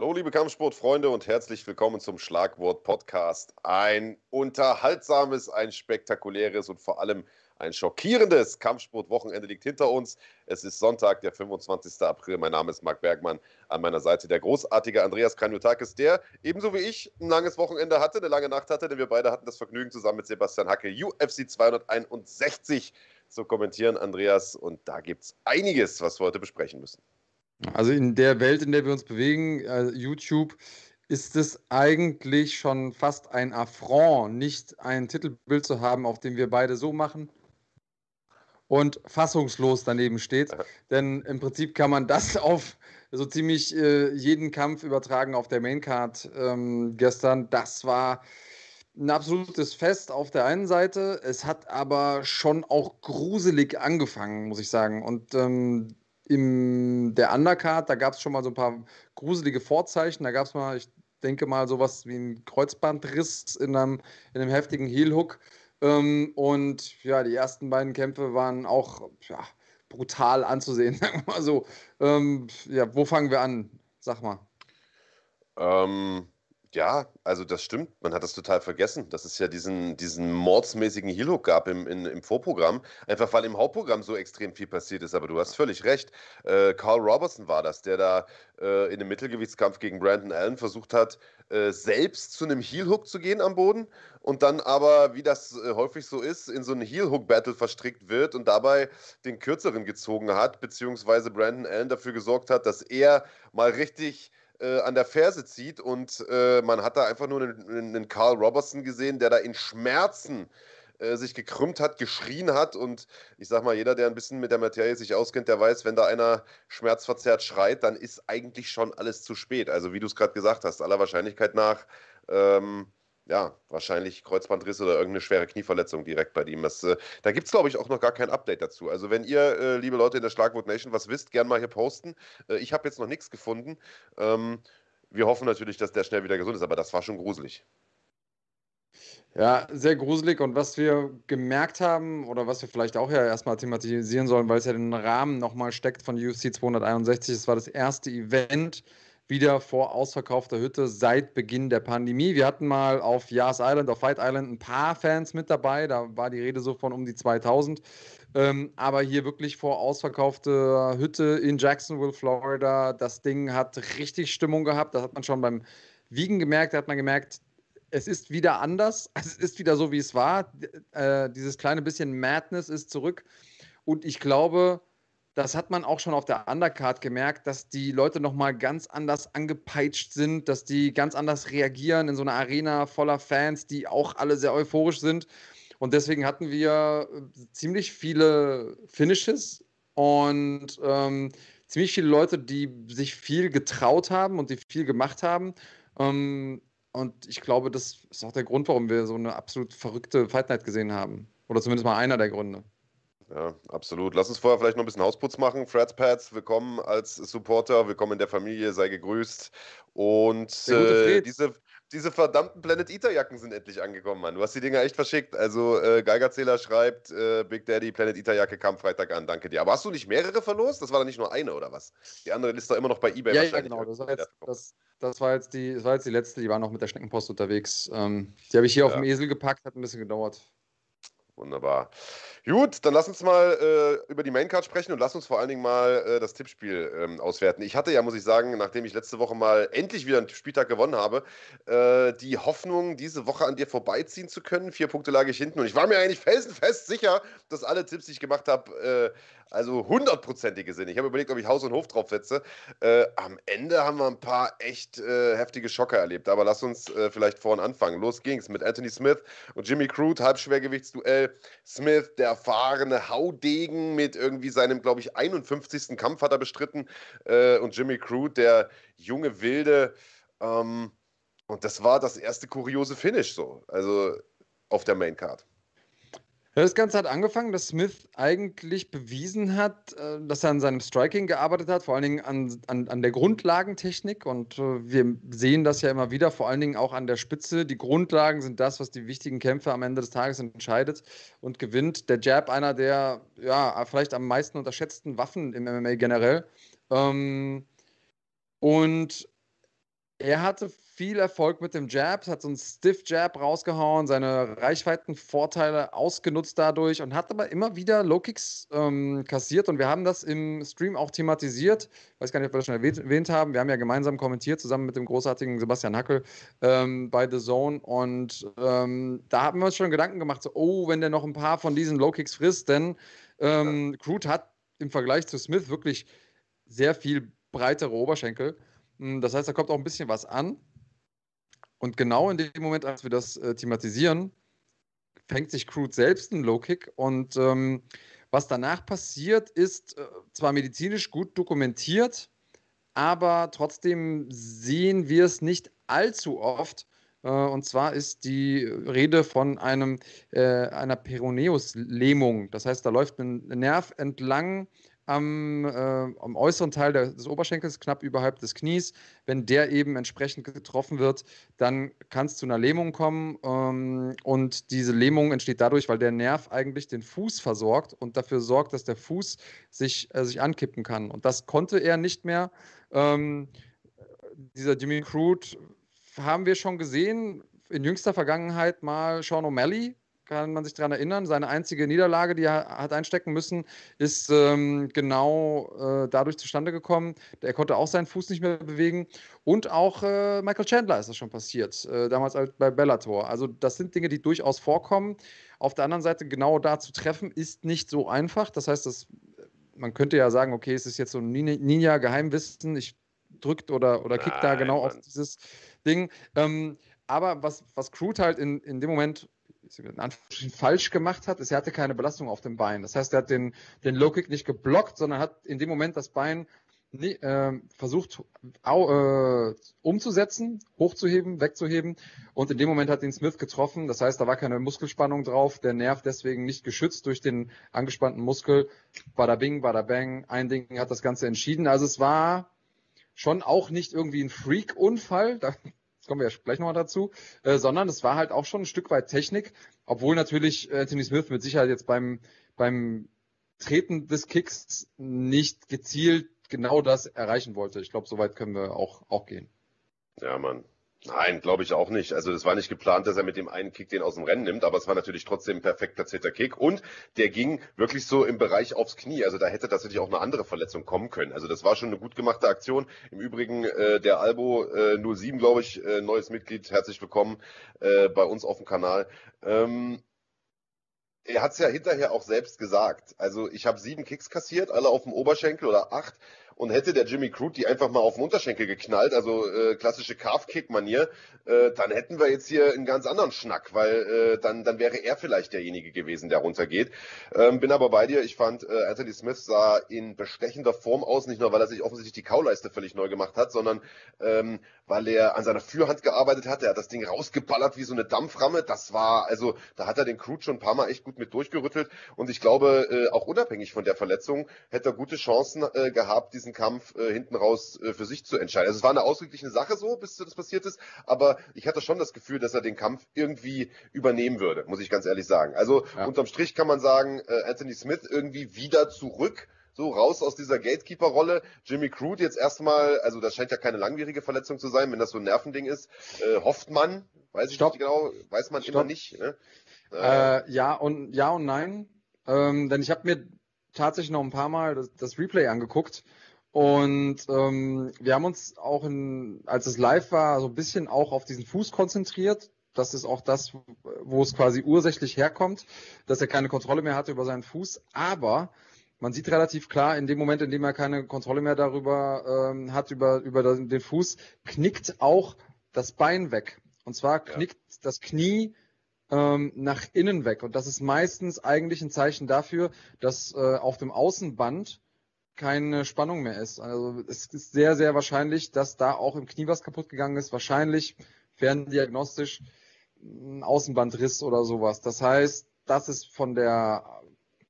Hallo, liebe Kampfsportfreunde und herzlich willkommen zum Schlagwort Podcast. Ein unterhaltsames, ein spektakuläres und vor allem ein schockierendes Kampfsportwochenende liegt hinter uns. Es ist Sonntag, der 25. April. Mein Name ist Marc Bergmann. An meiner Seite der großartige Andreas Kranjotakis, der ebenso wie ich ein langes Wochenende hatte, eine lange Nacht hatte, denn wir beide hatten das Vergnügen zusammen mit Sebastian Hacke UFC 261 zu kommentieren, Andreas. Und da gibt es einiges, was wir heute besprechen müssen. Also in der Welt, in der wir uns bewegen, äh, YouTube, ist es eigentlich schon fast ein Affront, nicht ein Titelbild zu haben, auf dem wir beide so machen und fassungslos daneben steht. Denn im Prinzip kann man das auf so ziemlich äh, jeden Kampf übertragen auf der Maincard ähm, gestern. Das war ein absolutes Fest auf der einen Seite. Es hat aber schon auch gruselig angefangen, muss ich sagen. Und ähm, in der Undercard, da gab es schon mal so ein paar gruselige Vorzeichen. Da gab es mal, ich denke mal, sowas wie ein Kreuzbandriss in einem, in einem heftigen Heel-Hook. Ähm, und ja, die ersten beiden Kämpfe waren auch ja, brutal anzusehen, sagen wir mal so. Ähm, ja, wo fangen wir an? Sag mal. Ähm, ja, also das stimmt. Man hat das total vergessen, dass es ja diesen, diesen mordsmäßigen Heel-Hook gab im, in, im Vorprogramm. Einfach weil im Hauptprogramm so extrem viel passiert ist. Aber du hast völlig recht. Äh, Carl Robertson war das, der da äh, in einem Mittelgewichtskampf gegen Brandon Allen versucht hat, äh, selbst zu einem Heel-Hook zu gehen am Boden und dann aber, wie das äh, häufig so ist, in so ein Heel-Hook-Battle verstrickt wird und dabei den kürzeren gezogen hat, beziehungsweise Brandon Allen dafür gesorgt hat, dass er mal richtig äh, an der Ferse zieht und äh, man hat da einfach nur einen, einen Carl Robertson gesehen, der da in Schmerzen äh, sich gekrümmt hat, geschrien hat und ich sag mal, jeder, der ein bisschen mit der Materie sich auskennt, der weiß, wenn da einer schmerzverzerrt schreit, dann ist eigentlich schon alles zu spät. Also wie du es gerade gesagt hast, aller Wahrscheinlichkeit nach ähm, ja, wahrscheinlich Kreuzbandriss oder irgendeine schwere Knieverletzung direkt bei ihm. Das, äh, da gibt es, glaube ich, auch noch gar kein Update dazu. Also, wenn ihr, äh, liebe Leute in der Schlagwort Nation, was wisst, gern mal hier posten. Äh, ich habe jetzt noch nichts gefunden. Ähm, wir hoffen natürlich, dass der schnell wieder gesund ist, aber das war schon gruselig. Ja, sehr gruselig. Und was wir gemerkt haben, oder was wir vielleicht auch ja erstmal thematisieren sollen, weil es ja den Rahmen nochmal steckt von UFC 261, es war das erste Event, wieder vor ausverkaufter Hütte seit Beginn der Pandemie. Wir hatten mal auf Yas Island, auf Fight Island ein paar Fans mit dabei. Da war die Rede so von um die 2000. Ähm, aber hier wirklich vor ausverkaufter Hütte in Jacksonville, Florida. Das Ding hat richtig Stimmung gehabt. Das hat man schon beim Wiegen gemerkt. Da hat man gemerkt, es ist wieder anders. Es ist wieder so, wie es war. Äh, dieses kleine bisschen Madness ist zurück. Und ich glaube, das hat man auch schon auf der Undercard gemerkt, dass die Leute nochmal ganz anders angepeitscht sind, dass die ganz anders reagieren in so einer Arena voller Fans, die auch alle sehr euphorisch sind. Und deswegen hatten wir äh, ziemlich viele Finishes und ähm, ziemlich viele Leute, die sich viel getraut haben und die viel gemacht haben. Ähm, und ich glaube, das ist auch der Grund, warum wir so eine absolut verrückte Fight Night gesehen haben. Oder zumindest mal einer der Gründe. Ja, absolut. Lass uns vorher vielleicht noch ein bisschen Hausputz machen. Freds Pads, willkommen als Supporter, willkommen in der Familie, sei gegrüßt. Und äh, diese, diese verdammten Planet Eater Jacken sind endlich angekommen, Mann. Du hast die Dinger echt verschickt. Also äh, Geigerzähler schreibt, äh, Big Daddy Planet Eater Jacke kam Freitag an. Danke dir. Aber hast du nicht mehrere verlost? Das war dann nicht nur eine oder was? Die andere ist da immer noch bei eBay ja, wahrscheinlich. Ja, genau. Das war, jetzt, das, das, war jetzt die, das war jetzt die letzte. Die war noch mit der Schneckenpost unterwegs. Ähm, die habe ich hier ja. auf dem Esel gepackt. Hat ein bisschen gedauert. Wunderbar. Gut, dann lass uns mal äh, über die Maincard sprechen und lass uns vor allen Dingen mal äh, das Tippspiel ähm, auswerten. Ich hatte ja, muss ich sagen, nachdem ich letzte Woche mal endlich wieder einen Spieltag gewonnen habe, äh, die Hoffnung, diese Woche an dir vorbeiziehen zu können. Vier Punkte lag ich hinten und ich war mir eigentlich felsenfest sicher, dass alle Tipps, die ich gemacht habe, äh, also hundertprozentige sind. Ich habe überlegt, ob ich Haus und Hof drauf setze. Äh, am Ende haben wir ein paar echt äh, heftige Schocker erlebt, aber lass uns vielleicht vorne anfangen. Los ging's mit Anthony Smith und Jimmy Crude, Halbschwergewichtsduell. Smith, der erfahrene Haudegen mit irgendwie seinem, glaube ich, 51. Kampf hat er bestritten. Äh, und Jimmy Crude, der junge Wilde. Ähm, und das war das erste kuriose Finish so, also auf der Maincard. Das Ganze hat angefangen, dass Smith eigentlich bewiesen hat, äh, dass er an seinem Striking gearbeitet hat, vor allen Dingen an, an, an der Grundlagentechnik. Und äh, wir sehen das ja immer wieder, vor allen Dingen auch an der Spitze. Die Grundlagen sind das, was die wichtigen Kämpfe am Ende des Tages entscheidet und gewinnt. Der Jab, einer der ja, vielleicht am meisten unterschätzten Waffen im MMA generell. Ähm, und er hatte viel Erfolg mit dem Jab, hat so einen Stiff Jab rausgehauen, seine Reichweitenvorteile ausgenutzt dadurch und hat aber immer wieder Low Kicks ähm, kassiert und wir haben das im Stream auch thematisiert. Ich weiß gar nicht, ob wir das schon erwähnt, erwähnt haben. Wir haben ja gemeinsam kommentiert, zusammen mit dem großartigen Sebastian Hackel ähm, bei The Zone und ähm, da haben wir uns schon Gedanken gemacht, so, oh, wenn der noch ein paar von diesen Low Kicks frisst, denn ähm, Crude hat im Vergleich zu Smith wirklich sehr viel breitere Oberschenkel. Hm, das heißt, da kommt auch ein bisschen was an. Und genau in dem Moment, als wir das äh, thematisieren, fängt sich Crude selbst einen Low-Kick. Und ähm, was danach passiert, ist äh, zwar medizinisch gut dokumentiert, aber trotzdem sehen wir es nicht allzu oft. Äh, und zwar ist die Rede von einem, äh, einer Peroneus-Lähmung. Das heißt, da läuft ein Nerv entlang am, äh, am äußeren Teil des Oberschenkels, knapp überhalb des Knies. Wenn der eben entsprechend getroffen wird, dann kann es zu einer Lähmung kommen. Ähm, und diese Lähmung entsteht dadurch, weil der Nerv eigentlich den Fuß versorgt und dafür sorgt, dass der Fuß sich, äh, sich ankippen kann. Und das konnte er nicht mehr. Ähm, dieser Jimmy Crude haben wir schon gesehen, in jüngster Vergangenheit mal Sean O'Malley, kann man sich daran erinnern. Seine einzige Niederlage, die er hat einstecken müssen, ist ähm, genau äh, dadurch zustande gekommen. Er konnte auch seinen Fuß nicht mehr bewegen. Und auch äh, Michael Chandler ist das schon passiert, äh, damals bei Bellator. Also das sind Dinge, die durchaus vorkommen. Auf der anderen Seite genau da zu treffen, ist nicht so einfach. Das heißt, das, man könnte ja sagen, okay, es ist jetzt so ein Ninja-Geheimwissen. Ich drückt oder, oder kickt da genau Mann. auf dieses Ding. Ähm, aber was, was Crude halt in, in dem Moment in Anführungsstrichen falsch gemacht hat, ist, er hatte keine Belastung auf dem Bein. Das heißt, er hat den, den Low Kick nicht geblockt, sondern hat in dem Moment das Bein nie, äh, versucht au, äh, umzusetzen, hochzuheben, wegzuheben. Und in dem Moment hat ihn Smith getroffen. Das heißt, da war keine Muskelspannung drauf, der Nerv deswegen nicht geschützt durch den angespannten Muskel. Bada bing, bada bang. Ein Ding hat das Ganze entschieden. Also es war schon auch nicht irgendwie ein Freak-Unfall. Da kommen wir ja gleich nochmal dazu, äh, sondern es war halt auch schon ein Stück weit Technik, obwohl natürlich Anthony Smith mit Sicherheit jetzt beim, beim Treten des Kicks nicht gezielt genau das erreichen wollte. Ich glaube, soweit können wir auch, auch gehen. Ja, Mann. Nein, glaube ich auch nicht. Also es war nicht geplant, dass er mit dem einen Kick den aus dem Rennen nimmt, aber es war natürlich trotzdem ein perfekt platzierter Kick und der ging wirklich so im Bereich aufs Knie. Also da hätte tatsächlich auch eine andere Verletzung kommen können. Also das war schon eine gut gemachte Aktion. Im Übrigen äh, der Albo äh, 07, glaube ich, äh, neues Mitglied, herzlich willkommen äh, bei uns auf dem Kanal. Ähm, er hat es ja hinterher auch selbst gesagt. Also ich habe sieben Kicks kassiert, alle auf dem Oberschenkel oder acht und hätte der Jimmy Crude die einfach mal auf den Unterschenkel geknallt, also äh, klassische Calf-Kick-Manier, äh, dann hätten wir jetzt hier einen ganz anderen Schnack, weil äh, dann, dann wäre er vielleicht derjenige gewesen, der runtergeht. Ähm, bin aber bei dir, ich fand, äh, Anthony Smith sah in bestechender Form aus, nicht nur, weil er sich offensichtlich die Kauleiste völlig neu gemacht hat, sondern ähm, weil er an seiner Fürhand gearbeitet hat. Er hat das Ding rausgeballert wie so eine Dampframme. Das war, also da hat er den Crude schon ein paar Mal echt gut mit durchgerüttelt und ich glaube, äh, auch unabhängig von der Verletzung hätte er gute Chancen äh, gehabt, diesen diesen Kampf äh, hinten raus äh, für sich zu entscheiden. Also es war eine ausgeglichene Sache so, bis das passiert ist, aber ich hatte schon das Gefühl, dass er den Kampf irgendwie übernehmen würde, muss ich ganz ehrlich sagen. Also ja. unterm Strich kann man sagen, äh, Anthony Smith irgendwie wieder zurück so raus aus dieser Gatekeeper-Rolle. Jimmy Crude jetzt erstmal, also das scheint ja keine langwierige Verletzung zu sein, wenn das so ein Nervending ist, äh, hofft man, weiß ich Stopp. nicht genau, weiß man Stopp. immer nicht. Ne? Äh, ja und ja und nein, ähm, denn ich habe mir tatsächlich noch ein paar Mal das, das Replay angeguckt und ähm, wir haben uns auch, in, als es live war, so ein bisschen auch auf diesen Fuß konzentriert. Das ist auch das, wo es quasi ursächlich herkommt, dass er keine Kontrolle mehr hatte über seinen Fuß. Aber man sieht relativ klar, in dem Moment, in dem er keine Kontrolle mehr darüber ähm, hat, über, über den Fuß, knickt auch das Bein weg. Und zwar knickt ja. das Knie ähm, nach innen weg. Und das ist meistens eigentlich ein Zeichen dafür, dass äh, auf dem Außenband keine Spannung mehr ist. Also es ist sehr, sehr wahrscheinlich, dass da auch im Knie was kaputt gegangen ist. Wahrscheinlich ferndiagnostisch ein Außenbandriss oder sowas. Das heißt, das ist von der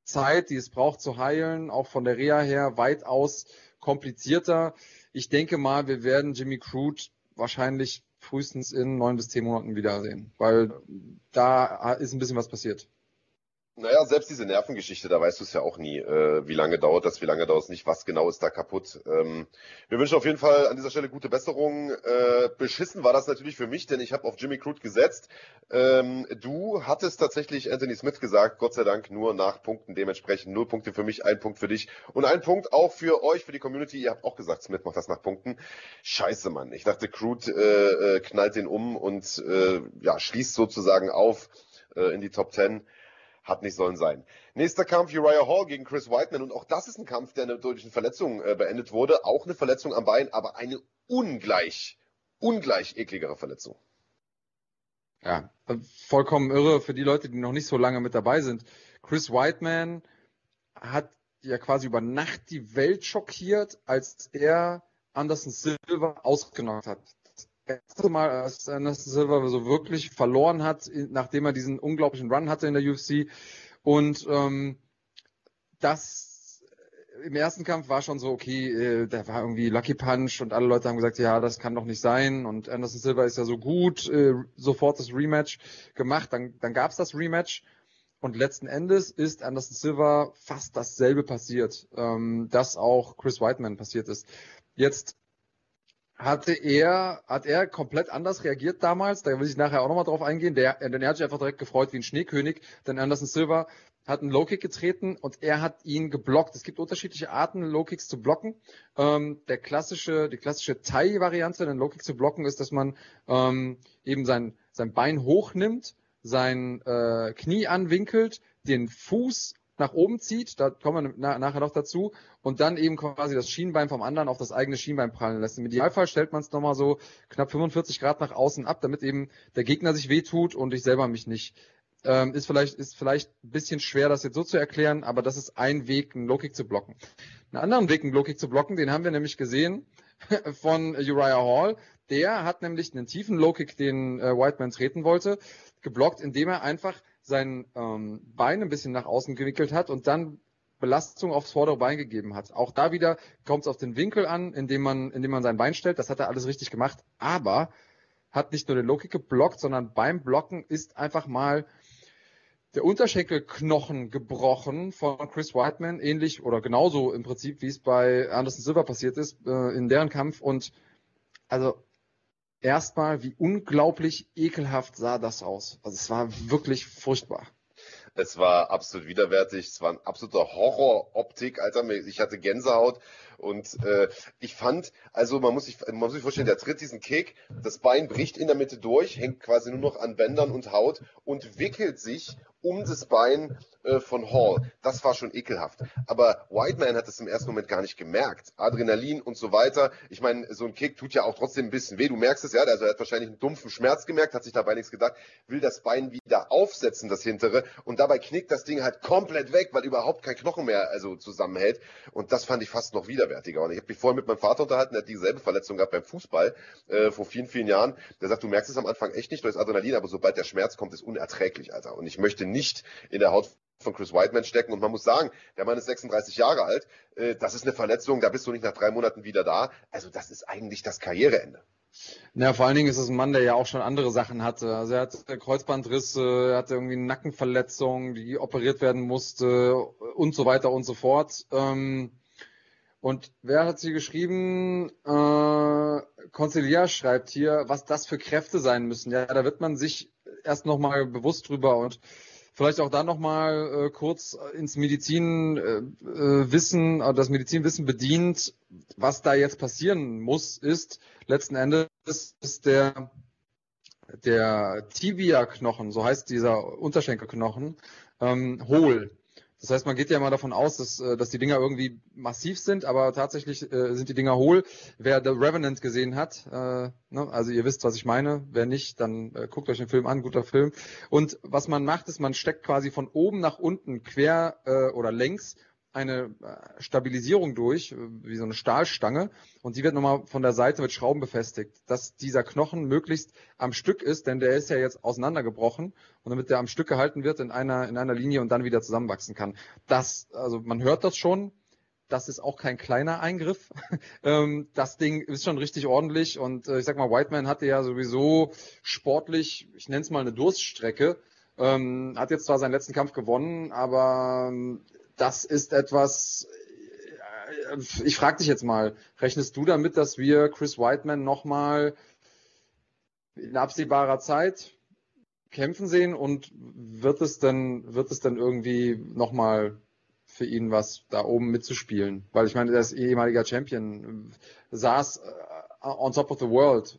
Zeit, die es braucht zu heilen, auch von der Reha her weitaus komplizierter. Ich denke mal, wir werden Jimmy Crude wahrscheinlich frühestens in neun bis zehn Monaten wiedersehen, weil da ist ein bisschen was passiert. Naja, selbst diese Nervengeschichte, da weißt du es ja auch nie, äh, wie lange dauert das, wie lange dauert es nicht, was genau ist da kaputt. Ähm, wir wünschen auf jeden Fall an dieser Stelle gute Besserung. Äh, beschissen war das natürlich für mich, denn ich habe auf Jimmy Crude gesetzt. Ähm, du hattest tatsächlich Anthony Smith gesagt, Gott sei Dank nur nach Punkten, dementsprechend null Punkte für mich, ein Punkt für dich und ein Punkt auch für euch, für die Community. Ihr habt auch gesagt, Smith macht das nach Punkten. Scheiße, Mann. Ich dachte, Crude äh, äh knallt den um und äh, ja, schließt sozusagen auf äh, in die Top 10 hat nicht sollen sein. Nächster Kampf Uriah Hall gegen Chris Whiteman und auch das ist ein Kampf, der durch eine Verletzung äh, beendet wurde. Auch eine Verletzung am Bein, aber eine ungleich, ungleich ekligere Verletzung. Ja, vollkommen irre für die Leute, die noch nicht so lange mit dabei sind. Chris Whiteman hat ja quasi über Nacht die Welt schockiert, als er Anderson Silva ausgenockt hat erste Mal, als Anderson Silva so wirklich verloren hat, nachdem er diesen unglaublichen Run hatte in der UFC. Und ähm, das im ersten Kampf war schon so, okay, äh, der war irgendwie Lucky Punch und alle Leute haben gesagt, ja, das kann doch nicht sein und Anderson Silva ist ja so gut, äh, sofort das Rematch gemacht, dann, dann gab es das Rematch und letzten Endes ist Anderson Silva fast dasselbe passiert, ähm, das auch Chris Whiteman passiert ist. Jetzt hatte er, hat er komplett anders reagiert damals. Da will ich nachher auch nochmal drauf eingehen. Der, denn er hat sich einfach direkt gefreut wie ein Schneekönig. Denn Anderson Silva hat einen Low-Kick getreten und er hat ihn geblockt. Es gibt unterschiedliche Arten, Low-Kicks zu blocken. Ähm, der klassische, die klassische Thai-Variante, einen Low-Kick zu blocken, ist, dass man ähm, eben sein, sein Bein hochnimmt, sein äh, Knie anwinkelt, den Fuß nach oben zieht, da kommen wir na nachher noch dazu, und dann eben quasi das Schienbein vom anderen auf das eigene Schienbein prallen lässt. Im Idealfall stellt man es nochmal so knapp 45 Grad nach außen ab, damit eben der Gegner sich wehtut und ich selber mich nicht. Ähm, ist vielleicht ist vielleicht ein bisschen schwer, das jetzt so zu erklären, aber das ist ein Weg, einen Low-Kick zu blocken. Einen anderen Weg, einen Low-Kick zu blocken, den haben wir nämlich gesehen von Uriah Hall. Der hat nämlich einen tiefen Low-Kick, den äh, Whiteman treten wollte, geblockt, indem er einfach sein ähm, Bein ein bisschen nach außen gewickelt hat und dann Belastung aufs vordere Bein gegeben hat. Auch da wieder kommt es auf den Winkel an, in dem man, in dem man sein Bein stellt. Das hat er alles richtig gemacht. Aber hat nicht nur den Low-Kick geblockt, sondern beim Blocken ist einfach mal der Unterschenkelknochen gebrochen von Chris Whiteman, ähnlich oder genauso im Prinzip, wie es bei Anderson Silva passiert ist, äh, in deren Kampf. Und also erstmal, wie unglaublich ekelhaft sah das aus. Also es war wirklich furchtbar. Es war absolut widerwärtig, es war ein absoluter Horroroptik, Alter. Ich hatte Gänsehaut und äh, ich fand, also man muss, sich, man muss sich vorstellen, der tritt diesen Kick, das Bein bricht in der Mitte durch, hängt quasi nur noch an Bändern und Haut und wickelt sich um das Bein äh, von Hall. Das war schon ekelhaft. Aber Whiteman hat es im ersten Moment gar nicht gemerkt. Adrenalin und so weiter. Ich meine, so ein Kick tut ja auch trotzdem ein bisschen weh. Du merkst es ja. Also er hat wahrscheinlich einen dumpfen Schmerz gemerkt, hat sich dabei nichts gedacht, will das Bein wieder aufsetzen, das hintere. Und dabei knickt das Ding halt komplett weg, weil überhaupt kein Knochen mehr also zusammenhält. Und das fand ich fast noch widerwärtiger. Und ich habe mich vorher mit meinem Vater unterhalten, der hat dieselbe Verletzung gehabt beim Fußball äh, vor vielen, vielen Jahren. Der sagt, du merkst es am Anfang echt nicht durch das Adrenalin, aber sobald der Schmerz kommt, ist unerträglich, Alter. Und ich möchte nicht in der Haut von Chris Whiteman stecken. Und man muss sagen, der Mann ist 36 Jahre alt. Äh, das ist eine Verletzung, da bist du nicht nach drei Monaten wieder da. Also das ist eigentlich das Karriereende. Ja, vor allen Dingen ist es ein Mann, der ja auch schon andere Sachen hatte. Also er hatte Kreuzbandrisse, er hatte irgendwie eine Nackenverletzung, die operiert werden musste und so weiter und so fort. Ähm, und wer hat sie geschrieben? Äh, Conciliar schreibt hier, was das für Kräfte sein müssen. Ja, da wird man sich erst nochmal bewusst drüber und Vielleicht auch da nochmal äh, kurz ins Medizinwissen, äh, äh, das Medizinwissen bedient. Was da jetzt passieren muss, ist letzten Endes ist der der Tibia-Knochen, so heißt dieser Unterschenkelknochen, ähm, hohl. Das heißt, man geht ja immer davon aus, dass, äh, dass die Dinger irgendwie massiv sind, aber tatsächlich äh, sind die Dinger hohl. Wer The Revenant gesehen hat, äh, ne, also ihr wisst, was ich meine. Wer nicht, dann äh, guckt euch den Film an, guter Film. Und was man macht, ist, man steckt quasi von oben nach unten quer äh, oder längs eine äh, Stabilisierung durch, äh, wie so eine Stahlstange, und die wird nochmal von der Seite mit Schrauben befestigt, dass dieser Knochen möglichst am Stück ist, denn der ist ja jetzt auseinandergebrochen und damit der am Stück gehalten wird in einer, in einer Linie und dann wieder zusammenwachsen kann. Das, also man hört das schon, das ist auch kein kleiner Eingriff. Ähm, das Ding ist schon richtig ordentlich und äh, ich sag mal, Whiteman hatte ja sowieso sportlich, ich nenne es mal eine Durststrecke, Ähm, hat jetzt zwar seinen letzten Kampf gewonnen, aber ähm, das ist etwas, äh, ich frage dich jetzt mal, rechnest du damit, dass wir Chris Whiteman nochmal in absehbarer Zeit kämpfen sehen und wird es dann, wird es dann irgendwie nochmal für ihn was da oben mitzuspielen? Weil ich meine, der ist ehemaliger Champion, saß äh, on top of the world.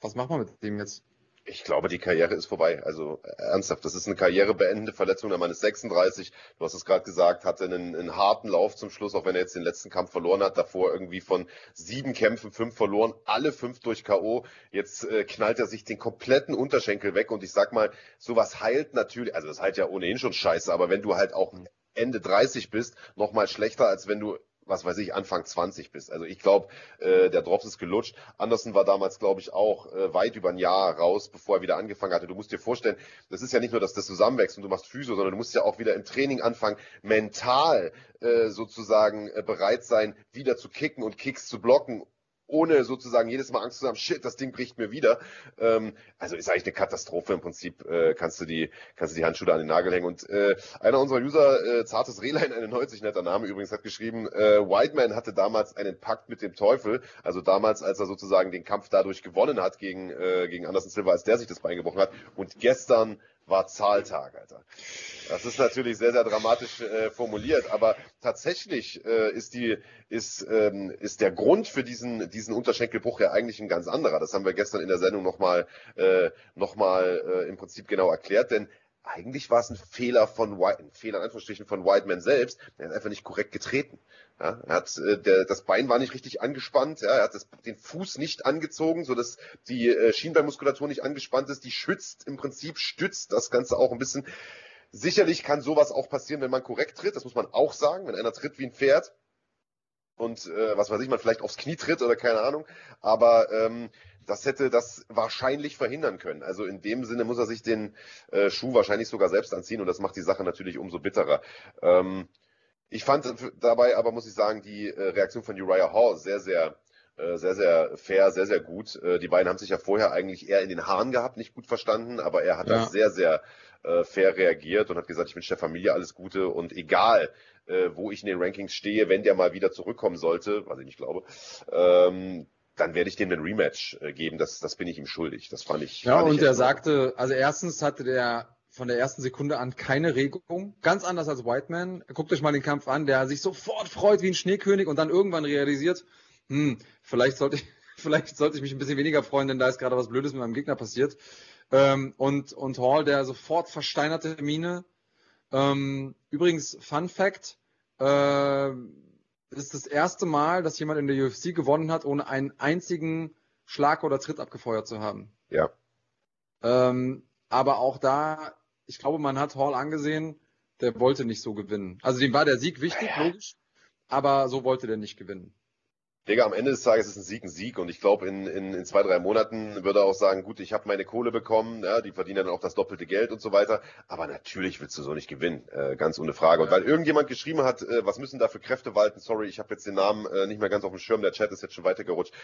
Was macht man mit dem jetzt? Ich glaube, die Karriere ist vorbei. Also ernsthaft, das ist eine karrierebeendende Verletzung. Der Mann ist 36. Du hast es gerade gesagt, hatte einen, einen, harten Lauf zum Schluss, auch wenn er jetzt den letzten Kampf verloren hat. Davor irgendwie von sieben Kämpfen fünf verloren, alle fünf durch K.O. Jetzt äh, knallt er sich den kompletten Unterschenkel weg. Und ich sag mal, sowas heilt natürlich, also das heilt ja ohnehin schon scheiße, aber wenn du halt auch Ende 30 bist, noch mal schlechter, als wenn du was weiß ich, Anfang 20 bist. Also ich glaube, äh, der Drops ist gelutscht. Anderson war damals, glaube ich, auch äh, weit über ein Jahr raus, bevor er wieder angefangen hatte. Du musst dir vorstellen, das ist ja nicht nur, dass das zusammenwächst und du machst Physio, sondern du musst ja auch wieder im Training anfangen, mental äh, sozusagen äh, bereit sein, wieder zu kicken und Kicks zu blocken ohne sozusagen jedes Mal Angst zu haben, shit, das Ding bricht mir wieder. Ähm, also ist eigentlich eine Katastrophe im Prinzip. Äh, kannst du die, kannst du die Handschuhe an den Nagel hängen. Und äh, einer unserer User, äh, zartes Rehlein, 91 netter Name übrigens, hat geschrieben, äh, Whiteman hatte damals einen Pakt mit dem Teufel. Also damals, als er sozusagen den Kampf dadurch gewonnen hat gegen äh, gegen Anderson Silva, als der sich das Bein gebrochen hat. Und gestern war Zahltag, Alter. Das ist natürlich sehr, sehr dramatisch äh, formuliert, aber tatsächlich äh, ist die, ist, ähm, ist der Grund für diesen, diesen Unterschenkelbruch ja eigentlich ein ganz anderer. Das haben wir gestern in der Sendung nochmal, äh, noch äh, im Prinzip genau erklärt, denn eigentlich war es ein Fehler von White, ein Fehler in Anführungsstrichen von Whiteman selbst. Er hat einfach nicht korrekt getreten. Ja, er hat, äh, der, das Bein war nicht richtig angespannt. Ja, er hat das, den Fuß nicht angezogen, so dass die äh, Schienbeinmuskulatur nicht angespannt ist. Die schützt im Prinzip, stützt das Ganze auch ein bisschen. Sicherlich kann sowas auch passieren, wenn man korrekt tritt. Das muss man auch sagen. Wenn einer tritt wie ein Pferd und äh, was weiß ich, man vielleicht aufs Knie tritt oder keine Ahnung. Aber ähm, das hätte das wahrscheinlich verhindern können. Also in dem Sinne muss er sich den äh, Schuh wahrscheinlich sogar selbst anziehen und das macht die Sache natürlich umso bitterer. Ähm, ich fand dabei aber, muss ich sagen, die äh, Reaktion von Uriah Hall sehr, sehr äh, sehr, sehr fair, sehr, sehr gut. Äh, die beiden haben sich ja vorher eigentlich eher in den Haaren gehabt, nicht gut verstanden, aber er hat ja. das sehr, sehr äh, fair reagiert und hat gesagt, ich wünsche der Familie alles Gute und egal, äh, wo ich in den Rankings stehe, wenn der mal wieder zurückkommen sollte, was ich nicht glaube, ähm, dann werde ich dem ein Rematch äh, geben. Das, das bin ich ihm schuldig. Das fand ich. Ja, fand und er sagte, also erstens hatte der von der ersten Sekunde an keine Regung. Ganz anders als Whiteman. Guckt euch mal den Kampf an, der sich sofort freut wie ein Schneekönig und dann irgendwann realisiert, hm, vielleicht sollte ich, vielleicht sollte ich mich ein bisschen weniger freuen, denn da ist gerade was Blödes mit meinem Gegner passiert. Ähm, und, und Hall, der sofort versteinerte Mine. Ähm, übrigens, Fun Fact, äh, ist das erste Mal, dass jemand in der UFC gewonnen hat, ohne einen einzigen Schlag oder Tritt abgefeuert zu haben. Ja. Ähm, aber auch da, ich glaube, man hat Hall angesehen, der wollte nicht so gewinnen. Also dem war der Sieg wichtig, logisch, aber so wollte der nicht gewinnen. Digga, am Ende des Tages ist ein Sieg ein Sieg und ich glaube, in, in, in zwei, drei Monaten würde er auch sagen, gut, ich habe meine Kohle bekommen, ja, die verdienen dann auch das doppelte Geld und so weiter, aber natürlich willst du so nicht gewinnen, äh, ganz ohne Frage. Und weil irgendjemand geschrieben hat, äh, was müssen da für Kräfte walten, sorry, ich habe jetzt den Namen äh, nicht mehr ganz auf dem Schirm, der Chat ist jetzt schon weitergerutscht.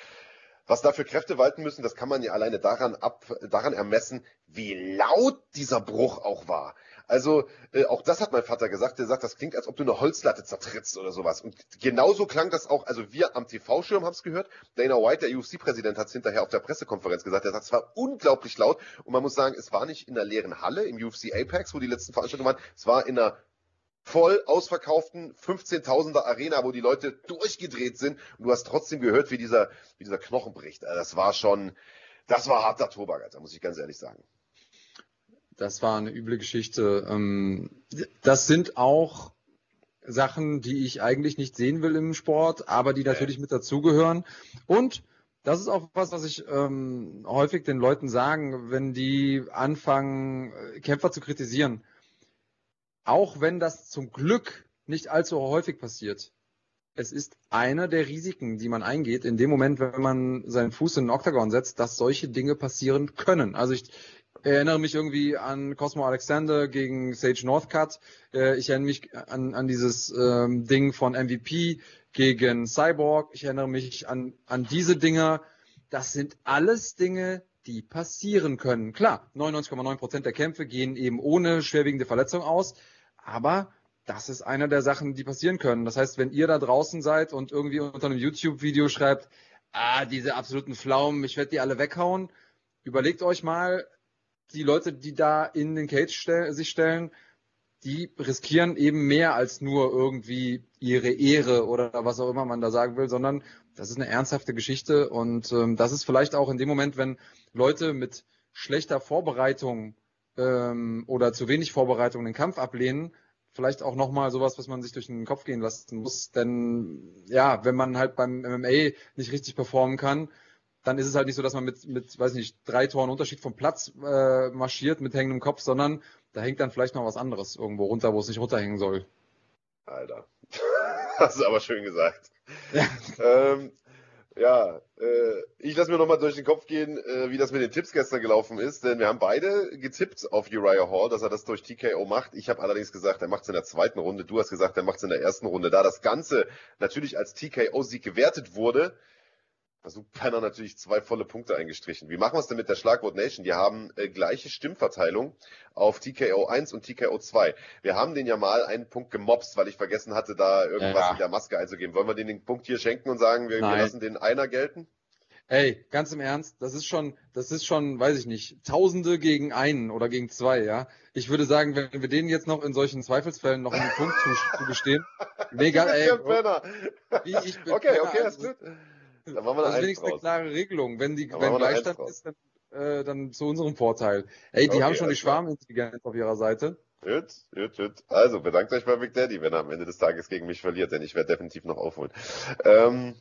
Was da für Kräfte walten müssen, das kann man ja alleine daran ab, daran ermessen, wie laut dieser Bruch auch war. Also äh, auch das hat mein Vater gesagt. Der sagt, das klingt, als ob du eine Holzlatte zertrittst oder sowas. Und genauso klang das auch. Also wir am TV-Schirm haben es gehört. Dana White, der UFC-Präsident, hat es hinterher auf der Pressekonferenz gesagt. Er sagt, es war unglaublich laut. Und man muss sagen, es war nicht in einer leeren Halle im UFC Apex, wo die letzten Veranstaltungen waren. Es war in einer voll ausverkauften 15.000er Arena, wo die Leute durchgedreht sind. Und du hast trotzdem gehört, wie dieser, wie dieser Knochen bricht. Also das war schon, das war harter Tobak, Alter, muss ich ganz ehrlich sagen. Das war eine üble Geschichte. Ähm, das sind auch Sachen, die ich eigentlich nicht sehen will im Sport, aber die natürlich mit dazugehören. Und das ist auch was, was ich ähm, häufig den Leuten sagen, wenn die anfangen, äh, Kämpfer zu kritisieren. Auch wenn das zum Glück nicht allzu häufig passiert. Es ist einer der Risiken, die man eingeht, in dem Moment, wenn man seinen Fuß in den Oktagon setzt, dass solche Dinge passieren können. Also ich, erinnere mich irgendwie an Cosmo Alexander gegen Sage Northcutt. Äh, ich erinnere mich an, an dieses ähm, Ding von MVP gegen Cyborg. Ich erinnere mich an, an diese Dinger. Das sind alles Dinge, die passieren können. Klar, 99,9% der Kämpfe gehen eben ohne schwerwiegende Verletzung aus, aber das ist eine der Sachen, die passieren können. Das heißt, wenn ihr da draußen seid und irgendwie unter einem YouTube-Video schreibt, ah, diese absoluten Pflaumen, ich werde die alle weghauen, überlegt euch mal, die Leute, die da in den Cage stell sich stellen, die riskieren eben mehr als nur irgendwie ihre Ehre oder was auch immer man da sagen will, sondern das ist eine ernsthafte Geschichte und ähm, das ist vielleicht auch in dem Moment, wenn Leute mit schlechter Vorbereitung ähm, oder zu wenig Vorbereitung den Kampf ablehnen, vielleicht auch nochmal sowas, was man sich durch den Kopf gehen lassen muss. Denn ja, wenn man halt beim MMA nicht richtig performen kann, dann ist es halt nicht so, dass man mit, mit weiß nicht, drei Toren Unterschied vom Platz äh, marschiert mit hängendem Kopf, sondern da hängt dann vielleicht noch was anderes irgendwo runter, wo es nicht runterhängen soll. Alter. Hast du aber schön gesagt. Ja, ähm, ja äh, ich lasse mir nochmal durch den Kopf gehen, äh, wie das mit den Tipps gestern gelaufen ist, denn wir haben beide getippt auf Uriah Hall, dass er das durch TKO macht. Ich habe allerdings gesagt, er macht es in der zweiten Runde. Du hast gesagt, er macht es in der ersten Runde. Da das Ganze natürlich als TKO-Sieg gewertet wurde, also Penner natürlich zwei volle Punkte eingestrichen. Wie machen wir es denn mit der Schlagwort Nation? Die haben äh, gleiche Stimmverteilung auf TKO 1 und TKO 2. Wir haben den ja mal einen Punkt gemobst, weil ich vergessen hatte, da irgendwas ja. in der Maske einzugeben. Wollen wir den den Punkt hier schenken und sagen, wir, wir lassen den einer gelten? Ey, ganz im Ernst, das ist schon, das ist schon, weiß ich nicht, Tausende gegen einen oder gegen zwei, ja. Ich würde sagen, wenn wir denen jetzt noch in solchen Zweifelsfällen noch einen Punkt zugestehen, mega, ey. Wie ich bin okay, okay, das ist gut. Dann machen wir das ist wenigstens eine klare Regelung. Wenn die, wenn Gleichstand ist, dann, äh, dann zu unserem Vorteil. Ey, die okay, haben schon die Schwarmintelligenz auf ihrer Seite. Gut, gut, gut. Also bedankt euch bei Big Daddy, wenn er am Ende des Tages gegen mich verliert, denn ich werde definitiv noch aufholen. Ähm,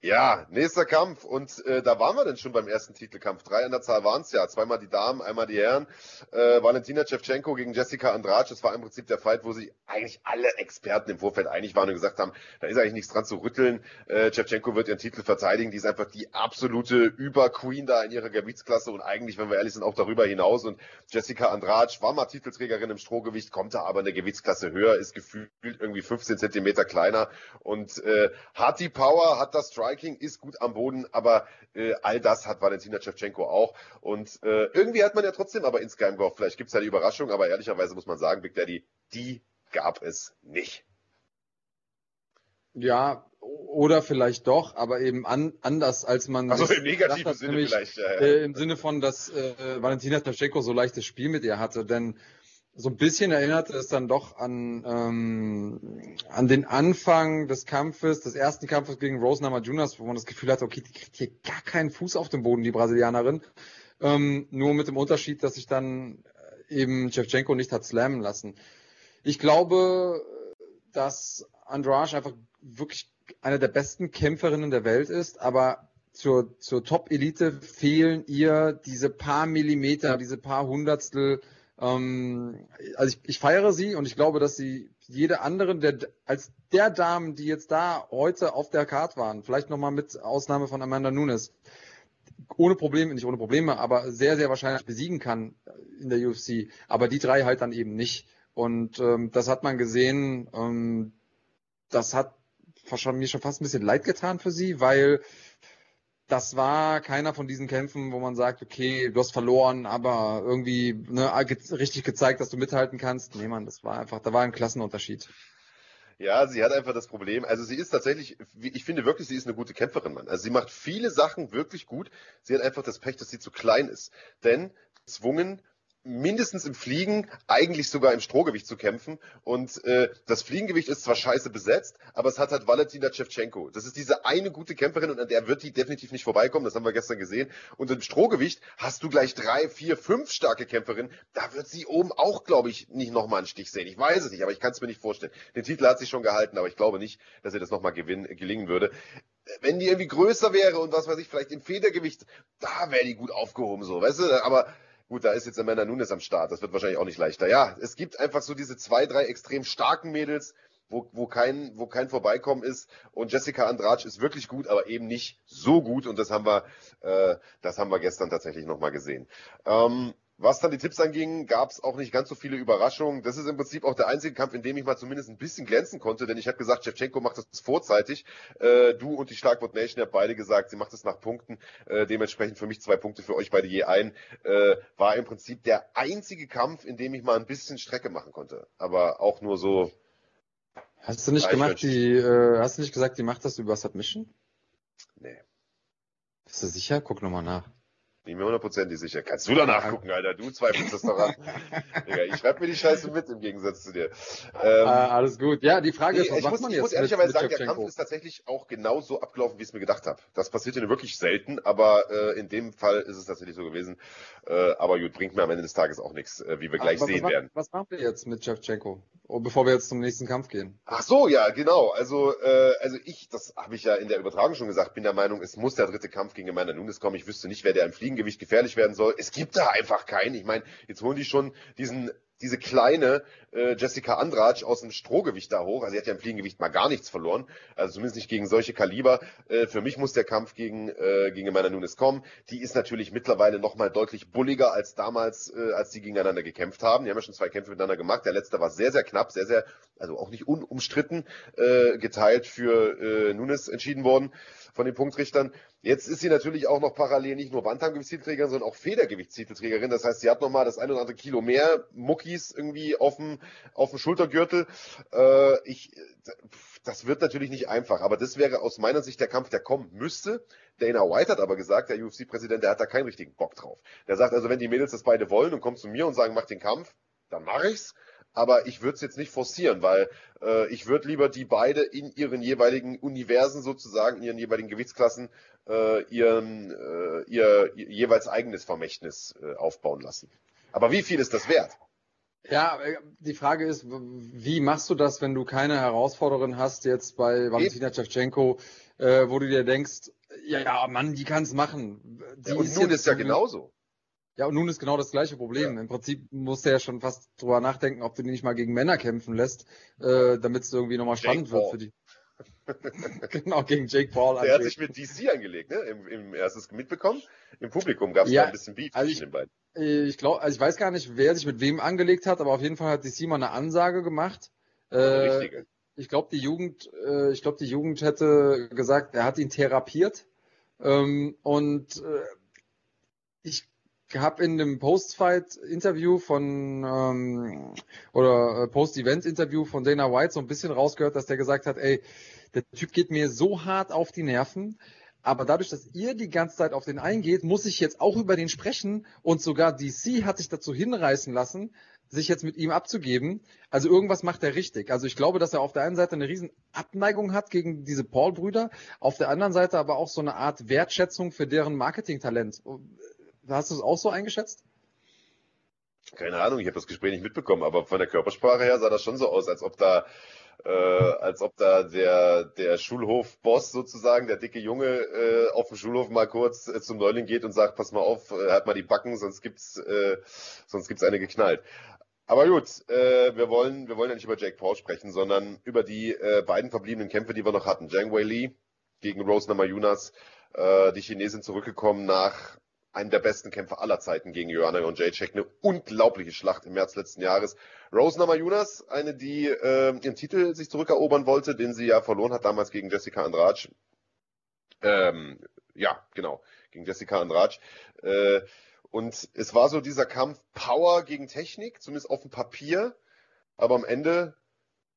ja, nächster Kampf. Und äh, da waren wir denn schon beim ersten Titelkampf. Drei an der Zahl waren es ja. Zweimal die Damen, einmal die Herren. Äh, Valentina Shevchenko gegen Jessica Andrade. Das war im Prinzip der Fight, wo sich eigentlich alle Experten im Vorfeld einig waren und gesagt haben, da ist eigentlich nichts dran zu rütteln. Äh, wird ihren Titel verteidigen. Die ist einfach die absolute Überqueen da in ihrer Gewichtsklasse und eigentlich, wenn wir ehrlich sind, auch darüber hinaus. Und Jessica Andrade war mal Titelträgerin im Strohgewicht, kommt da aber in der Gewichtsklasse höher, ist gefühlt irgendwie 15 Zentimeter kleiner und äh, hat die Power, hat das Strike Striking ist gut am Boden, aber äh, all das hat Valentina Shevchenko auch. Und äh, irgendwie hat man ja trotzdem aber insgeheim gehofft, vielleicht gibt es ja die Überraschung, aber ehrlicherweise muss man sagen, Big Daddy, die gab es nicht. Ja, oder vielleicht doch, aber eben an, anders als man. Also im negativen Sinne nämlich, vielleicht. Ja, ja. Äh, Im Sinne von, dass äh, Valentina Shevchenko so leichtes Spiel mit ihr hatte, denn so ein bisschen erinnerte es dann doch an, ähm, an den Anfang des Kampfes, des ersten Kampfes gegen Rose Namajunas, wo man das Gefühl hatte, okay, die kriegt hier gar keinen Fuß auf dem Boden, die Brasilianerin. Ähm, nur mit dem Unterschied, dass sich dann äh, eben Shevchenko nicht hat slammen lassen. Ich glaube, dass Andrade einfach wirklich eine der besten Kämpferinnen der Welt ist, aber zur, zur Top-Elite fehlen ihr diese paar Millimeter, diese paar Hundertstel ähm, also ich, ich feiere sie und ich glaube, dass sie jede andere, der, als der Damen, die jetzt da heute auf der Card waren, vielleicht nochmal mit Ausnahme von Amanda Nunes, ohne Probleme, nicht ohne Probleme, aber sehr, sehr wahrscheinlich besiegen kann in der UFC. Aber die drei halt dann eben nicht. Und ähm, das hat man gesehen. Ähm, das hat mir schon fast ein bisschen leid getan für sie, weil das war keiner von diesen Kämpfen, wo man sagt, okay, du hast verloren, aber irgendwie ne, richtig gezeigt, dass du mithalten kannst. Nee, man, das war einfach, da war ein Klassenunterschied. Ja, sie hat einfach das Problem. Also sie ist tatsächlich, ich finde wirklich, sie ist eine gute Kämpferin, Mann. Also sie macht viele Sachen wirklich gut. Sie hat einfach das Pech, dass sie zu klein ist. Denn zwungen mindestens im Fliegen, eigentlich sogar im Strohgewicht zu kämpfen. Und äh, das Fliegengewicht ist zwar scheiße besetzt, aber es hat halt Valentina Shevchenko. Das ist diese eine gute Kämpferin und an der wird die definitiv nicht vorbeikommen. Das haben wir gestern gesehen. Und im Strohgewicht hast du gleich drei, vier, fünf starke Kämpferinnen. Da wird sie oben auch, glaube ich, nicht nochmal einen Stich sehen. Ich weiß es nicht, aber ich kann es mir nicht vorstellen. Den Titel hat sie schon gehalten, aber ich glaube nicht, dass ihr das nochmal gelingen würde. Wenn die irgendwie größer wäre und was weiß ich, vielleicht im Federgewicht, da wäre die gut aufgehoben, so, weißt du? Aber Gut, da ist jetzt Amanda Nunes am Start. Das wird wahrscheinlich auch nicht leichter. Ja, es gibt einfach so diese zwei, drei extrem starken Mädels, wo, wo, kein, wo kein Vorbeikommen ist. Und Jessica Andrade ist wirklich gut, aber eben nicht so gut. Und das haben wir, äh, das haben wir gestern tatsächlich nochmal gesehen. Ähm, Was dann die Tipps anging, gab es auch nicht ganz so viele Überraschungen. Das ist im Prinzip auch der einzige Kampf, in dem ich mal zumindest ein bisschen glänzen konnte, denn ich habe gesagt, Shevchenko macht das vorzeitig. Äh, du und die Schlagwort Nation habt beide gesagt, sie macht es nach Punkten. Äh, dementsprechend für mich zwei Punkte für euch beide je ein. Äh, war im Prinzip der einzige Kampf, in dem ich mal ein bisschen Strecke machen konnte. Aber auch nur so. Hast du nicht gemacht, die, äh, hast du nicht gesagt, die macht das über Submission? Nee. Bist du sicher? Guck nochmal nach. Bin mir hundertprozentig sicher. Kannst du da nachgucken, Alter? Du zweifelst das doch an. Digga, ich schreibe mir die Scheiße mit im Gegensatz zu dir. Ähm, ah, alles gut. Ja, die Frage nee, ist, was ich macht muss, man ich jetzt? muss ehrlicherweise sagen, der Kampf ist tatsächlich auch genau so abgelaufen, wie ich es mir gedacht habe. Das passiert ja wirklich selten, aber äh, in dem Fall ist es tatsächlich so gewesen. Äh, aber gut, bringt mir am Ende des Tages auch nichts, äh, wie wir gleich aber, sehen was, werden. Was machen wir jetzt mit Shevchenko, oh, bevor wir jetzt zum nächsten Kampf gehen? Ach so, ja, genau. Also, äh, also ich, das habe ich ja in der Übertragung schon gesagt, bin der Meinung, es muss der dritte Kampf gegen Amanda Nunes kommen. Ich wüsste nicht, wer der im Fliegengewicht gefährlich werden soll. Es gibt da einfach keinen. Ich meine, jetzt holen die schon diesen diese kleine äh, Jessica Andrade aus dem Strohgewicht da hoch. Also sie hat ja im Fliegengewicht mal gar nichts verloren. Also zumindest nicht gegen solche Kaliber. Äh, für mich muss der Kampf gegen, äh, gegen Amanda Nunes kommen. Die ist natürlich mittlerweile nochmal deutlich bulliger als damals, äh, als die gegeneinander gekämpft haben. Die haben ja schon zwei Kämpfe miteinander gemacht. Der letzte war sehr, sehr knapp, sehr, sehr, also auch nicht unumstritten, äh, geteilt für äh, Nunes entschieden worden von den Punktrichtern. Jetzt ist sie natürlich auch noch parallel nicht nur Bantamgewichtstitelträgerin, sondern auch Federgewichtstitelträgerin. Das heißt, sie hat nochmal das ein oder andere Kilo mehr Muckis irgendwie auf dem, auf dem Schultergürtel. Äh, ich, das wird natürlich nicht einfach, aber das wäre aus meiner Sicht der Kampf, der kommen müsste. Dana White hat aber gesagt, der UFC-Präsident, der hat da keinen richtigen Bock drauf. Der sagt also, wenn die Mädels das beide wollen und kommen zu mir und sagen, mach den Kampf, dann mache ich's aber ich würde es jetzt nicht forcieren, weil äh, ich würde lieber die beide in ihren jeweiligen Universen sozusagen, in ihren jeweiligen Gewichtsklassen, äh, ihren, äh, ihr, ihr, jeweils eigenes Vermächtnis äh, aufbauen lassen. Aber wie viel ist das wert? Ja, äh, die Frage ist, wie machst du das, wenn du keine Herausforderin hast jetzt bei Valentina Shevchenko, äh, wo du dir denkst, ja, ja, Mann, die kann es machen. Die ja, und ist nun ist ja genauso. Ja, und nun ist genau das gleiche Problem. Ja. Im Prinzip musst du ja schon fast drüber nachdenken, ob du die nicht mal gegen Männer kämpfen lässt, äh, damit es irgendwie nochmal spannend wird für die. genau, gegen Jake Paul. Der hat sich mit DC angelegt, ne? Im, im erstes mitbekommen. Im Publikum gab es ja, ein bisschen Beef also zwischen den beiden. Ich glaube, also ich weiß gar nicht, wer sich mit wem angelegt hat, aber auf jeden Fall hat DC mal eine Ansage gemacht. Äh, ich glaube, die Jugend, äh, ich glaube, die Jugend hätte gesagt, er hat ihn therapiert. Ähm, und äh, habe in dem Post-Fight-Interview von ähm, oder äh, Post-Event-Interview von Dana White so ein bisschen rausgehört, dass der gesagt hat, ey, der Typ geht mir so hart auf die Nerven, aber dadurch, dass ihr die ganze Zeit auf den eingeht, muss ich jetzt auch über den sprechen und sogar DC hat sich dazu hinreißen lassen, sich jetzt mit ihm abzugeben. Also irgendwas macht er richtig. Also ich glaube, dass er auf der einen Seite eine riesen Abneigung hat gegen diese Paul-Brüder, auf der anderen Seite aber auch so eine Art Wertschätzung für deren Marketingtalent. Hast du es auch so eingeschätzt? Keine Ahnung, ich habe das Gespräch nicht mitbekommen, aber von der Körpersprache her sah das schon so aus, als ob da, äh, als ob da der, der Schulhofboss sozusagen, der dicke Junge, äh, auf dem Schulhof mal kurz äh, zum Neuling geht und sagt, pass mal auf, äh, halt mal die Backen, sonst gibt's, äh, sonst gibt's eine geknallt. Aber gut, äh, wir wollen, wir wollen ja nicht über Jake Paul sprechen, sondern über die äh, beiden verbliebenen Kämpfe, die wir noch hatten. Zhang Wei Li gegen Rose Namajunas, äh, die Chinesin zurückgekommen nach einen der besten Kämpfer aller Zeiten gegen Joanna und Jacek. Eine unglaubliche Schlacht im März letzten Jahres. Rose Namajunas, eine, die äh, ihren Titel sich zurückerobern wollte, den sie ja verloren hat damals gegen Jessica Andrade. Ähm, ja, genau, gegen Jessica Andrade. Äh, und es war so dieser Kampf Power gegen Technik, zumindest auf dem Papier. Aber am Ende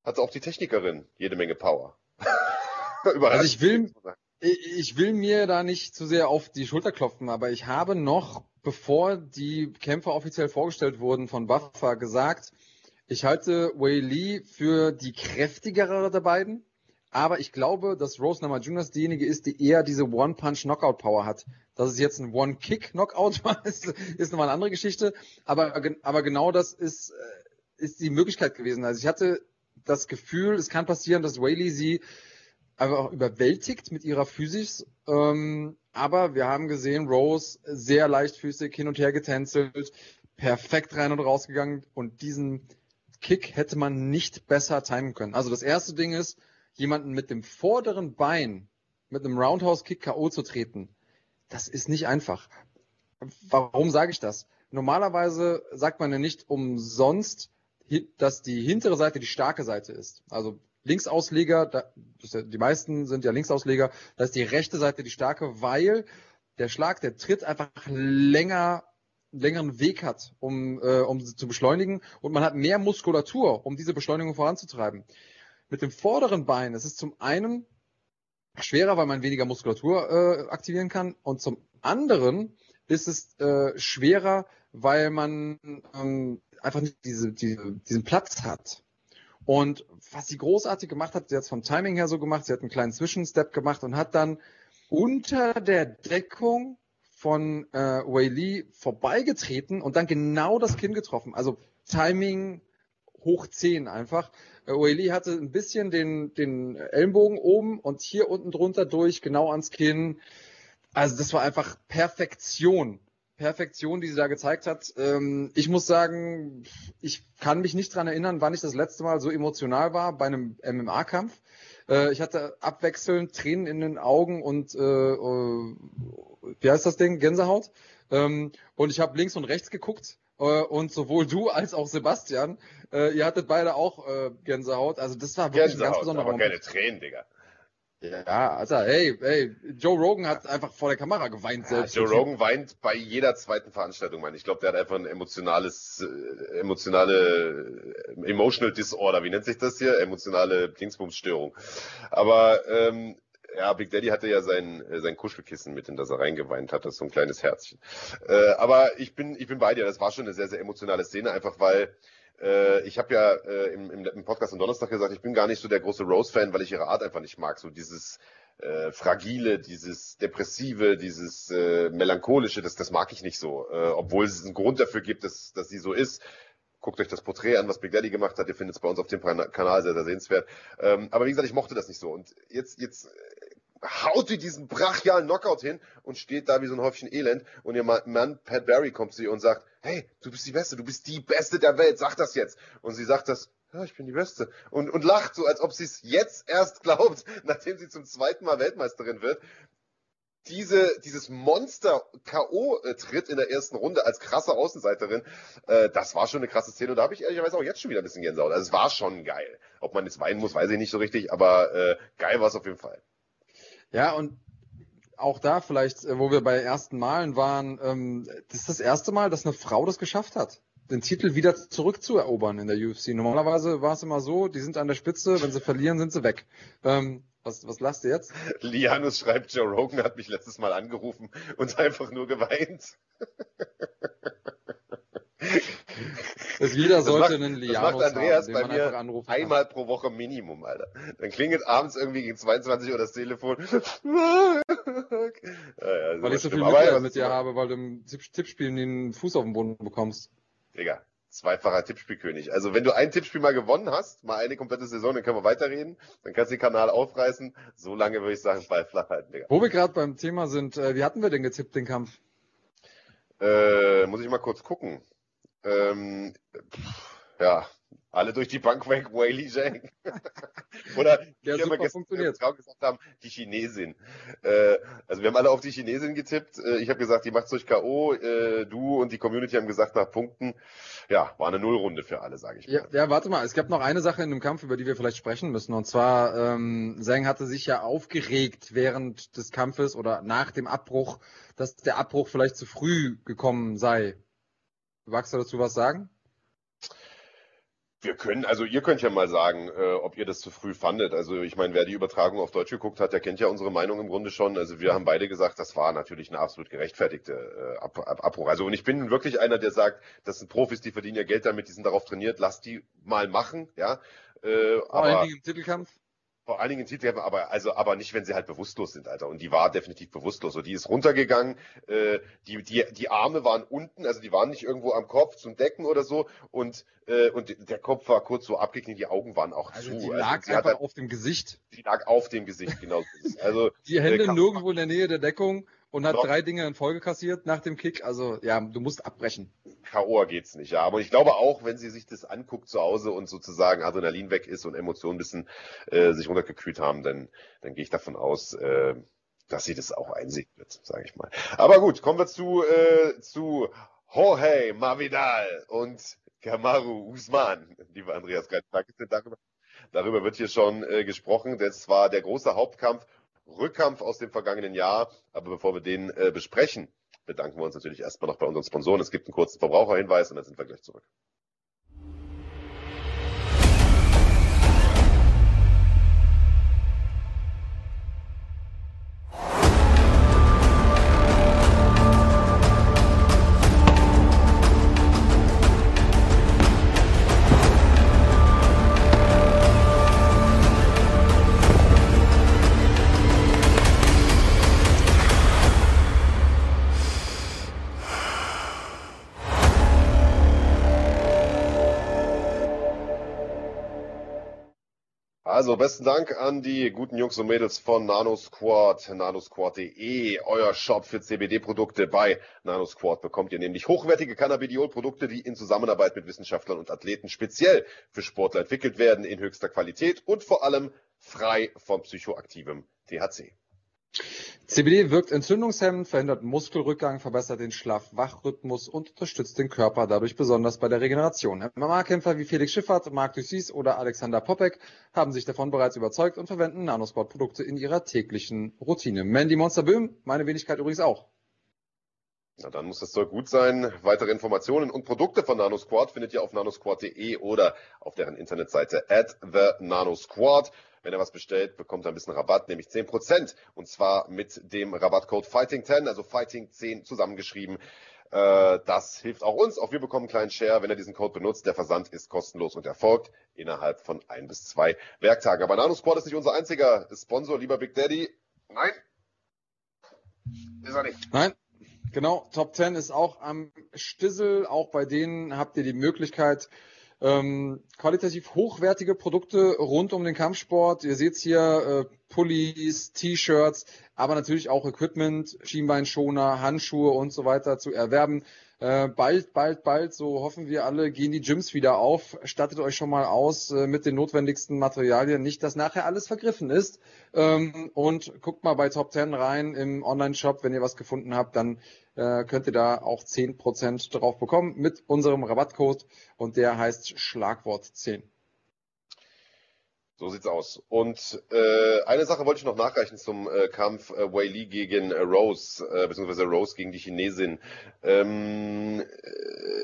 hatte auch die Technikerin jede Menge Power. also ich will, ich will mir da nicht zu sehr auf die Schulter klopfen, aber ich habe noch, bevor die Kämpfer offiziell vorgestellt wurden von Buffer, gesagt, ich halte Wei Li für die kräftigere der beiden, aber ich glaube, dass Rose Namajunas diejenige ist, die eher diese One-Punch-Knockout-Power hat. Dass es jetzt ein One-Kick-Knockout war, ist, ist nochmal eine andere Geschichte, aber, aber genau das ist, äh, ist die Möglichkeit gewesen. Also ich hatte das Gefühl, es kann passieren, dass Whaley sie einfach überwältigt mit ihrer Physis. Ähm, aber wir haben gesehen, Rose sehr leichtfüßig hin und her getänzelt, perfekt rein und rausgegangen und diesen Kick hätte man nicht besser timen können. Also das erste Ding ist, jemanden mit dem vorderen Bein mit einem Roundhouse Kick KO zu treten. Das ist nicht einfach. Warum sage ich das? normalerweise sagt man ja nicht umsonst, dass die hintere Seite die starke Seite ist. Also Linksausleger, da, die meisten sind ja Linksausleger, da ist die rechte Seite die starke, weil der Schlag, der Tritt einfach länger längeren Weg hat, um, äh, um zu beschleunigen und man hat mehr Muskulatur, um diese Beschleunigung voranzutreiben. Mit dem vorderen Bein ist es zum einen schwerer, weil man weniger Muskulatur äh, aktivieren kann und zum anderen ist es äh, schwerer, weil man ähm, einfach nicht diese, diese, diesen Platz hat. Und was sie großartig gemacht hat, sie hat es vom Timing her so gemacht, sie hat einen kleinen Zwischenstep gemacht und hat dann unter der Deckung von äh, Wei Li vorbeigetreten und dann genau das Kinn getroffen. Also Timing hoch 10 einfach. Äh, Wei Li hatte ein bisschen den, den Ellenbogen oben und hier unten drunter durch, genau ans Kinn. Also das war einfach Perfektion. Perfektion, die sie da gezeigt hat. Ähm, ich muss sagen, ich kann mich nicht dran erinnern, wann ich das letzte Mal so emotional war bei einem MMA-Kampf. Äh, ich hatte abwechselnd Tränen in den Augen und äh, äh, wie heißt das Ding? Gänsehaut. Ähm, und ich habe links und rechts geguckt und sowohl du als auch Sebastian, ihr hattet beide auch Gänsehaut. Also das war wirklich Gänsehaut, ein ganz besonderer aber keine Tränen, Digga. Ja, also hey, hey, Joe Rogan hat einfach vor der Kamera geweint ja, selbst. Joe Rogan weint bei jeder zweiten Veranstaltung, Mann. Ich glaube, der hat einfach ein emotionales, äh, emotionale, äh, emotional disorder, wie nennt sich das hier? Emotionale Dingsbumsstörung. Aber ähm, ja, Big Daddy hatte ja sein, äh, sein Kuschelkissen mit, in das er reingeweint hat, das ist so ein kleines Herzchen. Äh, aber ich bin, ich bin bei dir, das war schon eine sehr, sehr emotionale Szene, einfach weil äh, ich habe ja äh, im, im, Podcast am Donnerstag gesagt, ich bin gar nicht so der große Rose-Fan, weil ich ihre Art einfach nicht mag. So dieses äh, Fragile, dieses Depressive, dieses äh, Melancholische, das, das mag ich nicht so. Äh, obwohl es einen Grund dafür gibt, dass, dass sie so ist. Guckt euch das Porträt an, was Big Daddy gemacht hat. Ihr findet es bei uns auf dem Kanal sehr, sehr sehenswert. Ähm, aber wie gesagt, ich mochte das nicht so. Und jetzt, jetzt haut sie diesen brachialen Knockout hin und steht da wie so ein Häufchen Elend und ihr Mann Pat Barry kommt zu ihr und sagt, hey, du bist die Beste, du bist die Beste der Welt, sag das jetzt. Und sie sagt das, ja, ich bin die Beste. Und, und lacht so, als ob sie es jetzt erst glaubt, nachdem sie zum zweiten Mal Weltmeisterin wird. Diese, dieses Monster-K.O.-Tritt in der ersten Runde als krasse Außenseiterin, äh, das war schon eine krasse Szene. Und da habe ich ehrlicherweise auch jetzt schon wieder ein bisschen Gänsehaut. Also es war schon geil. Ob man jetzt weinen muss, weiß ich nicht so richtig, aber äh, geil war es auf jeden Fall. Ja, und auch da vielleicht, äh, wo wir bei ersten Malen waren, ähm, das ist das erste Mal, dass eine Frau das geschafft hat, den Titel wieder zurückzuerobern in der UFC. Normalerweise war es immer so, die sind an der Spitze, wenn sie verlieren, sind sie weg. Ähm, was, was lasst ihr jetzt? Lianus schreibt, Joe Rogan hat mich letztes Mal angerufen und einfach nur geweint. Das jeder sollte macht, einen Lianus das macht Andreas haben, bei mir einmal pro Woche Minimum, Alter. Dann klingelt abends irgendwie gegen 22 Uhr das Telefon. ja, ja, weil ich so viel Mitleid mit dir habe, weil du im Tippspiel den Fuß auf den Boden bekommst. Digga, zweifacher Tippspielkönig. Also wenn du ein Tippspiel mal gewonnen hast, mal eine komplette Saison, dann können wir weiterreden. Dann kannst du den Kanal aufreißen. So lange würde ich sagen, Ball flach halten, Digga. Wo wir gerade beim Thema sind, äh, wie hatten wir denn getippt den Kampf? Äh, muss ich mal kurz gucken. Ähm, ja, alle durch die Bank weg, Whaley Zhang. Oder ja, wie wir gestern gesagt haben, die Chinesin. Äh, also wir haben alle auf die Chinesin getippt. Äh, ich habe gesagt, die macht's durch K.O. Äh, du und die Community haben gesagt, nach Punkten. Ja, war eine Nullrunde für alle, sage ich mal. Ja, ja, warte mal, es gab noch eine Sache in dem Kampf, über die wir vielleicht sprechen müssen. Und zwar, ähm, Zhang hatte sich ja aufgeregt während des Kampfes oder nach dem Abbruch, dass der Abbruch vielleicht zu früh gekommen sei. Magst du dazu was sagen? Wir können, also ihr könnt ja mal sagen, äh, ob ihr das zu früh fandet. Also ich meine, wer die Übertragung auf Deutsch geguckt hat, der kennt ja unsere Meinung im Grunde schon. Also wir haben beide gesagt, das war natürlich eine absolut gerechtfertigte äh, Ab Ab Abbruch. Also und ich bin wirklich einer, der sagt, das sind Profis, die verdienen ja Geld damit, die sind darauf trainiert, lasst die mal machen, ja. Äh, Vor aber, allen Dingen im Titelkampf? Vor allen Dingen in Titelkämpfen, aber also aber nicht, wenn sie halt bewusstlos sind, Alter. Und die war definitiv bewusstlos. So, die ist runtergegangen, äh, die die die Arme waren unten, also die waren nicht irgendwo am Kopf zum Decken oder so. Und äh, und der Kopf war kurz so abgeknickt, die Augen waren auch also zu. Die also lag also, einfach halt, auf dem Gesicht. Die lag auf dem Gesicht, genau. also die Hände äh, nirgendwo in der Nähe der Deckung und hat drei Dinge in Folge kassiert nach dem Kick. Also ja, du musst abbrechen. K.O. geht's nicht, ja. Aber ich glaube auch, wenn sie sich das anguckt zu Hause und sozusagen Adrenalin weg ist und Emotionen ein bisschen äh, sich runtergekühlt haben, dann, dann gehe ich davon aus, äh, dass sie das auch einsehen wird, sage ich mal. Aber gut, kommen wir zu, äh, zu Jorge Mavidal und Kamaru Usman. Lieber Andreas danke darüber. Darüber wird hier schon äh, gesprochen. Das war der große Hauptkampf, Rückkampf aus dem vergangenen Jahr. Aber bevor wir den äh, besprechen, bedanken wir uns natürlich erstmal noch bei unseren Sponsoren. Es gibt einen kurzen Verbraucherhinweis und dann sind wir gleich zurück. Also besten Dank an die guten Jungs und Mädels von NanoSquad, nanosquad.de, euer Shop für CBD-Produkte. Bei NanoSquad bekommt ihr nämlich hochwertige Cannabidiol-Produkte, die in Zusammenarbeit mit Wissenschaftlern und Athleten speziell für Sportler entwickelt werden, in höchster Qualität und vor allem frei von psychoaktivem THC. CBD wirkt entzündungshemmend, verhindert Muskelrückgang, verbessert den Schlaf-Wach-Rhythmus und unterstützt den Körper dadurch besonders bei der Regeneration. MMA-Kämpfer wie Felix Schiffert, Marc Dussis oder Alexander Popek haben sich davon bereits überzeugt und verwenden Nanosport-Produkte in ihrer täglichen Routine. Mandy Monster Böhm, meine Wenigkeit übrigens auch. Na, dann muss das Zeug gut sein. Weitere Informationen und Produkte von NanoSquad findet ihr auf nanosquad.de oder auf deren Internetseite at the NanoSquad. Wenn er was bestellt, bekommt er ein bisschen Rabatt, nämlich 10%. Und zwar mit dem Rabattcode Fighting10, also Fighting10 zusammengeschrieben. Äh, das hilft auch uns. Auch wir bekommen einen kleinen Share, wenn er diesen Code benutzt. Der Versand ist kostenlos und erfolgt innerhalb von ein bis zwei Werktagen. Aber NanoSquad ist nicht unser einziger Sponsor, lieber Big Daddy. Nein. Ist er nicht. Nein. Genau, Top 10 ist auch am Stissel. Auch bei denen habt ihr die Möglichkeit, ähm, qualitativ hochwertige Produkte rund um den Kampfsport. Ihr seht hier äh, Pullis, T-Shirts, aber natürlich auch Equipment, Schienbeinschoner, Handschuhe und so weiter zu erwerben. Äh, bald, bald, bald, so hoffen wir alle, gehen die Gyms wieder auf. Stattet euch schon mal aus äh, mit den notwendigsten Materialien. Nicht, dass nachher alles vergriffen ist. Ähm, und guckt mal bei Top 10 rein im Online-Shop. Wenn ihr was gefunden habt, dann äh, könnt ihr da auch 10% drauf bekommen mit unserem Rabattcode. Und der heißt Schlagwort 10. So sieht's aus. Und äh, eine Sache wollte ich noch nachreichen zum äh, Kampf äh, Wei Li gegen äh, Rose, äh, beziehungsweise Rose gegen die Chinesin. Ähm, äh,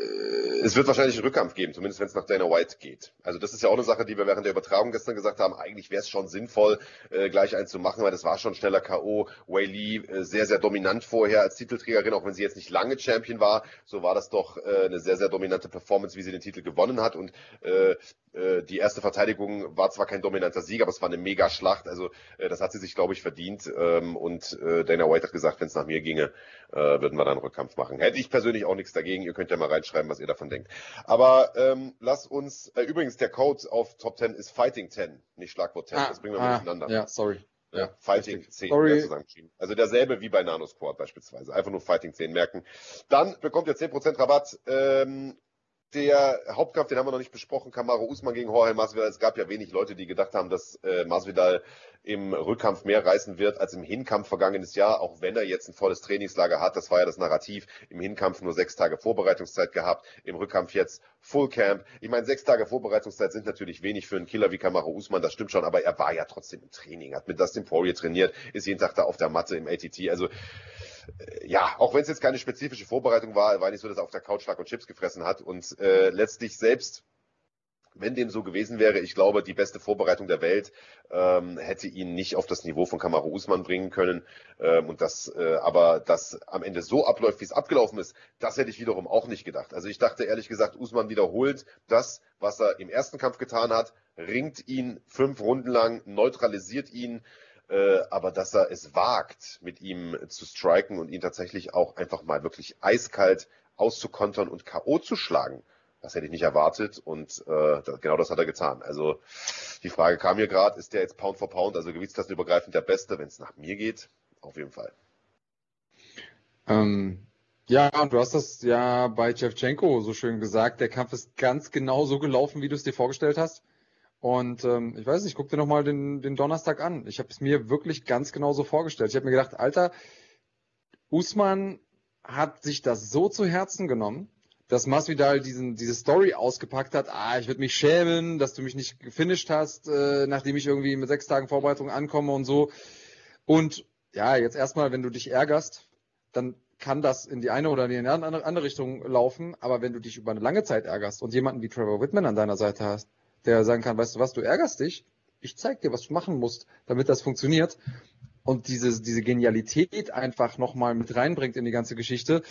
es wird wahrscheinlich einen Rückkampf geben, zumindest wenn es nach Dana White geht. Also das ist ja auch eine Sache, die wir während der Übertragung gestern gesagt haben. Eigentlich wäre es schon sinnvoll, äh, gleich einen zu machen, weil das war schon schneller K.O. Wei Li äh, sehr, sehr dominant vorher als Titelträgerin, auch wenn sie jetzt nicht lange Champion war. So war das doch äh, eine sehr, sehr dominante Performance, wie sie den Titel gewonnen hat. Und äh, äh, die erste Verteidigung war zwar kein dominanter Sieg, aber es war eine mega Schlacht. Also äh, das hat sie sich, glaube ich, verdient. Ähm, und äh, Dana White hat gesagt, wenn es nach mir ginge, äh, würden wir dann einen Rückkampf machen. Hätte ich persönlich auch nichts dagegen. Ihr könnt ja mal reinschreiben, was ihr davon denkt. Aber ähm, lass uns, äh, übrigens, der Code auf Top 10 ist Fighting 10, nicht Schlagwort 10. Ah, das bringen wir ah, mal durcheinander. Ja, sorry. Ja, Fighting richtig. 10 Sorry. zusammengeschrieben. Also derselbe wie bei Nanosquad beispielsweise. Einfach nur Fighting 10 merken. Dann bekommt ihr 10% Rabatt ähm, der Hauptkampf, den haben wir noch nicht besprochen, Kamaro Usman gegen Jorge Masvidal. Es gab ja wenig Leute, die gedacht haben, dass äh, Masvidal im Rückkampf mehr reißen wird als im Hinkampf vergangenes Jahr, auch wenn er jetzt ein volles Trainingslager hat. Das war ja das Narrativ. Im Hinkampf nur sechs Tage Vorbereitungszeit gehabt, im Rückkampf jetzt Full Camp. Ich meine, sechs Tage Vorbereitungszeit sind natürlich wenig für einen Killer wie Kamaro Usman, das stimmt schon, aber er war ja trotzdem im Training, hat mit Dustin Poirier trainiert, ist jeden Tag da auf der Matte im ATT. Also ja, auch wenn es jetzt keine spezifische Vorbereitung war, war nicht so, dass er auf der Couch lag und Chips gefressen hat und äh, letztlich selbst wenn dem so gewesen wäre, ich glaube, die beste Vorbereitung der Welt ähm, hätte ihn nicht auf das Niveau von Kamaru Usman bringen können. Ähm, und das, äh, aber das am Ende so abläuft, wie es abgelaufen ist, das hätte ich wiederum auch nicht gedacht. Also ich dachte ehrlich gesagt, Usman wiederholt das, was er im ersten Kampf getan hat, ringt ihn fünf Runden lang, neutralisiert ihn, äh, aber dass er es wagt, mit ihm zu striken und ihn tatsächlich auch einfach mal wirklich eiskalt auszukontern und K.O. zu schlagen, das hätte ich nicht erwartet und äh, genau das hat er getan. Also die Frage kam mir gerade, ist der jetzt Pound for Pound, also gewichtsklassenübergreifend der Beste, wenn es nach mir geht? Auf jeden Fall. Ähm, ja, und du hast das ja bei Chevchenko so schön gesagt, der Kampf ist ganz genau so gelaufen, wie du es dir vorgestellt hast. Und ähm, ich weiß nicht, guck dir nochmal den, den Donnerstag an. Ich habe es mir wirklich ganz genau so vorgestellt. Ich habe mir gedacht, Alter, Usman hat sich das so zu Herzen genommen, dass Masvidal diesen, diese Story ausgepackt hat, ah, ich würde mich schämen, dass du mich nicht gefinisht hast, äh, nachdem ich irgendwie mit sechs Tagen Vorbereitung ankomme und so. Und ja, jetzt erstmal, wenn du dich ärgerst, dann kann das in die eine oder in die andere, Richtung laufen. Aber wenn du dich über eine lange Zeit ärgerst und jemanden wie Trevor Whitman an deiner Seite hast, der sagen kann, weißt du was, du ärgerst dich, ich zeig dir, was du machen musst, damit das funktioniert, und diese, diese Genialität einfach nochmal mit reinbringt in die ganze Geschichte,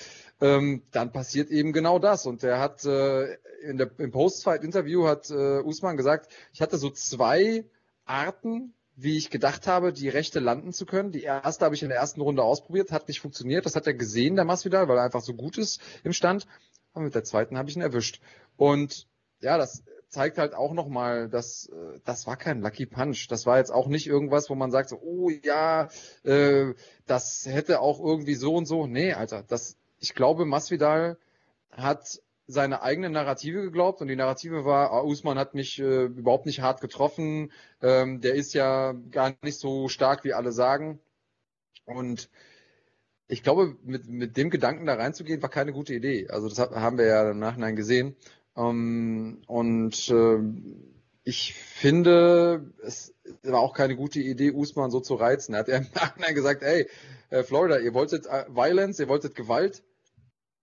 ähm, dann passiert eben genau das. Und der hat äh, in der, im Post-Fight-Interview hat äh, Usman gesagt, ich hatte so zwei Arten, wie ich gedacht habe, die Rechte landen zu können. Die erste habe ich in der ersten Runde ausprobiert, hat nicht funktioniert. Das hat er gesehen, der Masvidal, weil er einfach so gut ist im Stand. Und mit der zweiten habe ich ihn erwischt. Und ja, das zeigt halt auch nochmal, dass äh, das war kein Lucky Punch. Das war jetzt auch nicht irgendwas, wo man sagt, so, oh ja, äh, das hätte auch irgendwie so und so. Nee, Alter, das, ich glaube, Masvidal hat seine eigene Narrative geglaubt und die Narrative war, ah, Usman hat mich äh, überhaupt nicht hart getroffen, ähm, der ist ja gar nicht so stark, wie alle sagen. Und ich glaube, mit, mit dem Gedanken da reinzugehen, war keine gute Idee. Also das haben wir ja im Nachhinein gesehen. Ähm, und äh, ich finde, es war auch keine gute Idee, Usman so zu reizen. Er hat ja im Nachhinein gesagt, ey, äh, Florida, ihr wolltet äh, Violence, ihr wolltet Gewalt,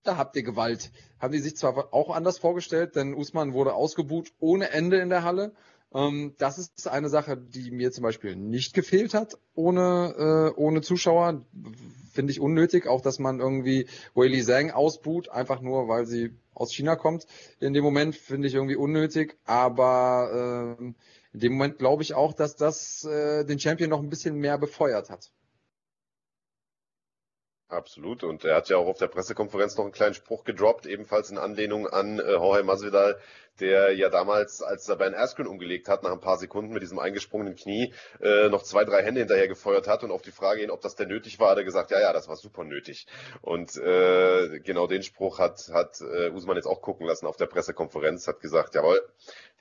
da habt ihr Gewalt. Haben die sich zwar auch anders vorgestellt, denn Usman wurde ausgebuht ohne Ende in der Halle. Ähm, das ist eine Sache, die mir zum Beispiel nicht gefehlt hat ohne, äh, ohne Zuschauer. Finde ich unnötig, auch dass man irgendwie Weili Zhang ausbuht, einfach nur, weil sie aus China kommt. In dem Moment finde ich irgendwie unnötig, aber äh, in dem Moment glaube ich auch, dass das äh, den Champion noch ein bisschen mehr befeuert hat. Absolut. Und er hat ja auch auf der Pressekonferenz noch einen kleinen Spruch gedroppt, ebenfalls in Anlehnung an äh, Jorge Masvidal, der ja damals, als er Ben Askren umgelegt hat, nach ein paar Sekunden mit diesem eingesprungenen Knie äh, noch zwei, drei Hände hinterher gefeuert hat und auf die Frage hin, ob das denn nötig war, hat er gesagt, ja, ja, das war super nötig. Und äh, genau den Spruch hat, hat äh, Usman jetzt auch gucken lassen auf der Pressekonferenz, hat gesagt, jawohl,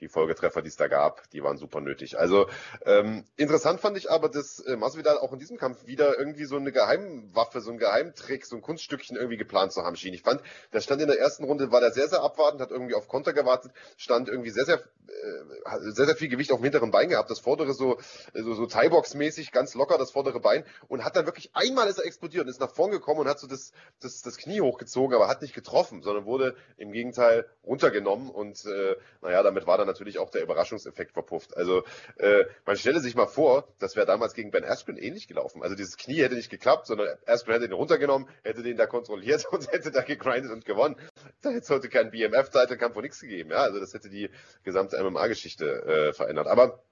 die Folgetreffer, die es da gab, die waren super nötig. Also ähm, interessant fand ich aber, dass äh, Masvidal auch in diesem Kampf wieder irgendwie so eine Geheimwaffe, so ein Geheimtrick, so ein Kunststückchen irgendwie geplant zu haben schien. Ich fand, der stand in der ersten Runde, war der sehr, sehr abwartend, hat irgendwie auf Konter gewartet stand irgendwie sehr, sehr, äh, sehr, sehr viel Gewicht auf dem hinteren Bein gehabt. Das vordere so, so, so Thai-Box-mäßig, ganz locker das vordere Bein und hat dann wirklich einmal ist er explodiert und ist nach vorn gekommen und hat so das, das, das Knie hochgezogen, aber hat nicht getroffen, sondern wurde im Gegenteil runtergenommen und äh, naja, damit war dann natürlich auch der Überraschungseffekt verpufft. Also äh, man stelle sich mal vor, das wäre damals gegen Ben Askren ähnlich gelaufen. Also dieses Knie hätte nicht geklappt, sondern Askren hätte ihn runtergenommen, hätte den da kontrolliert und hätte da gegrindet und gewonnen. Da hätte es heute keinen BMF-Titelkampf von nichts gegeben. Ja, also das hätte die gesamte MMA-Geschichte äh, verändert. Aber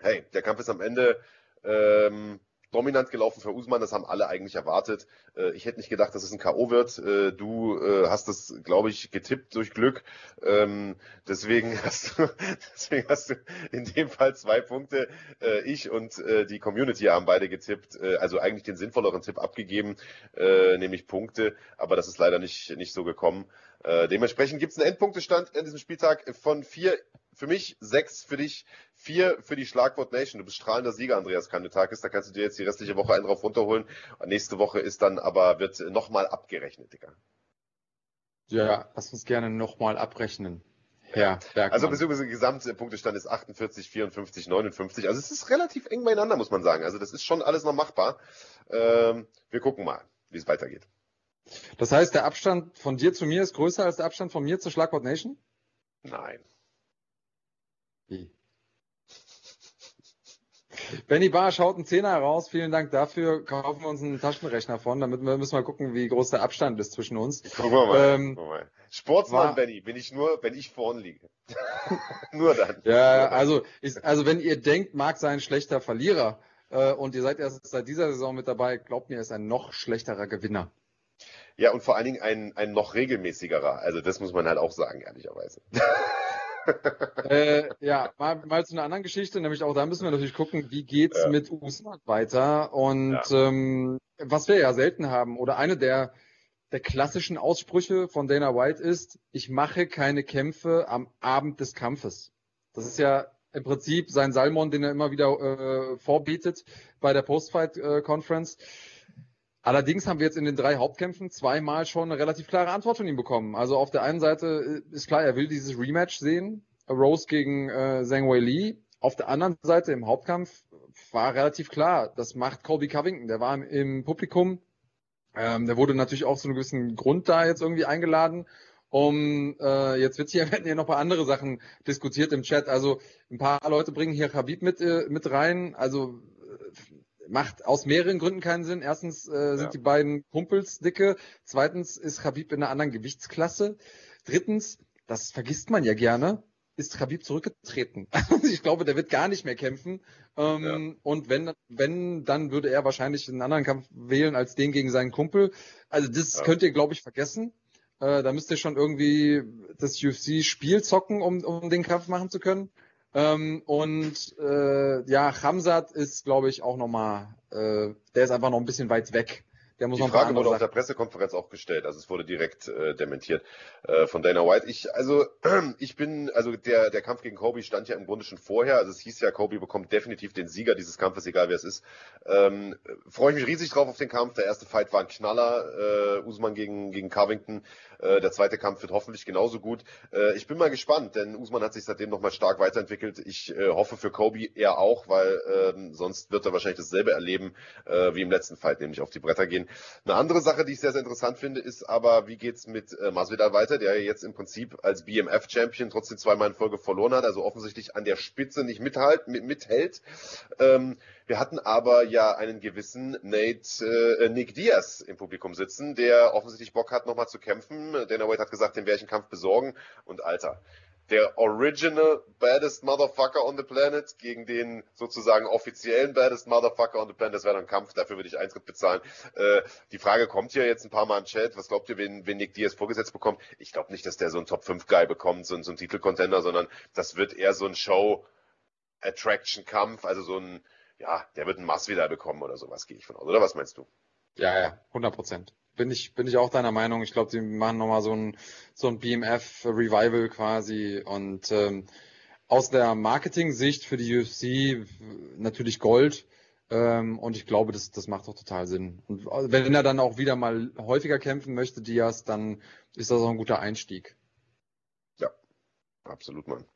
hey, der Kampf ist am Ende ähm, dominant gelaufen für Usman, das haben alle eigentlich erwartet. Äh, ich hätte nicht gedacht, dass es ein K.O. wird. Äh, du äh, hast das, glaube ich, getippt durch Glück. Ähm, deswegen, hast du, deswegen hast du in dem Fall zwei Punkte. Äh, ich und äh, die Community haben beide getippt, äh, also eigentlich den sinnvolleren Tipp abgegeben, nämlich Punkte. Aber das ist leider nicht, nicht so gekommen. Äh, dementsprechend gibt es einen Endpunktestand in diesem Spieltag von vier für mich, sechs für dich, vier für die Schlagwort Nation. Du bist strahlender Sieger, Andreas Kandetakis. Da kannst du dir jetzt die restliche Woche einen drauf runterholen. Nächste Woche ist dann aber, wird nochmal abgerechnet, Digga. Ja, lass uns gerne nochmal abrechnen. Bergmann. Also beziehungsweise der Gesamtpunktestand ist 48, 54, 59. Also es ist relativ eng beieinander, muss man sagen. Also das ist schon alles noch machbar. Ähm, wir gucken mal, wie es weitergeht. Das heißt, der Abstand von dir zu mir ist größer als der Abstand von mir zur Schlagwort Nation? Nein. Wie? Benny Bar schaut einen Zehner heraus. Vielen Dank dafür. Kaufen wir uns einen Taschenrechner von, damit wir müssen mal gucken, wie groß der Abstand ist zwischen uns. Gucken wir mal. Ähm, mal. Sportsmann, war, Benny, bin ich nur, wenn ich vorn liege. nur dann. Ja, also, ist, also wenn ihr denkt, Marc sei ein schlechter Verlierer äh, und ihr seid erst seit dieser Saison mit dabei, glaubt mir, er ist ein noch schlechterer Gewinner. Ja, und vor allen Dingen ein, ein noch regelmäßigerer. Also das muss man halt auch sagen, ehrlicherweise. äh, ja, mal, mal zu einer anderen Geschichte, nämlich auch da müssen wir natürlich gucken, wie geht's ja. mit Usman weiter. Und ja. ähm, was wir ja selten haben, oder eine der, der klassischen Aussprüche von Dana White ist, ich mache keine Kämpfe am Abend des Kampfes. Das ist ja im Prinzip sein Salmon, den er immer wieder äh, vorbietet bei der Postfight-Conference. Äh, Allerdings haben wir jetzt in den drei Hauptkämpfen zweimal schon eine relativ klare Antwort von ihm bekommen. Also auf der einen Seite ist klar, er will dieses Rematch sehen, Rose gegen äh, Zhang Wei Li. Auf der anderen Seite im Hauptkampf war relativ klar, das macht Colby Covington. Der war im, im Publikum. Ähm, der wurde natürlich auch zu einem gewissen Grund da jetzt irgendwie eingeladen. Um äh, jetzt wird hier werden hier noch ein paar andere Sachen diskutiert im Chat. Also ein paar Leute bringen hier Khabib mit äh, mit rein. Also macht aus mehreren Gründen keinen Sinn. Erstens äh, sind ja. die beiden Kumpels dicke. Zweitens ist Khabib in einer anderen Gewichtsklasse. Drittens, das vergisst man ja gerne, ist Khabib zurückgetreten. ich glaube, der wird gar nicht mehr kämpfen. Ähm, ja. Und wenn, wenn, dann würde er wahrscheinlich einen anderen Kampf wählen als den gegen seinen Kumpel. Also das ja. könnt ihr, glaube ich, vergessen. Äh, da müsst ihr schon irgendwie das UFC-Spiel zocken, um, um den Kampf machen zu können. Ähm, und äh, ja, Hamzat ist, glaube ich, auch nochmal, äh, der ist einfach noch ein bisschen weit weg. Der muss die Frage wurde auf der Pressekonferenz auch gestellt, also es wurde direkt äh, dementiert äh, von Dana White. Ich, also ich bin, also der, der Kampf gegen Kobe stand ja im Grunde schon vorher. Also es hieß ja, Kobe bekommt definitiv den Sieger dieses Kampfes, egal wer es ist. Ähm, Freue ich mich riesig drauf auf den Kampf. Der erste Fight war ein Knaller, äh, Usman gegen, gegen Covington. Äh, der zweite Kampf wird hoffentlich genauso gut. Äh, ich bin mal gespannt, denn Usman hat sich seitdem nochmal stark weiterentwickelt. Ich äh, hoffe für Kobe eher auch, weil ähm, sonst wird er wahrscheinlich dasselbe erleben äh, wie im letzten Fight, nämlich auf die Bretter gehen. Eine andere Sache, die ich sehr, sehr interessant finde, ist aber, wie geht's mit äh, Masvidal weiter, der jetzt im Prinzip als BMF-Champion trotzdem zweimal in Folge verloren hat, also offensichtlich an der Spitze nicht mithalt, mit, mithält. Ähm, wir hatten aber ja einen gewissen Nate, äh, Nick Diaz im Publikum sitzen, der offensichtlich Bock hat, nochmal zu kämpfen. Dana White hat gesagt, den werde ich einen Kampf besorgen. Und Alter, der original baddest Motherfucker on the planet gegen den sozusagen offiziellen baddest Motherfucker on the planet. Das wäre dann ein Kampf, dafür würde ich Eintritt bezahlen. Äh, die Frage kommt hier jetzt ein paar Mal im Chat. Was glaubt ihr, wen, wen Nick Diaz vorgesetzt bekommt? Ich glaube nicht, dass der so einen Top 5 Guy bekommt, so, so einen Titelcontender, sondern das wird eher so ein Show Attraction Kampf, also so ein, ja, der wird einen Mass wieder bekommen oder sowas, gehe ich von aus. Oder was meinst du? Ja, ja, 100 Prozent bin ich, bin ich auch deiner Meinung. Ich glaube, die machen nochmal so ein, so ein BMF-Revival quasi und ähm, aus der Marketing-Sicht für die UFC natürlich Gold. Ähm, und ich glaube, das, das macht doch total Sinn. Und wenn er dann auch wieder mal häufiger kämpfen möchte, Diaz, dann ist das auch ein guter Einstieg. Ja, absolut, Mann.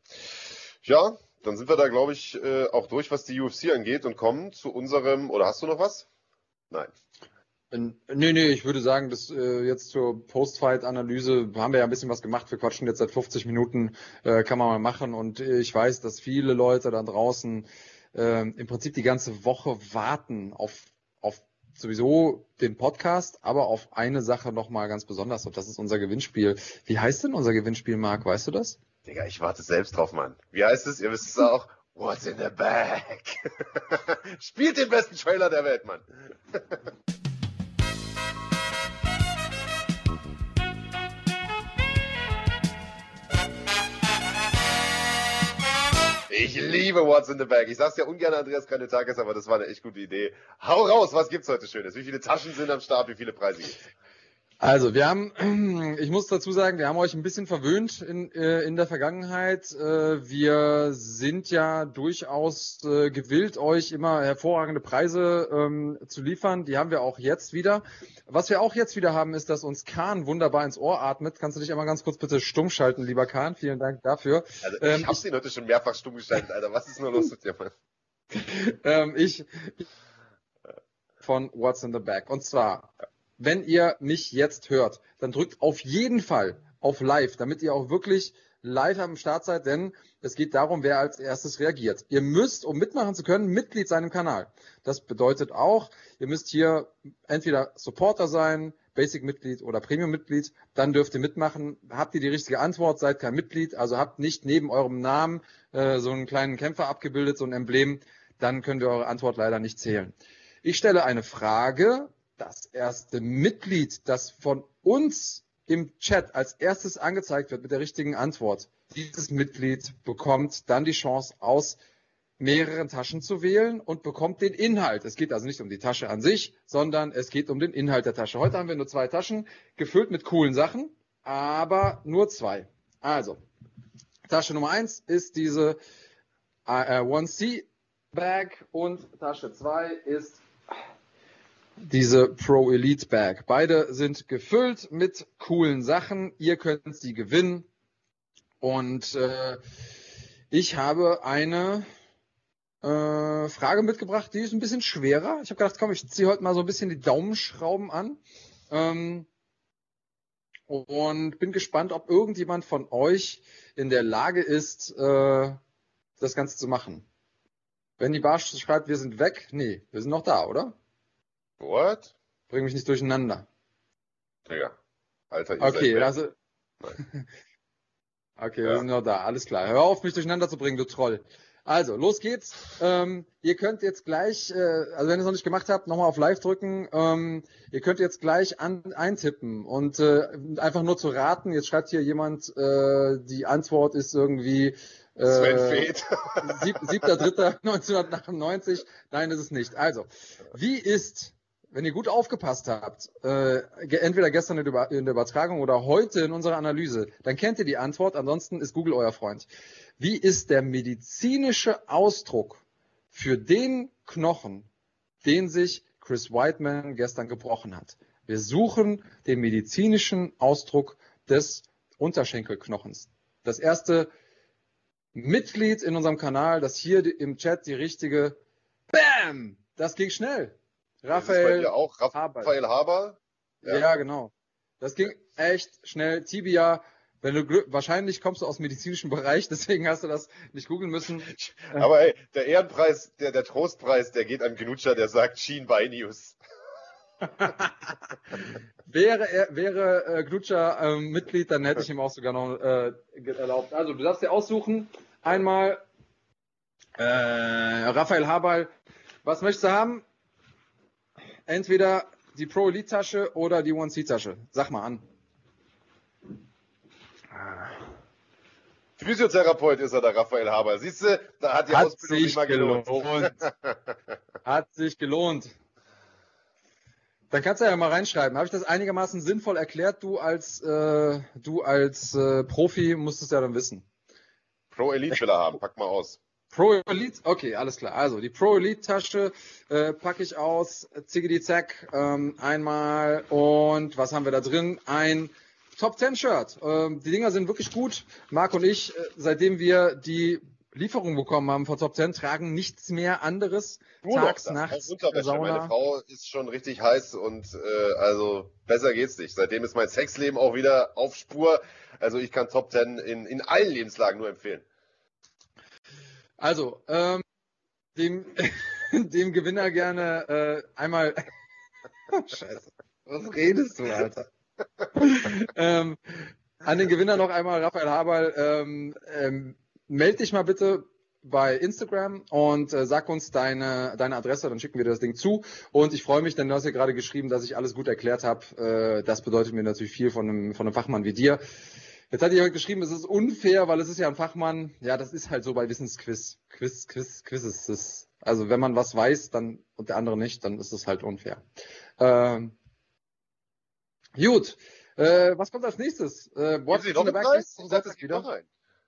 Ja, dann sind wir da, glaube ich, äh, auch durch, was die UFC angeht und kommen zu unserem, oder hast du noch was? Nein. Nee, nee, ich würde sagen, dass äh, jetzt zur Post-Fight-Analyse haben wir ja ein bisschen was gemacht. Wir quatschen jetzt seit 50 Minuten, äh, kann man mal machen. Und äh, ich weiß, dass viele Leute da draußen äh, im Prinzip die ganze Woche warten auf, auf sowieso den Podcast, aber auf eine Sache nochmal ganz besonders. Und das ist unser Gewinnspiel. Wie heißt denn unser Gewinnspiel, Marc? Weißt du das? Digga, ich warte selbst drauf, Mann. Wie heißt es? Ihr wisst es auch. What's in the bag? Spielt den besten Trailer der Welt, Mann. Ich liebe What's in the Bag. Ich sag's ja ungern Andreas Kanetakis, aber das war eine echt gute Idee. Hau raus, was gibt's heute Schönes? Wie viele Taschen sind am Start? Wie viele Preise gibt's? Also, wir haben, ich muss dazu sagen, wir haben euch ein bisschen verwöhnt in, äh, in der Vergangenheit. Äh, wir sind ja durchaus äh, gewillt, euch immer hervorragende Preise ähm, zu liefern. Die haben wir auch jetzt wieder. Was wir auch jetzt wieder haben, ist, dass uns Kahn wunderbar ins Ohr atmet. Kannst du dich einmal ganz kurz bitte stumm schalten, lieber Kahn? Vielen Dank dafür. Also, ich ähm, hab's ihn heute schon mehrfach stumm geschaltet, Alter. Was ist nur los mit dir, Mann? ähm, ich von What's in the Back. Und zwar wenn ihr mich jetzt hört, dann drückt auf jeden Fall auf Live, damit ihr auch wirklich live am Start seid, denn es geht darum, wer als erstes reagiert. Ihr müsst, um mitmachen zu können, Mitglied sein im Kanal. Das bedeutet auch, ihr müsst hier entweder Supporter sein, Basic-Mitglied oder Premium-Mitglied. Dann dürft ihr mitmachen. Habt ihr die richtige Antwort, seid kein Mitglied, also habt nicht neben eurem Namen äh, so einen kleinen Kämpfer abgebildet, so ein Emblem, dann könnt ihr eure Antwort leider nicht zählen. Ich stelle eine Frage das erste Mitglied, das von uns im Chat als erstes angezeigt wird mit der richtigen Antwort. Dieses Mitglied bekommt dann die Chance aus mehreren Taschen zu wählen und bekommt den Inhalt. Es geht also nicht um die Tasche an sich, sondern es geht um den Inhalt der Tasche. Heute haben wir nur zwei Taschen, gefüllt mit coolen Sachen, aber nur zwei. Also, Tasche Nummer eins ist diese äh, 1C Bag und Tasche zwei ist diese Pro Elite Bag. Beide sind gefüllt mit coolen Sachen. Ihr könnt sie gewinnen. Und äh, ich habe eine äh, Frage mitgebracht, die ist ein bisschen schwerer. Ich habe gedacht, komm, ich ziehe heute mal so ein bisschen die Daumenschrauben an. Ähm, und bin gespannt, ob irgendjemand von euch in der Lage ist, äh, das Ganze zu machen. Wenn die Barsch schreibt, wir sind weg, nee, wir sind noch da, oder? What? Bring mich nicht durcheinander. Digga. Alter, ihr Okay, seid also. okay, wir Ja. sind noch da, alles klar. Hör auf, mich durcheinander zu bringen, du Troll. Also, los geht's. Ähm, ihr könnt jetzt gleich, äh, also wenn ihr es noch nicht gemacht habt, nochmal auf Live drücken. Ähm, ihr könnt jetzt gleich an, eintippen und äh, einfach nur zu raten. Jetzt schreibt hier jemand, äh, die Antwort ist irgendwie Sven äh, Feth. sieb, 7.3.1998. Nein, ist es nicht. Also, wie ist, wenn ihr gut aufgepasst habt, äh, entweder gestern in der Übertragung oder heute in unserer Analyse, dann kennt ihr die Antwort, ansonsten ist Google euer Freund. Wie ist der medizinische Ausdruck für den Knochen, den sich Chris Whiteman gestern gebrochen hat? Wir suchen den medizinischen Ausdruck des Unterschenkelknochens. Das erste Mitglied in unserem Kanal, das hier im Chat die richtige Bam! Das ging schnell. Raphael. dir auch Haber. Raphael Haber. Ja. Ja. genau. Das ging echt schnell. Tibia, wenn du Glück, wahrscheinlich kommst du aus dem medizinischen Bereich, deswegen hast du das nicht googeln müssen. Aber ey, der Ehrenpreis, der, der Trostpreis, der geht an Gnutscher, der sagt Schienbeinius. Wäre er, wäre äh, Glutscher ähm, Mitglied, dann hätte ich ihm auch sogar noch äh, erlaubt. Also du darfst dir aussuchen. Einmal äh, Raphael Haberl. Was möchtest du haben? Entweder die Pro Elite Tasche oder die One C Tasche. Sag mal an. Physiotherapeut ist er, der Raphael Haber. Siehst du, da hat die Hat Ausbildung sich nicht mal gelohnt. gelohnt. Hat sich gelohnt. Dann kannst du ja mal reinschreiben. Habe ich das einigermaßen sinnvoll erklärt? Du als äh, du als äh, Profi musst es ja dann wissen. Pro Elite will er haben, pack mal aus. Pro Elite, okay, alles klar. Also die Pro Elite Tasche äh, packe ich aus, ziggedy zack, ähm, einmal und was haben wir da drin? Ein Top 10 Shirt. Ähm, die Dinger sind wirklich gut. Marc und ich, äh, seitdem wir die Lieferung bekommen haben von Top 10, tragen nichts mehr anderes. Nur Tags, nachts. Sauna. Meine Frau ist schon richtig heiß und äh, also besser geht's nicht. Seitdem ist mein Sexleben auch wieder auf Spur. Also ich kann Top 10 in, in allen Lebenslagen nur empfehlen. Also, ähm, dem, dem Gewinner gerne äh, einmal. Scheiße. Was redest du, Alter? ähm, an den Gewinner noch einmal, Raphael Haberl, ähm, ähm, meld dich mal bitte bei Instagram und äh, sag uns deine, deine Adresse, dann schicken wir dir das Ding zu. Und ich freue mich, denn du hast ja gerade geschrieben, dass ich alles gut erklärt habe. Äh, das bedeutet mir natürlich viel von einem, von einem Fachmann wie dir. Jetzt hat jemand geschrieben, es ist unfair, weil es ist ja ein Fachmann. Ja, das ist halt so bei Wissensquiz. Quiz, Quiz, Quizzes. ist- Also wenn man was weiß, dann und der andere nicht, dann ist es halt unfair. Ähm, gut. Äh, was kommt als nächstes? Äh, in noch einen Preis? Ich es gibt noch einen.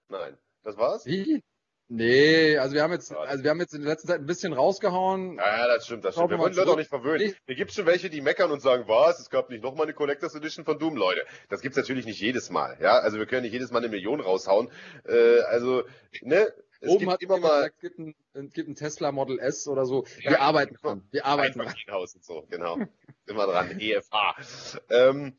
Nein. Das war's? Wie? Nee, also wir haben jetzt, also wir haben jetzt in der letzten Zeit ein bisschen rausgehauen. Ja, ja, das stimmt, das stimmt. Wir wollen Leute auch nicht verwöhnen. Hier gibt's schon welche, die meckern und sagen, was, es gab nicht nochmal eine Collectors Edition von Doom, Leute. Das gibt's natürlich nicht jedes Mal, ja. Also wir können nicht jedes Mal eine Million raushauen. Äh, also, ne, es Oben gibt hat immer mal gesagt, es gibt ein, es gibt ein Tesla Model S oder so. Ja, wir arbeiten genau. dran. Wir arbeiten dran. Familienhaus und so, genau. Immer dran, EFA. Ähm,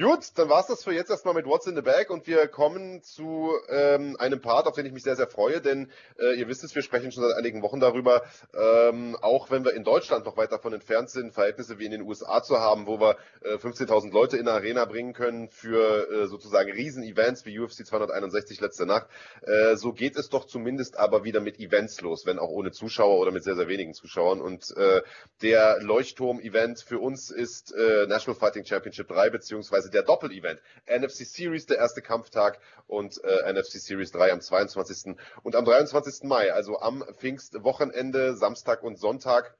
gut, dann war's das für jetzt erstmal mit What's in the Bag und wir kommen zu ähm, einem Part, auf den ich mich sehr, sehr freue, denn äh, ihr wisst es, wir sprechen schon seit einigen Wochen darüber, ähm, auch wenn wir in Deutschland noch weit davon entfernt sind, Verhältnisse wie in den USA zu haben, wo wir äh, 15.000 Leute in der Arena bringen können für äh, sozusagen Riesen-Events wie UFC 261 letzte Nacht, äh, so geht es doch zumindest aber wieder mit Events los, wenn auch ohne Zuschauer oder mit sehr, sehr wenigen Zuschauern. Und äh, der Leuchtturm-Event für uns ist äh, National Fighting Championship 3, beziehungsweise der Doppel-Event. NFC Series, der erste Kampftag und äh, NFC Series 3 am 22. und am 23. Mai, also am Pfingstwochenende, Samstag und Sonntag.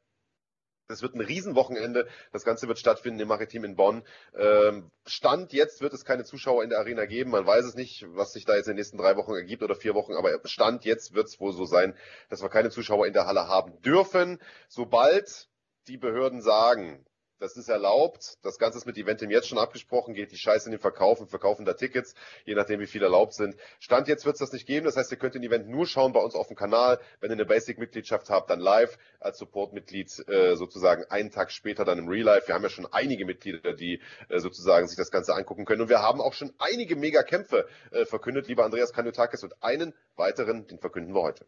Das wird ein Riesenwochenende. Das Ganze wird stattfinden im Maritim in Bonn. Ähm, Stand jetzt wird es keine Zuschauer in der Arena geben. Man weiß es nicht, was sich da jetzt in den nächsten drei Wochen ergibt oder vier Wochen. Aber Stand jetzt wird es wohl so sein, dass wir keine Zuschauer in der Halle haben dürfen. Sobald die Behörden sagen, das ist erlaubt. Das Ganze ist mit Eventim jetzt schon abgesprochen, geht die Scheiße in den Verkauf und verkaufen da Tickets, je nachdem wie viel erlaubt sind. Stand jetzt wird es das nicht geben, das heißt, ihr könnt den Event nur schauen bei uns auf dem Kanal. Wenn ihr eine Basic-Mitgliedschaft habt, dann live als Support-Mitglied äh, sozusagen einen Tag später dann im Real Life. Wir haben ja schon einige Mitglieder, die äh, sozusagen sich das Ganze angucken können und wir haben auch schon einige Mega-Kämpfe äh, verkündet, lieber Andreas Kanyotakis und einen weiteren, den verkünden wir heute.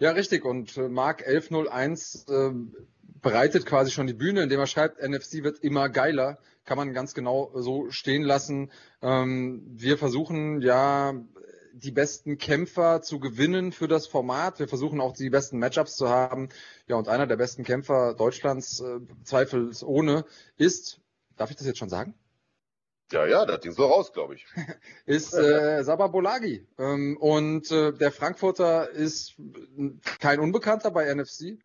Ja, richtig. Und äh, Mark 1101 äh, bereitet quasi schon die Bühne, indem er schreibt, NFC wird immer geiler. Kann man ganz genau so stehen lassen. Ähm, wir versuchen ja die besten Kämpfer zu gewinnen für das Format. Wir versuchen auch die besten Matchups zu haben. Ja, und einer der besten Kämpfer Deutschlands, äh, zweifelsohne, ist, darf ich das jetzt schon sagen? Ja, ja, das Ding so raus, glaube ich. ist äh, Sabah Bolagi. Ähm, und äh, der Frankfurter ist kein Unbekannter bei NFC.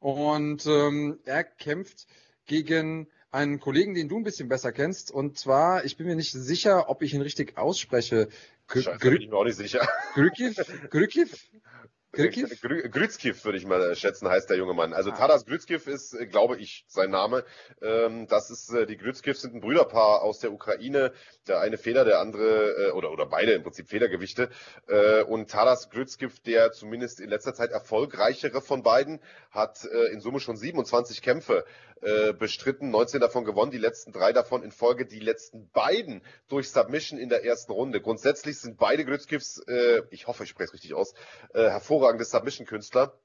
Und ähm, er kämpft gegen einen Kollegen, den du ein bisschen besser kennst. Und zwar, ich bin mir nicht sicher, ob ich ihn richtig ausspreche. Scheiße, bin ich mir auch nicht sicher. Grükiv? Grükiv? Grützkiv? Grützkiv würde ich mal schätzen, heißt der junge Mann. Also ah. Tadas Grützkiv ist, äh, glaube ich, sein Name. Ähm, das ist, äh, die Grützkiv sind ein Brüderpaar aus der Ukraine. Der eine Feder, der andere, äh, oder, oder beide im Prinzip Federgewichte. Und Tadas Grützkiv, der zumindest in letzter Zeit erfolgreichere von beiden, hat in Summe schon 27 Kämpfe bestritten, 19 davon gewonnen, die letzten drei davon in Folge, die letzten beiden durch Submission in der ersten Runde. Grundsätzlich sind beide Grützkivs, ich hoffe, ich spreche es richtig aus, hervorragend hervorragende Submission-Künstler.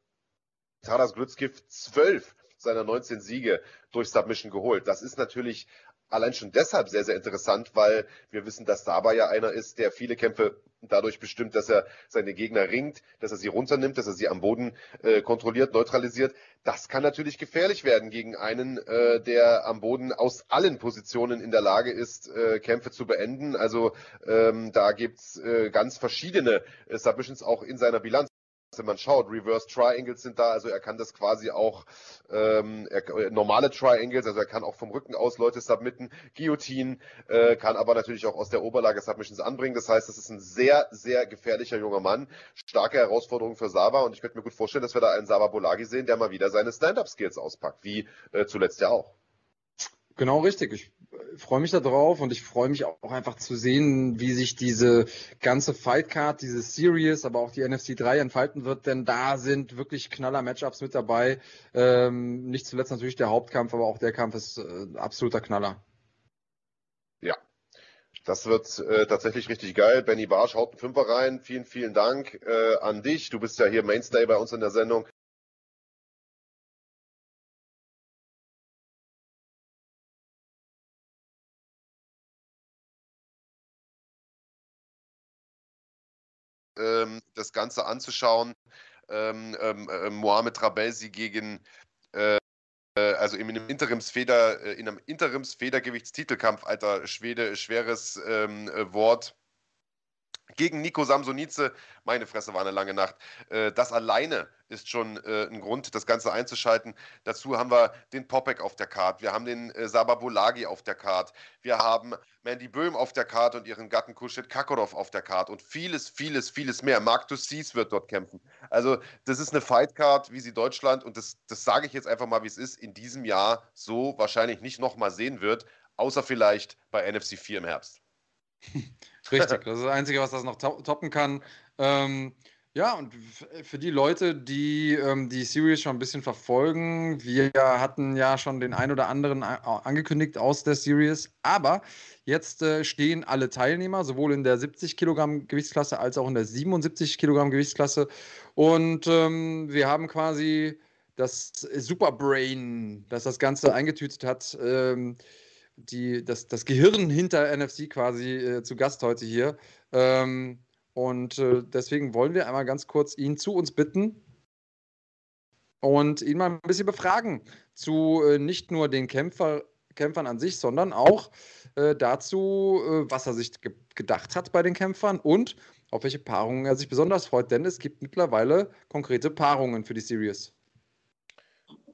Taras Glützkiff zwölf seiner 19 Siege durch Submission geholt. Das ist natürlich allein schon deshalb sehr, sehr interessant, weil wir wissen, dass Saba ja einer ist, der viele Kämpfe dadurch bestimmt, dass er seine Gegner ringt, dass er sie runternimmt, dass er sie am Boden äh, kontrolliert, neutralisiert. Das kann natürlich gefährlich werden gegen einen, äh, der am Boden aus allen Positionen in der Lage ist, äh, Kämpfe zu beenden. Also ähm, da gibt's äh, ganz verschiedene äh, Submissions auch in seiner Bilanz wenn man schaut, Reverse Triangles sind da, also er kann das quasi auch ähm, er, äh, normale Triangles, also er kann auch vom Rücken aus Leute submitten, Guillotine, äh, kann aber natürlich auch aus der Oberlage Submissions anbringen. Das heißt, das ist ein sehr, sehr gefährlicher junger Mann. Starke Herausforderung für Saba und ich könnte mir gut vorstellen, dass wir da einen Saba Bolagi sehen, der mal wieder seine Stand-Up-Skills auspackt, wie äh, zuletzt ja auch. Genau richtig. Ich äh, freue mich darauf und ich freue mich auch einfach zu sehen, wie sich diese ganze Fightcard, diese Series, aber auch die NFC 3 entfalten wird, denn da sind wirklich knaller Matchups mit dabei. Ähm, nicht zuletzt natürlich der Hauptkampf, aber auch der Kampf ist äh, absoluter Knaller. Ja, das wird äh, tatsächlich richtig geil. Benny Barsch haut einen Fünfer rein. Vielen, vielen Dank äh, an dich. Du bist ja hier Mainstay bei uns in der Sendung. Das Ganze anzuschauen. Ähm, ähm, äh, Mohamed Rabelsi gegen äh, äh, also in einem Interimsfeder, äh, in einem Interimsfedergewichtstitelkampf, alter Schwede, schweres ähm, äh, Wort gegen Nico Samsonice, meine Fresse war eine lange Nacht. Äh, das alleine ist schon äh, ein Grund, das Ganze einzuschalten. Dazu haben wir den Popek auf der Karte, wir haben den äh, Sababolagi auf der Karte, wir haben Mandy Böhm auf der Karte und ihren Gatten Kuschet Kakorov auf der Karte und vieles, vieles, vieles mehr. Mark Dussis wird dort kämpfen. Also, das ist eine Fightcard, wie sie Deutschland, und das, das sage ich jetzt einfach mal, wie es ist, in diesem Jahr so wahrscheinlich nicht nochmal sehen wird, außer vielleicht bei NFC 4 im Herbst. Richtig, das ist das Einzige, was das noch toppen kann. Ähm, ja, und für die Leute, die ähm, die Series schon ein bisschen verfolgen, wir hatten ja schon den ein oder anderen angekündigt aus der Series, aber jetzt äh, stehen alle Teilnehmer, sowohl in der 70 Kilogramm Gewichtsklasse als auch in der 77 Kilogramm Gewichtsklasse. Und ähm, wir haben quasi das Superbrain, das das Ganze eingetütet hat, ähm, die, das, das Gehirn hinter NFC quasi äh, zu Gast heute hier. Ähm, und äh, deswegen wollen wir einmal ganz kurz ihn zu uns bitten und ihn mal ein bisschen befragen zu äh, nicht nur den Kämpfer, Kämpfern an sich, sondern auch äh, dazu, äh, was er sich ge gedacht hat bei den Kämpfern und auf welche Paarungen er sich besonders freut, denn es gibt mittlerweile konkrete Paarungen für die Series.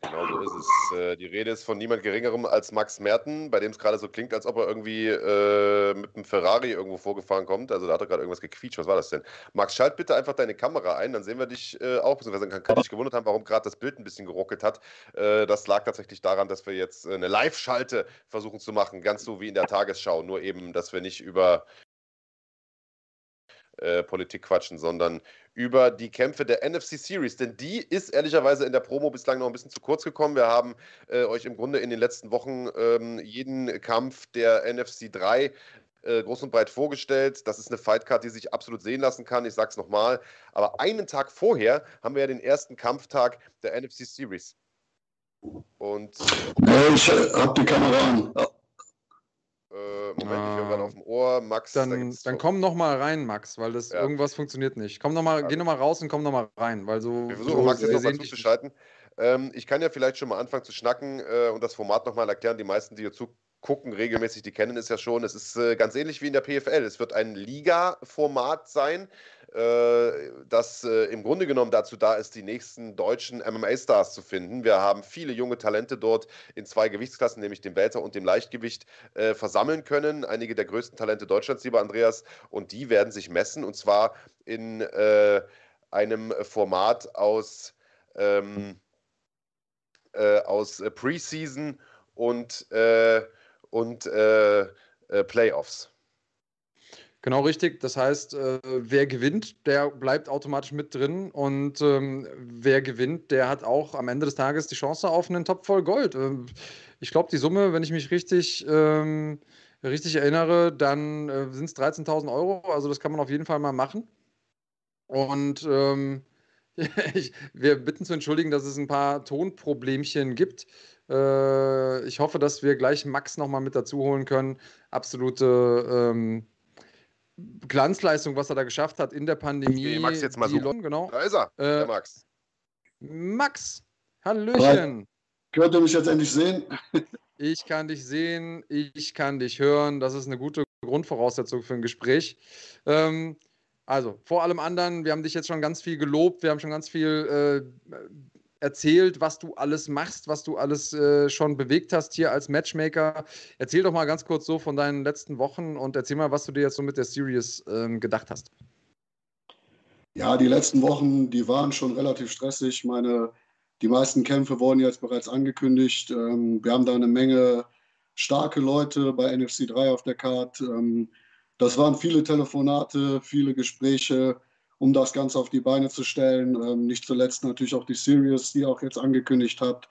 Genau so ist es. Äh, die Rede ist von niemand Geringerem als Max Merten, bei dem es gerade so klingt, als ob er irgendwie äh, mit einem Ferrari irgendwo vorgefahren kommt. Also da hat er gerade irgendwas gequietscht. Was war das denn? Max, schalt bitte einfach deine Kamera ein, dann sehen wir dich äh, auch. Beziehungsweise kann, kann dich gewundert haben, warum gerade das Bild ein bisschen geruckelt hat. Äh, das lag tatsächlich daran, dass wir jetzt eine Live-Schalte versuchen zu machen, ganz so wie in der Tagesschau. Nur eben, dass wir nicht über äh, Politik quatschen, sondern über die Kämpfe der NFC Series. Denn die ist ehrlicherweise in der Promo bislang noch ein bisschen zu kurz gekommen. Wir haben äh, euch im Grunde in den letzten Wochen ähm, jeden Kampf der NFC 3 äh, groß und breit vorgestellt. Das ist eine Fightcard, die sich absolut sehen lassen kann. Ich sage es nochmal. Aber einen Tag vorher haben wir ja den ersten Kampftag der NFC Series. Und. ich habe die Kamera an. Äh, Moment, ah. ich höre gerade auf dem Ohr. Max, dann, da dann komm noch mal rein, Max, weil das ja. irgendwas funktioniert nicht. Komm noch mal, ja. geh noch mal raus und komm noch mal rein, weil so. Wir versuchen so, Max jetzt nochmal zuzuschalten. Ähm, ich kann ja vielleicht schon mal anfangen zu schnacken äh, und das Format noch mal erklären. Die meisten, die hier zugucken, regelmäßig, die kennen es ja schon. Es ist äh, ganz ähnlich wie in der PFL. Es wird ein Liga-Format sein. Äh, das äh, im Grunde genommen dazu da ist, die nächsten deutschen MMA-Stars zu finden. Wir haben viele junge Talente dort in zwei Gewichtsklassen, nämlich dem Welter und dem Leichtgewicht, äh, versammeln können. Einige der größten Talente Deutschlands, lieber Andreas, und die werden sich messen und zwar in äh, einem Format aus, ähm, äh, aus Preseason und, und Playoffs. Genau richtig. Das heißt, äh, wer gewinnt, der bleibt automatisch mit drin. Und ähm, wer gewinnt, der hat auch am Ende des Tages die Chance auf einen Top voll Gold. Ähm, ich glaube, die Summe, wenn ich mich richtig, ähm, richtig erinnere, dann äh, sind es 13.000 Euro. Also das kann man auf jeden Fall mal machen. Und ähm, ich, wir bitten zu entschuldigen, dass es ein paar Tonproblemchen gibt. Äh, ich hoffe, dass wir gleich Max nochmal mit dazu holen können. Absolute ähm, Glanzleistung, was er da geschafft hat in der Pandemie. Max jetzt mal so. Genau. Da ist er, äh, der Max. Max, Hallöchen. Könnt ihr mich jetzt endlich sehen? ich kann dich sehen, ich kann dich hören. Das ist eine gute Grundvoraussetzung für ein Gespräch. Ähm, also, vor allem anderen, wir haben dich jetzt schon ganz viel gelobt, wir haben schon ganz viel äh, erzählt, was du alles machst, was du alles äh, schon bewegt hast hier als Matchmaker. Erzähl doch mal ganz kurz so von deinen letzten Wochen und erzähl mal, was du dir jetzt so mit der Series ähm, gedacht hast. Ja, die letzten Wochen, die waren schon relativ stressig. Meine, die meisten Kämpfe wurden jetzt bereits angekündigt. Ähm, wir haben da eine Menge starke Leute bei NFC 3 auf der Card. Ähm, das waren viele Telefonate, viele Gespräche um das Ganze auf die Beine zu stellen. Ähm, nicht zuletzt natürlich auch die Series, die auch jetzt angekündigt hat.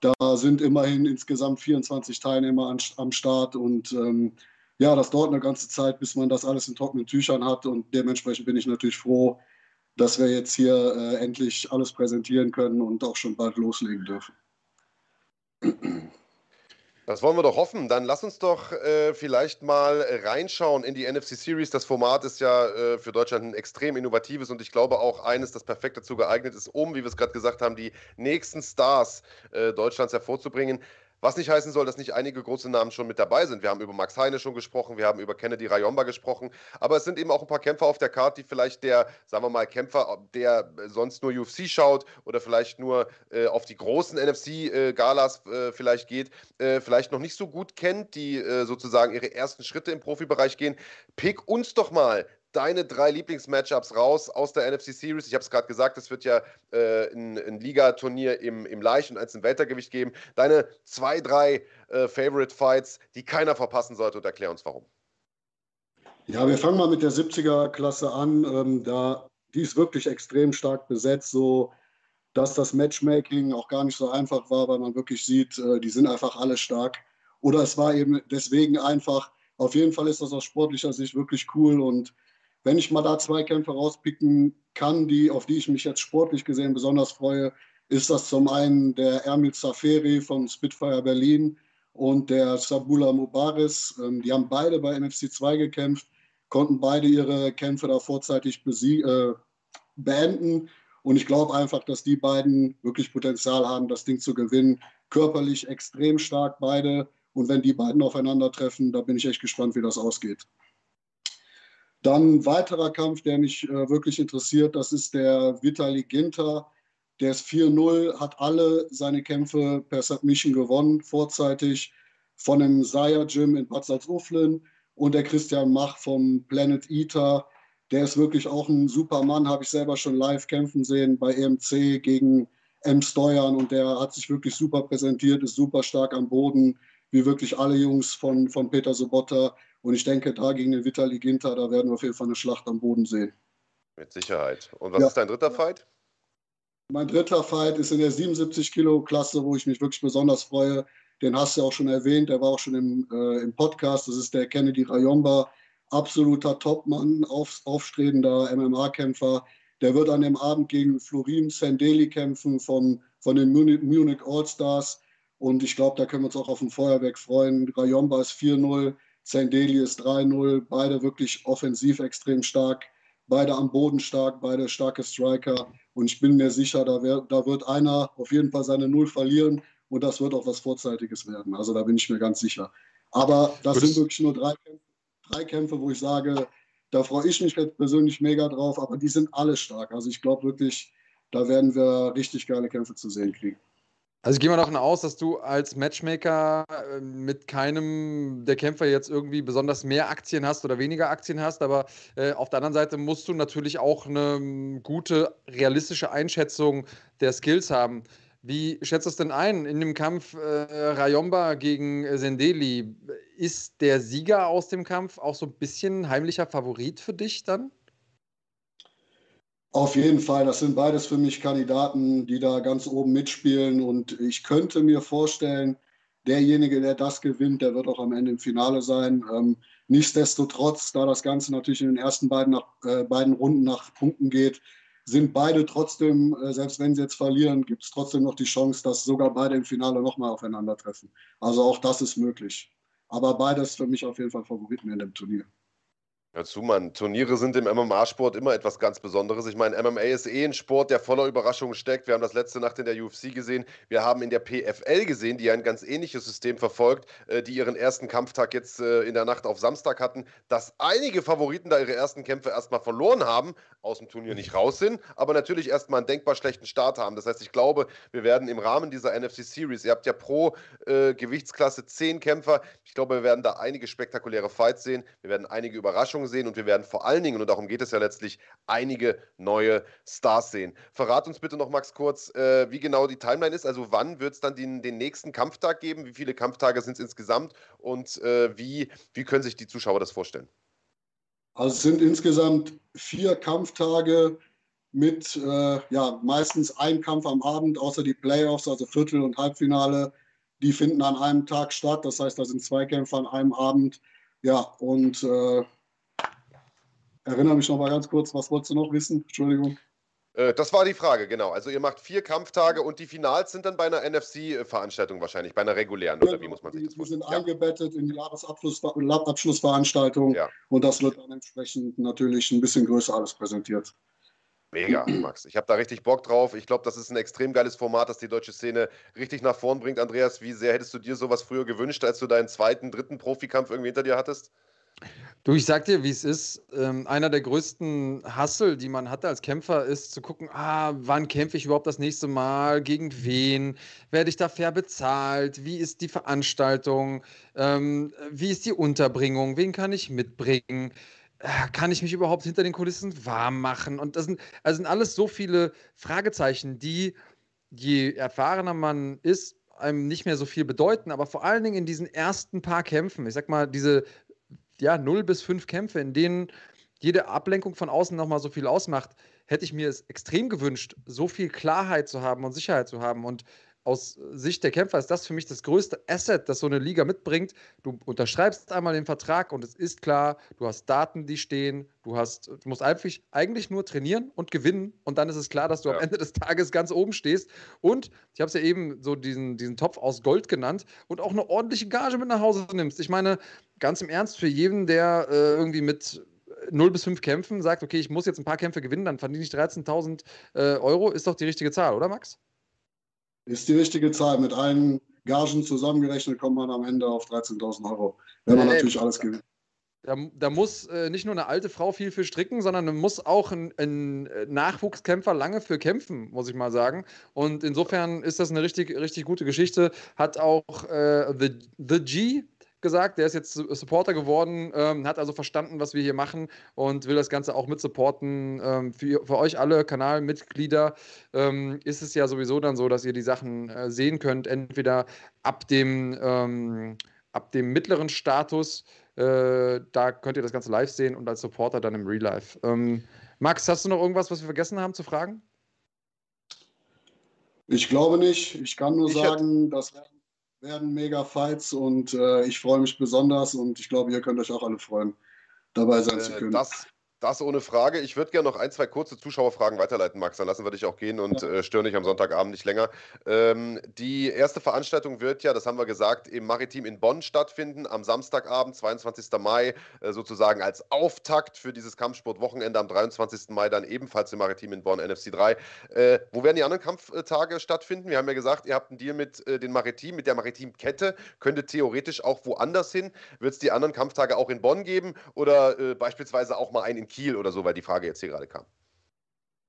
Da sind immerhin insgesamt 24 Teilnehmer an, am Start und ähm, ja, das dauert eine ganze Zeit, bis man das alles in trockenen Tüchern hat und dementsprechend bin ich natürlich froh, dass wir jetzt hier äh, endlich alles präsentieren können und auch schon bald loslegen dürfen. Das wollen wir doch hoffen. Dann lass uns doch äh, vielleicht mal reinschauen in die NFC Series. Das Format ist ja äh, für Deutschland ein extrem innovatives und ich glaube auch eines, das perfekt dazu geeignet ist, um, wie wir es gerade gesagt haben, die nächsten Stars äh, Deutschlands hervorzubringen. Was nicht heißen soll, dass nicht einige große Namen schon mit dabei sind. Wir haben über Max Heine schon gesprochen, wir haben über Kennedy Rayomba gesprochen, aber es sind eben auch ein paar Kämpfer auf der Karte, die vielleicht der, sagen wir mal, Kämpfer, der sonst nur UFC schaut oder vielleicht nur äh, auf die großen NFC-Galas äh, vielleicht geht, äh, vielleicht noch nicht so gut kennt, die äh, sozusagen ihre ersten Schritte im Profibereich gehen. Pick uns doch mal deine drei Lieblingsmatchups raus aus der NFC Series. Ich habe es gerade gesagt, es wird ja äh, ein, ein Ligaturnier im, im Leicht- und eins im Weltergewicht geben. Deine zwei, drei äh, Favorite Fights, die keiner verpassen sollte und erklär uns warum. Ja, wir fangen mal mit der 70er-Klasse an. Ähm, da, die ist wirklich extrem stark besetzt, so dass das Matchmaking auch gar nicht so einfach war, weil man wirklich sieht, äh, die sind einfach alle stark. Oder es war eben deswegen einfach. Auf jeden Fall ist das aus sportlicher Sicht wirklich cool und wenn ich mal da zwei Kämpfe rauspicken kann, die, auf die ich mich jetzt sportlich gesehen besonders freue, ist das zum einen der Ermil Zaferi von Spitfire Berlin und der Sabula Mubaris. Ähm, die haben beide bei NFC 2 gekämpft, konnten beide ihre Kämpfe da vorzeitig äh, beenden. Und ich glaube einfach, dass die beiden wirklich Potenzial haben, das Ding zu gewinnen. Körperlich extrem stark beide. Und wenn die beiden aufeinandertreffen, da bin ich echt gespannt, wie das ausgeht. Dann ein weiterer Kampf, der mich äh, wirklich interessiert, das ist der Vitali Ginter Der ist 4-0, hat alle seine Kämpfe per Submission gewonnen, vorzeitig von dem Saya Gym in Bad Salzuflen und der Christian Mach vom Planet Eater. Der ist wirklich auch ein super Mann, habe ich selber schon live kämpfen sehen bei EMC gegen M. Steuern und der hat sich wirklich super präsentiert, ist super stark am Boden, wie wirklich alle Jungs von, von Peter Sobotta. Und ich denke, da gegen den Vitali Ginter, da werden wir auf jeden Fall eine Schlacht am Boden sehen. Mit Sicherheit. Und was ja. ist dein dritter Fight? Mein dritter Fight ist in der 77 Kilo Klasse, wo ich mich wirklich besonders freue. Den hast du auch schon erwähnt, der war auch schon im, äh, im Podcast. Das ist der Kennedy Rayomba, absoluter Topmann, auf, aufstrebender MMA-Kämpfer. Der wird an dem Abend gegen Florin Sendeli kämpfen von, von den Munich, Munich All-Stars. Und ich glaube, da können wir uns auch auf ein Feuerwerk freuen. Rayomba ist 4-0, Sendeli ist 3-0. Beide wirklich offensiv extrem stark. Beide am Boden stark, beide starke Striker. Und ich bin mir sicher, da, wär, da wird einer auf jeden Fall seine Null verlieren. Und das wird auch was Vorzeitiges werden. Also da bin ich mir ganz sicher. Aber das Gut. sind wirklich nur drei Kämpfe, drei Kämpfe, wo ich sage, da freue ich mich persönlich mega drauf, aber die sind alle stark. Also ich glaube wirklich, da werden wir richtig geile Kämpfe zu sehen kriegen. Also ich gehe mal davon aus, dass du als Matchmaker äh, mit keinem der Kämpfer jetzt irgendwie besonders mehr Aktien hast oder weniger Aktien hast, aber äh, auf der anderen Seite musst du natürlich auch eine ähm, gute, realistische Einschätzung der Skills haben. Wie schätzt du es denn ein in dem Kampf äh, Rayomba gegen äh, Sendeli? Ist der Sieger aus dem Kampf auch so ein bisschen heimlicher Favorit für dich dann? Auf jeden Fall, das sind beides für mich Kandidaten, die da ganz oben mitspielen. Und ich könnte mir vorstellen, derjenige, der das gewinnt, der wird auch am Ende im Finale sein. Ähm, nichtsdestotrotz, da das Ganze natürlich in den ersten beiden, nach, äh, beiden Runden nach Punkten geht, sind beide trotzdem, äh, selbst wenn sie jetzt verlieren, gibt es trotzdem noch die Chance, dass sogar beide im Finale nochmal aufeinandertreffen. Also auch das ist möglich. Aber beides für mich auf jeden Fall Favoriten in dem Turnier. Dazu, man, Turniere sind im MMA-Sport immer etwas ganz Besonderes. Ich meine, MMA ist eh ein Sport, der voller Überraschungen steckt. Wir haben das letzte Nacht in der UFC gesehen. Wir haben in der PFL gesehen, die ein ganz ähnliches System verfolgt, äh, die ihren ersten Kampftag jetzt äh, in der Nacht auf Samstag hatten, dass einige Favoriten da ihre ersten Kämpfe erstmal verloren haben, aus dem Turnier nicht raus sind, aber natürlich erstmal einen denkbar schlechten Start haben. Das heißt, ich glaube, wir werden im Rahmen dieser NFC Series, ihr habt ja pro äh, Gewichtsklasse zehn Kämpfer, ich glaube, wir werden da einige spektakuläre Fights sehen. Wir werden einige Überraschungen Überraschungen sehen und wir werden vor allen Dingen, und darum geht es ja letztlich, einige neue Stars sehen. Verrat uns bitte noch, Max, kurz, äh, wie genau die Timeline ist. Also wann wird es dann den, den, nächsten Kampftag geben? Wie viele Kampftage sind es insgesamt? Und äh, wie, wie können sich die Zuschauer das vorstellen? Also es sind insgesamt vier Kampftage mit äh, ja, meistens ein Kampf am Abend, außer die Playoffs, also Viertel- und Halbfinale. Die finden an einem Tag statt. Das heißt, da sind zwei Kämpfe an einem Abend. Ja, und äh, Erinnere mich noch mal ganz kurz, was wolltest du noch wissen? Entschuldigung. Äh, das war die Frage, genau. Also ihr macht vier Kampftage und die Finals sind dann bei einer NFC-Veranstaltung wahrscheinlich, bei einer regulären, oder wie muss man sich das vorstellen? Die sind eingebettet in die Jahresabschlussveranstaltung ja. und das wird dann entsprechend natürlich ein bisschen größer alles präsentiert. Mega, Max. Ich habe da richtig Bock drauf. Ich glaube, das ist ein extrem geiles Format, das die deutsche Szene richtig nach vorn bringt. Andreas, wie sehr hättest du dir sowas früher gewünscht, als du deinen zweiten, dritten Profikampf irgendwie hinter dir hattest? Du, ich sag dir, wie es ist. Ähm, einer der größten Hassel, die man hatte als Kämpfer, ist zu gucken, ah, wann kämpfe ich überhaupt das nächste Mal, gegen wen, werde ich da fair bezahlt, wie ist die Veranstaltung, ähm, wie ist die Unterbringung, wen kann ich mitbringen, äh, kann ich mich überhaupt hinter den Kulissen warm machen? Und das sind, also sind alles so viele Fragezeichen, die, je erfahrener man ist, einem nicht mehr so viel bedeuten, aber vor allen Dingen in diesen ersten paar Kämpfen, ich sag mal, diese ja, 0 bis 5 Kämpfe, in denen jede Ablenkung von außen nochmal so viel ausmacht, hätte ich mir es extrem gewünscht, so viel Klarheit zu haben und Sicherheit zu haben. Und aus Sicht der Kämpfer ist das für mich das größte Asset, das so eine Liga mitbringt. Du unterschreibst einmal den Vertrag und es ist klar, du hast Daten, die stehen, du hast, du musst einfach, eigentlich nur trainieren und gewinnen und dann ist es klar, dass du ja. am Ende des Tages ganz oben stehst. Und ich habe es ja eben so diesen, diesen Topf aus Gold genannt und auch eine ordentliche Gage mit nach Hause nimmst. Ich meine, ganz im Ernst, für jeden, der äh, irgendwie mit 0 bis 5 Kämpfen sagt, okay, ich muss jetzt ein paar Kämpfe gewinnen, dann verdiene ich 13.000 äh, Euro, ist doch die richtige Zahl, oder Max? Ist die richtige Zahl. Mit allen Gagen zusammengerechnet kommt man am Ende auf 13.000 Euro, wenn man nee, natürlich alles gewinnt. Da, da muss äh, nicht nur eine alte Frau viel für stricken, sondern da muss auch ein, ein, äh, Nachwuchskämpfer lange für kämpfen, muss ich mal sagen. Und insofern ist das eine richtig, richtig gute Geschichte. Hat auch äh, The, The G gesagt, der ist jetzt Supporter geworden, ähm, hat also verstanden, was wir hier machen und will das Ganze auch mit supporten. Ähm, für, für, euch alle Kanalmitglieder ähm, ist es ja sowieso dann so, dass ihr die Sachen äh, sehen könnt, entweder ab dem, ähm, ab dem mittleren Status äh, da könnt ihr das Ganze live sehen und als Supporter dann im Real Life. Ähm, Max, hast du noch irgendwas, was wir vergessen haben zu fragen? Ich glaube nicht. Ich kann nur ich sagen, das werden mega Fights und äh, ich freue mich besonders und ich glaube, ihr könnt euch auch alle freuen, dabei sein äh, zu können. Das, das ohne Frage. Ich würde gerne noch ein, zwei kurze Zuschauerfragen weiterleiten, Max. Dann lassen wir dich auch gehen und ja. äh, stören dich am Sonntagabend nicht länger. Ähm, die erste Veranstaltung wird ja, das haben wir gesagt, im Maritim in Bonn stattfinden, am Samstagabend, 22. Mai, äh, sozusagen als Auftakt für dieses Kampfsportwochenende am 23. Mai dann ebenfalls im Maritim in Bonn, NFC 3. Äh, wo werden die anderen Kampftage stattfinden? Wir haben ja gesagt, ihr habt einen Deal mit äh, den Maritim, mit der Maritim-Kette, könnte theoretisch auch woanders hin. Wird es die anderen Kampftage auch in Bonn geben oder äh, beispielsweise auch mal einen in Kiel oder so, weil die Frage jetzt hier gerade kam.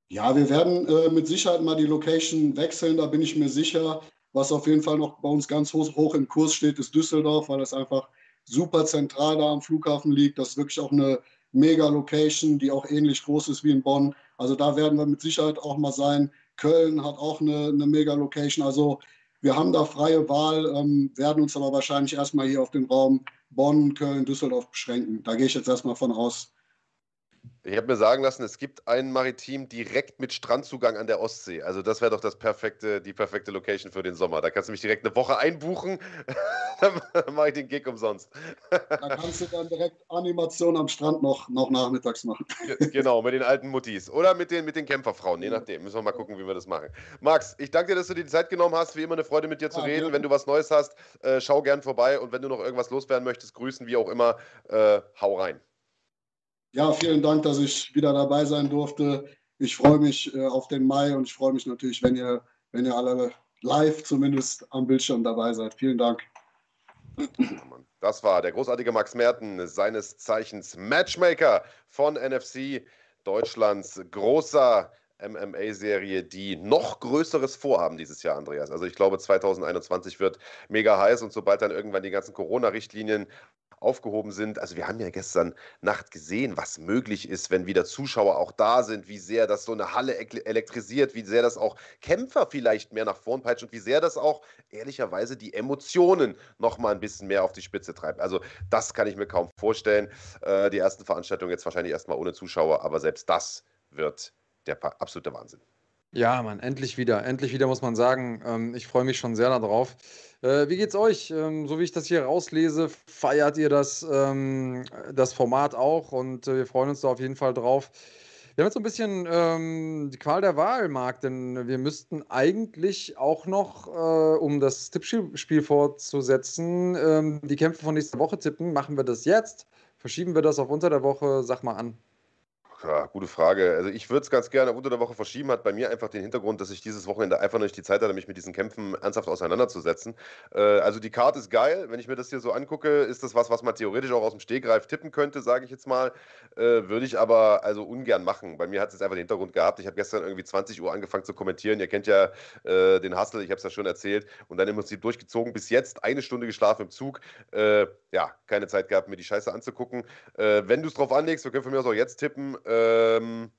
Ja, wir werden äh, mit Sicherheit mal die Location wechseln, da bin ich mir sicher. Was auf jeden Fall noch bei uns ganz hoch, hoch im Kurs steht, ist Düsseldorf, weil das einfach super zentral da am Flughafen liegt. Das ist wirklich auch eine mega Location, die auch ähnlich groß ist wie in Bonn. Also da werden wir mit Sicherheit auch mal sein. Köln hat auch eine, eine mega Location. Also wir haben da freie Wahl, ähm, werden uns aber wahrscheinlich erstmal hier auf den Raum Bonn, Köln, Düsseldorf beschränken. Da gehe ich jetzt erstmal von aus. Ich habe mir sagen lassen, es gibt ein Maritim direkt mit Strandzugang an der Ostsee. Also das wäre doch das perfekte, die perfekte Location für den Sommer. Da kannst du mich direkt eine Woche einbuchen, dann mache ich den Gig umsonst. da kannst du dann direkt Animation am Strand noch, noch nachmittags machen. genau, mit den alten Muttis. Oder mit den, mit den Kämpferfrauen, je nachdem. Müssen wir mal gucken, wie wir das machen. Max, ich danke dir, dass du dir die Zeit genommen hast. Wie immer eine Freude mit dir zu ja, reden. Ja. Wenn du was Neues hast, äh, schau gern vorbei. Und wenn du noch irgendwas loswerden möchtest, grüßen, wie auch immer, äh, hau rein. Ja, vielen Dank, dass ich wieder dabei sein durfte. Ich freue mich äh, auf den Mai und ich freue mich natürlich, wenn ihr, wenn ihr alle live zumindest am Bildschirm dabei seid. Vielen Dank. Das war der großartige Max Merten, seines Zeichens Matchmaker von NFC, Deutschlands großer MMA-Serie, die noch Größeres vorhaben dieses Jahr, Andreas. Also ich glaube, 2021 wird mega heiß und sobald dann irgendwann die ganzen Corona-Richtlinien aufgehoben sind. Also wir haben ja gestern Nacht gesehen, was möglich ist, wenn wieder Zuschauer auch da sind, wie sehr das so eine Halle elektrisiert, wie sehr das auch Kämpfer vielleicht mehr nach vorn peitscht und wie sehr das auch ehrlicherweise die Emotionen noch mal ein bisschen mehr auf die Spitze treibt. Also das kann ich mir kaum vorstellen. Äh, die ersten Veranstaltungen jetzt wahrscheinlich erstmal ohne Zuschauer, aber selbst das wird der absolute Wahnsinn. Ja, Mann, endlich wieder. Endlich wieder, muss man sagen. Ähm, ich freue mich schon sehr darauf. Äh, wie geht's euch? Ähm, so wie ich das hier rauslese, feiert ihr das, ähm, das Format auch und äh, wir freuen uns da auf jeden Fall drauf. Wir haben jetzt so ein bisschen ähm, die Qual der Wahl, Marc, denn wir müssten eigentlich auch noch, äh, um das Tippspiel fortzusetzen, ähm, die Kämpfe von nächster Woche tippen. Machen wir das jetzt? Verschieben wir das auf unter der Woche? Sag mal an. Ja, gute Frage. Also ich würde es ganz gerne unter der Woche verschieben, hat bei mir einfach den Hintergrund, dass ich dieses Wochenende einfach nicht die Zeit hatte, mich mit diesen Kämpfen ernsthaft auseinanderzusetzen. Äh, also die Karte ist geil. Wenn ich mir das hier so angucke, ist das was, was man theoretisch auch aus dem Stegreif tippen könnte, sage ich jetzt mal. Äh, würde ich aber also ungern machen. Bei mir hat es jetzt einfach den Hintergrund gehabt. Ich habe gestern irgendwie 20 Uhr angefangen zu kommentieren. Ihr kennt ja äh, den Hustle, ich habe es ja schon erzählt. Und dann im Prinzip durchgezogen. Bis jetzt eine Stunde geschlafen im Zug. Äh, ja, keine Zeit gehabt, mir die Scheiße anzugucken. Äh, wenn du es drauf anlegst, wir können von mir aus auch jetzt tippen. Ähm,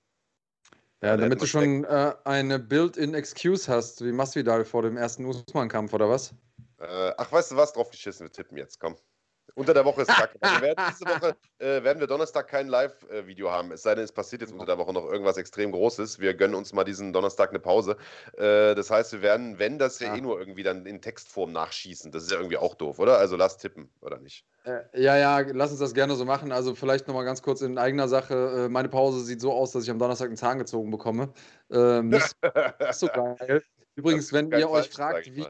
ja, damit du schon äh, eine Build-in-Excuse hast, wie Masvidal vor dem ersten Usman-Kampf, oder was? Äh, ach, weißt du was? Drauf geschissen, wir tippen jetzt, komm. Unter der Woche ist Tag. Also werden, diese Woche äh, werden wir Donnerstag kein Live-Video haben. Es sei denn, es passiert jetzt unter der Woche noch irgendwas extrem Großes. Wir gönnen uns mal diesen Donnerstag eine Pause. Äh, das heißt, wir werden, wenn das ja, ja, eh nur irgendwie dann in Textform nachschießen. Das ist ja irgendwie auch doof, oder? Also lass tippen, oder nicht? Äh, ja, ja, lass uns das gerne so machen. Also vielleicht nochmal ganz kurz in eigener Sache. Äh, meine Pause sieht so aus, dass ich am Donnerstag einen Zahn gezogen bekomme. Ähm, das ist so geil. Übrigens, wenn ihr euch fragt, wie,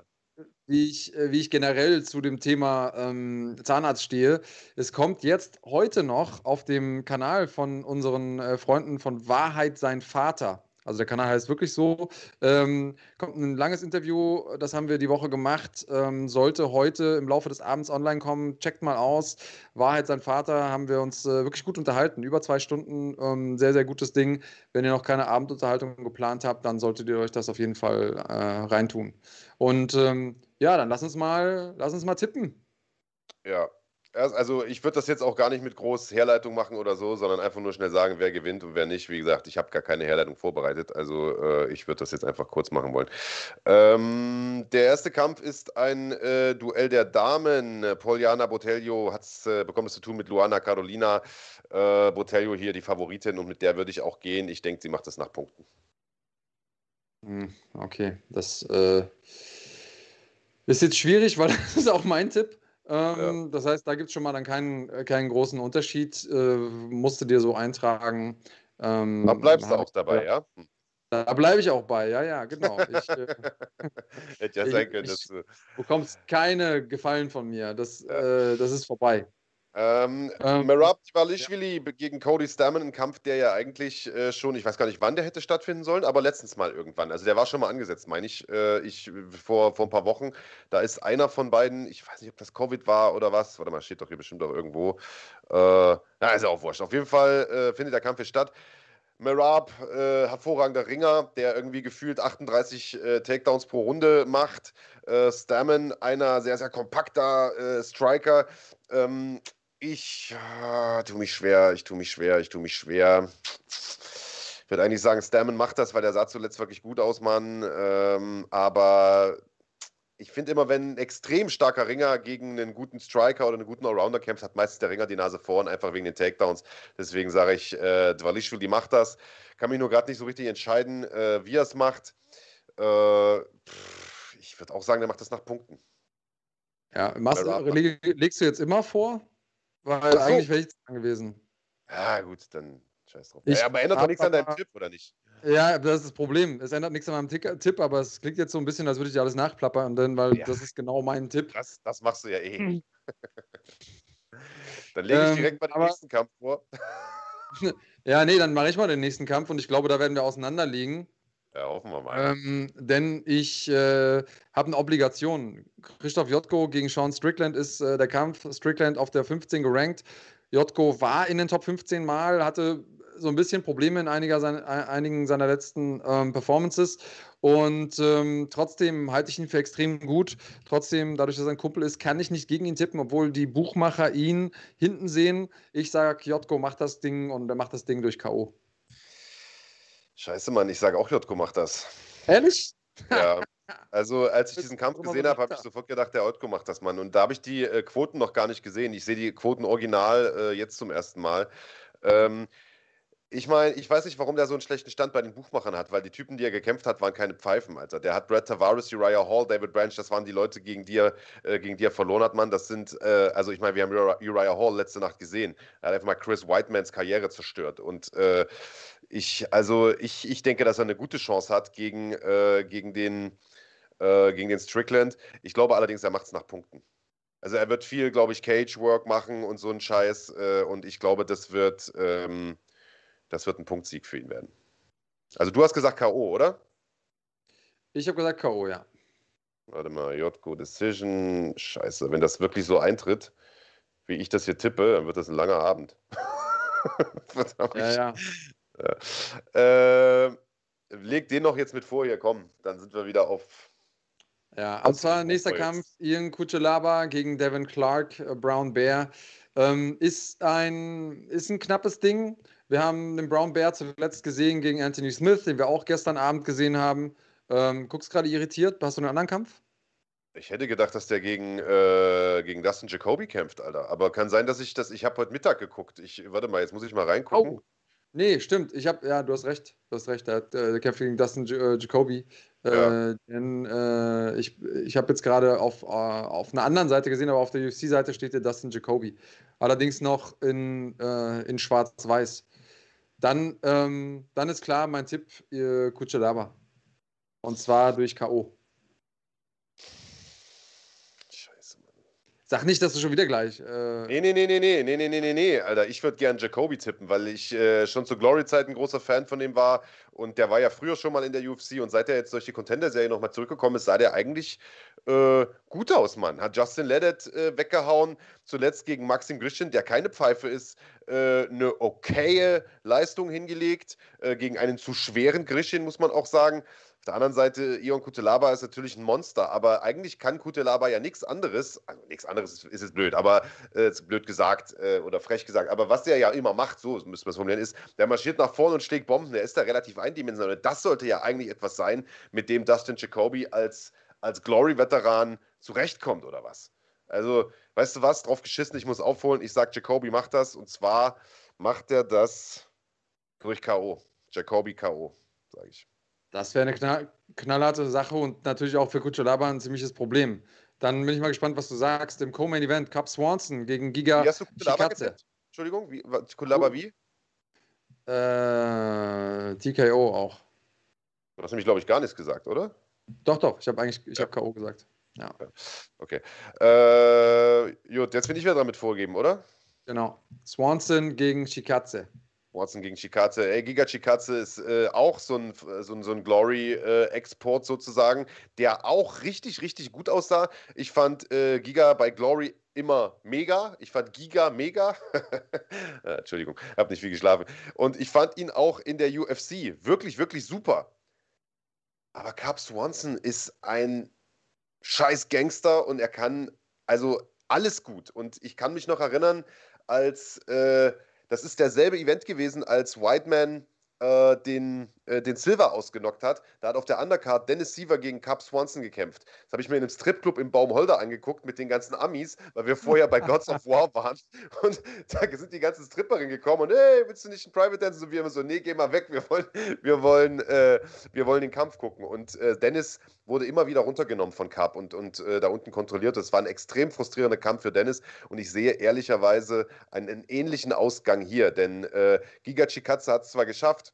wie ich, äh, wie ich generell zu dem Thema ähm, Zahnarzt stehe. Es kommt jetzt heute noch auf dem Kanal von unseren äh, Freunden von Wahrheit sein Vater Also der Kanal heißt wirklich so. Ähm, kommt ein langes Interview, das haben wir die Woche gemacht. Ähm, sollte heute im Laufe des Abends online kommen. Checkt mal aus. Wahrheit sein Vater haben wir uns äh, wirklich gut unterhalten. Über zwei Stunden. Ähm, sehr, sehr gutes Ding. Wenn ihr noch keine Abendunterhaltung geplant habt, dann solltet ihr euch das auf jeden Fall äh, reintun. Und ähm, ja, dann lass uns mal, lass uns mal tippen. Ja, also ich würde das jetzt auch gar nicht mit groß Herleitung machen oder so, sondern einfach nur schnell sagen, wer gewinnt und wer nicht. Wie gesagt, ich habe gar keine Herleitung vorbereitet, also äh, ich würde das jetzt einfach kurz machen wollen. Ähm, der erste Kampf ist ein äh, Duell der Damen. Poliana Botelho hat's, äh, bekommt es zu tun mit Luana Carolina. Äh, Botelho hier die Favoritin und mit der würde ich auch gehen. Ich denke, sie macht das nach Punkten. Hm, okay, das äh, ist jetzt schwierig, weil das ist auch mein Tipp. Ähm, ja. Das heißt, da gibt es schon mal dann keinen, äh, keinen großen Unterschied. Äh, musst du dir so eintragen. Ähm, da bleibst du auch dabei, ja? Hm. Da bleibe ich auch bei, ja, ja, genau. Ich, äh, Hätte ja sein können, dass du. bekommst keine Gefallen von mir. Das, ja. äh, das ist vorbei. Ähm, ähm, Merab Dvalishvili ja. gegen Cody Stammen, ein Kampf, der ja eigentlich äh, schon, ich weiß gar nicht, wann der hätte stattfinden sollen, aber letztens mal irgendwann. Also der war schon mal angesetzt, meine ich, äh, ich vor, vor ein paar Wochen. Da ist einer von beiden, ich weiß nicht, ob das Covid war oder was, warte mal, steht doch hier bestimmt auch irgendwo. Äh, na, ist ja auch wurscht. Auf jeden Fall äh, findet der Kampf jetzt statt. Merab, äh, hervorragender Ringer, der irgendwie gefühlt 38 äh, Takedowns pro Runde macht. Äh, Stammen, einer sehr, sehr kompakter äh, Striker. Ähm, ich äh, tue mich schwer, ich tue mich schwer, ich tue mich schwer. Ich würde eigentlich sagen, Stammen macht das, weil der sah zuletzt wirklich gut aus, Mann. Ähm, aber ich finde immer, wenn ein extrem starker Ringer gegen einen guten Striker oder einen guten Allrounder kämpft, hat meistens der Ringer die Nase vorn, einfach wegen den Takedowns. Deswegen sage ich, äh, Dvalishvili macht das. Kann mich nur gerade nicht so richtig entscheiden, äh, wie er es macht. Äh, ich würde auch sagen, der macht das nach Punkten. Ja, machst, legst du jetzt immer vor? Weil so. eigentlich wäre ich dran gewesen. Ja, gut, dann scheiß drauf. Ich ja, aber ändert doch nichts an deinem Tipp, oder nicht? Ja, das ist das Problem. Es ändert nichts an meinem Tipp, aber es klingt jetzt so ein bisschen, als würde ich dir alles nachplappern, denn, weil ja. das ist genau mein Tipp. Das, das machst du ja eh. Hm. dann lege ich direkt ähm, mal den aber, nächsten Kampf vor. ja, nee, dann mache ich mal den nächsten Kampf und ich glaube, da werden wir auseinanderliegen. Ja, hoffen wir mal. Ähm, denn ich äh, habe eine Obligation. Christoph Jotko gegen Sean Strickland ist äh, der Kampf. Strickland auf der 15 gerankt. Jotko war in den Top 15 mal, hatte so ein bisschen Probleme in einiger sein, einigen seiner letzten ähm, Performances. Und ähm, trotzdem halte ich ihn für extrem gut. Trotzdem, dadurch, dass er ein Kumpel ist, kann ich nicht gegen ihn tippen, obwohl die Buchmacher ihn hinten sehen. Ich sage, Jotko macht das Ding und er macht das Ding durch K.O. Scheiße, Mann, ich sage auch, Jotko macht das. Ehrlich? Ja. Also, als ich diesen Kampf gesehen habe, habe ich sofort gedacht, der Otko macht das, Mann. Und da habe ich die äh, Quoten noch gar nicht gesehen. Ich sehe die Quoten original äh, jetzt zum ersten Mal. Ähm, ich meine, ich weiß nicht, warum der so einen schlechten Stand bei den Buchmachern hat, weil die Typen, die er gekämpft hat, waren keine Pfeifen, Alter. Der hat Brad Tavares, Uriah Hall, David Branch, das waren die Leute, gegen die er, äh, gegen die er verloren hat, Mann. Das sind, äh, also ich meine, wir haben Uriah Hall letzte Nacht gesehen. Er hat einfach mal Chris Whitemans Karriere zerstört. Und äh, ich, also ich, ich denke, dass er eine gute Chance hat gegen, äh, gegen, den, äh, gegen den Strickland. Ich glaube allerdings, er macht es nach Punkten. Also er wird viel, glaube ich, Cage-Work machen und so einen Scheiß. Äh, und ich glaube, das wird. Ähm, das wird ein Punktsieg für ihn werden. Also du hast gesagt K.O., oder? Ich habe gesagt K.O., ja. Warte mal, JGO Decision. Scheiße, wenn das wirklich so eintritt, wie ich das hier tippe, dann wird das ein langer Abend. Verdammt. Ja, ja. ja. Äh, leg den noch jetzt mit vor hier, komm. Dann sind wir wieder auf. Ja, und zwar nächster Kampf: Ian Kuchelaba gegen Devin Clark, äh, Brown Bear. Ähm, ist, ein, ist ein knappes Ding. Wir haben den Brown Bear zuletzt gesehen gegen Anthony Smith, den wir auch gestern Abend gesehen haben. Ähm, guckst gerade irritiert? Hast du einen anderen Kampf? Ich hätte gedacht, dass der gegen, äh, gegen Dustin Jacoby kämpft, Alter. Aber kann sein, dass ich das. Ich habe heute Mittag geguckt. Ich, warte mal, jetzt muss ich mal reingucken. Oh. Nee, stimmt. Ich habe, ja, du hast recht. Du hast recht. Der, hat, äh, der kämpft gegen Dustin J äh, Jacoby. Äh, ja. denn äh, ich, ich habe jetzt gerade auf, auf einer anderen Seite gesehen, aber auf der UFC-Seite steht der Dustin Jacoby. Allerdings noch in, in Schwarz-Weiß. Dann, ähm, dann ist klar, mein Tipp, äh, Kutschelaba. Und zwar durch K.O. Scheiße, Mann. Sag nicht, dass du schon wieder gleich. Äh nee, nee, nee, nee, nee, nee, nee, nee, nee, Alter. Ich würde gern Jacoby tippen, weil ich äh, schon zur Glory-Zeit ein großer Fan von ihm war. Und der war ja früher schon mal in der UFC. Und seit er jetzt durch die Contender-Serie nochmal zurückgekommen ist, sah der eigentlich äh, gut aus, Mann. Hat Justin Leddett äh, weggehauen. Zuletzt gegen Maxim Grishin, der keine Pfeife ist, äh, eine okaye Leistung hingelegt. Äh, gegen einen zu schweren Grishin, muss man auch sagen der anderen Seite, Ion Kutelaba ist natürlich ein Monster, aber eigentlich kann Kutelaba ja nichts anderes, also nichts anderes ist, ist jetzt blöd, aber äh, blöd gesagt äh, oder frech gesagt, aber was der ja immer macht, so müssen wir es formulieren, ist, der marschiert nach vorne und schlägt Bomben, der ist da relativ eindimensional. Das sollte ja eigentlich etwas sein, mit dem Dustin Jacoby als, als Glory-Veteran zurechtkommt oder was. Also, weißt du was, drauf geschissen, ich muss aufholen, ich sag, Jacoby macht das und zwar macht er das durch K.O. Jacoby K.O., sage ich. Das wäre eine knall, knallharte Sache und natürlich auch für Kuchalaba ein ziemliches Problem. Dann bin ich mal gespannt, was du sagst. Im Co-Main Event Cup Swanson gegen Giga wie hast du Kuchalaba Entschuldigung, wie, Kuchalaba wie? Äh, TKO auch. Du hast nämlich, glaube ich, gar nichts gesagt, oder? Doch, doch. Ich habe eigentlich ich ja. hab K.O. gesagt. Ja. Okay. Äh, gut, jetzt bin ich wieder damit vorgeben, oder? Genau. Swanson gegen Shikatze. Watson gegen Chikaze. Ey, Giga Chikaze ist äh, auch so ein, so ein, so ein Glory-Export äh, sozusagen, der auch richtig, richtig gut aussah. Ich fand äh, Giga bei Glory immer mega. Ich fand Giga mega. Entschuldigung, habe nicht viel geschlafen. Und ich fand ihn auch in der UFC wirklich, wirklich super. Aber Cap Swanson ist ein scheiß Gangster und er kann also alles gut. Und ich kann mich noch erinnern, als äh, das ist derselbe Event gewesen, als Whiteman äh, den, äh, den Silver ausgenockt hat. Da hat auf der Undercard Dennis Siever gegen Cap Swanson gekämpft. Das habe ich mir in einem Stripclub im Baumholder angeguckt mit den ganzen Amis, weil wir vorher bei Gods of War waren. Und da sind die ganzen Stripperinnen gekommen und hey, willst du nicht ein Private Dance? Und wir immer so, nee, geh mal weg, wir wollen, wir wollen, äh, wir wollen den Kampf gucken. Und äh, Dennis wurde immer wieder runtergenommen von Cap und, und äh, da unten kontrolliert. Das war ein extrem frustrierender Kampf für Dennis und ich sehe ehrlicherweise einen, einen ähnlichen Ausgang hier, denn äh, Giga Chikatze hat es zwar geschafft,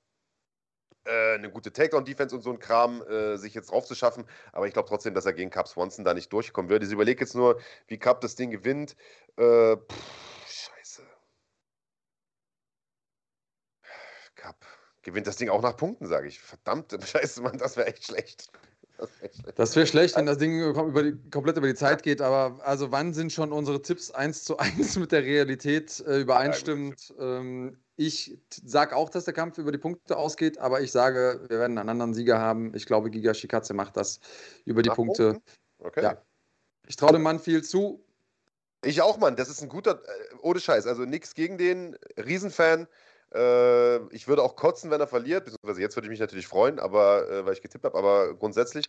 äh, eine gute Takedown-Defense und so ein Kram äh, sich jetzt drauf zu schaffen. Aber ich glaube trotzdem, dass er gegen Cup Swanson da nicht durchkommen würde. Ich überlege jetzt nur, wie Cup das Ding gewinnt. Äh, pff, scheiße. Cup gewinnt das Ding auch nach Punkten, sage ich. Verdammt, scheiße, Mann, das wäre echt schlecht. Das wäre schlecht, wenn das Ding über die, komplett über die Zeit geht, aber also wann sind schon unsere Tipps eins zu eins mit der Realität äh, übereinstimmend? Ähm, ich sage auch, dass der Kampf über die Punkte ausgeht, aber ich sage, wir werden einen anderen Sieger haben. Ich glaube, Giga Shikatze macht das über die Nach Punkte. Okay. Ja. Ich traue dem Mann viel zu. Ich auch, Mann. Das ist ein guter, äh, ohne Scheiß. Also nichts gegen den. Riesenfan. Äh, ich würde auch kotzen, wenn er verliert. Beziehungsweise jetzt würde ich mich natürlich freuen, aber äh, weil ich getippt habe. Aber grundsätzlich,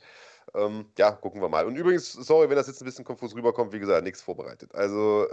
ähm, ja, gucken wir mal. Und übrigens, sorry, wenn das jetzt ein bisschen konfus rüberkommt. Wie gesagt, nichts vorbereitet. Also,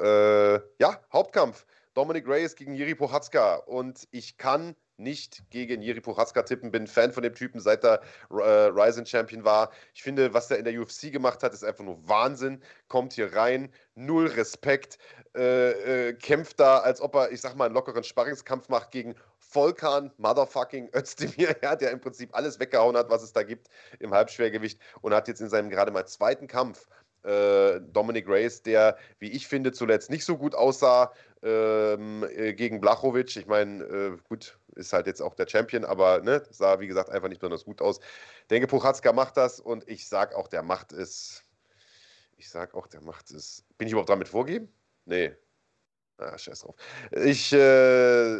ja, Hauptkampf. Dominic Reyes gegen Jiri Prochatzka. Und ich kann nicht gegen Jiri Prochatzka tippen, bin Fan von dem Typen, seit er äh, Rising Champion war. Ich finde, was er in der UFC gemacht hat, ist einfach nur Wahnsinn. Kommt hier rein, null Respekt, äh, äh, kämpft da, als ob er, ich sag mal, einen lockeren Sparringskampf macht gegen Volkan Motherfucking Özdemir, ja, der im Prinzip alles weggehauen hat, was es da gibt im Halbschwergewicht und hat jetzt in seinem gerade mal zweiten Kampf äh, Dominic Reyes, der, wie ich finde, zuletzt nicht so gut aussah ähm, äh, gegen Blachowicz. Ich meine, äh, gut, ist halt jetzt auch der Champion, aber ne, sah, wie gesagt, einfach nicht besonders gut aus. Denke, Puchatzka macht das und ich sage auch, der macht es. Ich sage auch, der macht es. Bin ich überhaupt damit vorgeben? Nee. Ah, scheiß drauf. Ich äh,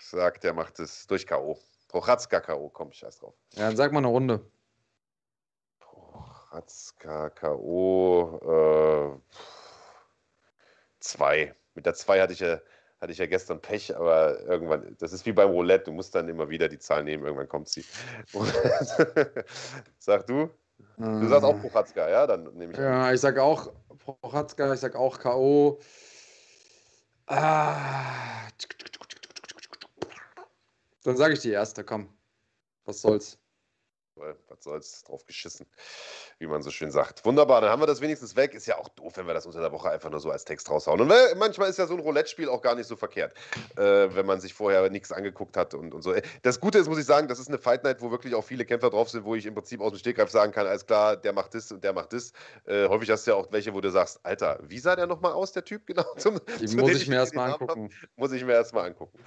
sag, der macht es durch K.O. Prochatzka K.O. Komm, scheiß drauf. Ja, dann sag mal eine Runde. Ratzka, K.O. Äh, zwei. Mit der zwei hatte ich ja hatte ich ja gestern Pech, aber irgendwann, das ist wie beim Roulette, du musst dann immer wieder die Zahl nehmen, irgendwann kommt sie. Sag du? Du sagst auch äh. Prochatzka, ja? Dann nehme ich Ja, an. ich sag auch Prochatzka, ich sag auch K.O. Ah. Dann sage ich die erste, komm. Was soll's. Was soll's, drauf geschissen, wie man so schön sagt. Wunderbar, dann haben wir das wenigstens weg. Ist ja auch doof, wenn wir das unter der Woche einfach nur so als Text raushauen. Und manchmal ist ja so ein Roulette-Spiel auch gar nicht so verkehrt, äh, wenn man sich vorher nichts angeguckt hat und, und so. Das Gute ist, muss ich sagen, das ist eine Fight Night, wo wirklich auch viele Kämpfer drauf sind, wo ich im Prinzip aus dem Stegreif sagen kann, alles klar, der macht das und der macht das. Äh, häufig hast du ja auch welche, wo du sagst, Alter, wie sah der nochmal aus, der Typ genau? Zum, Die muss ich mir erstmal angucken. Muss ich mir erstmal angucken.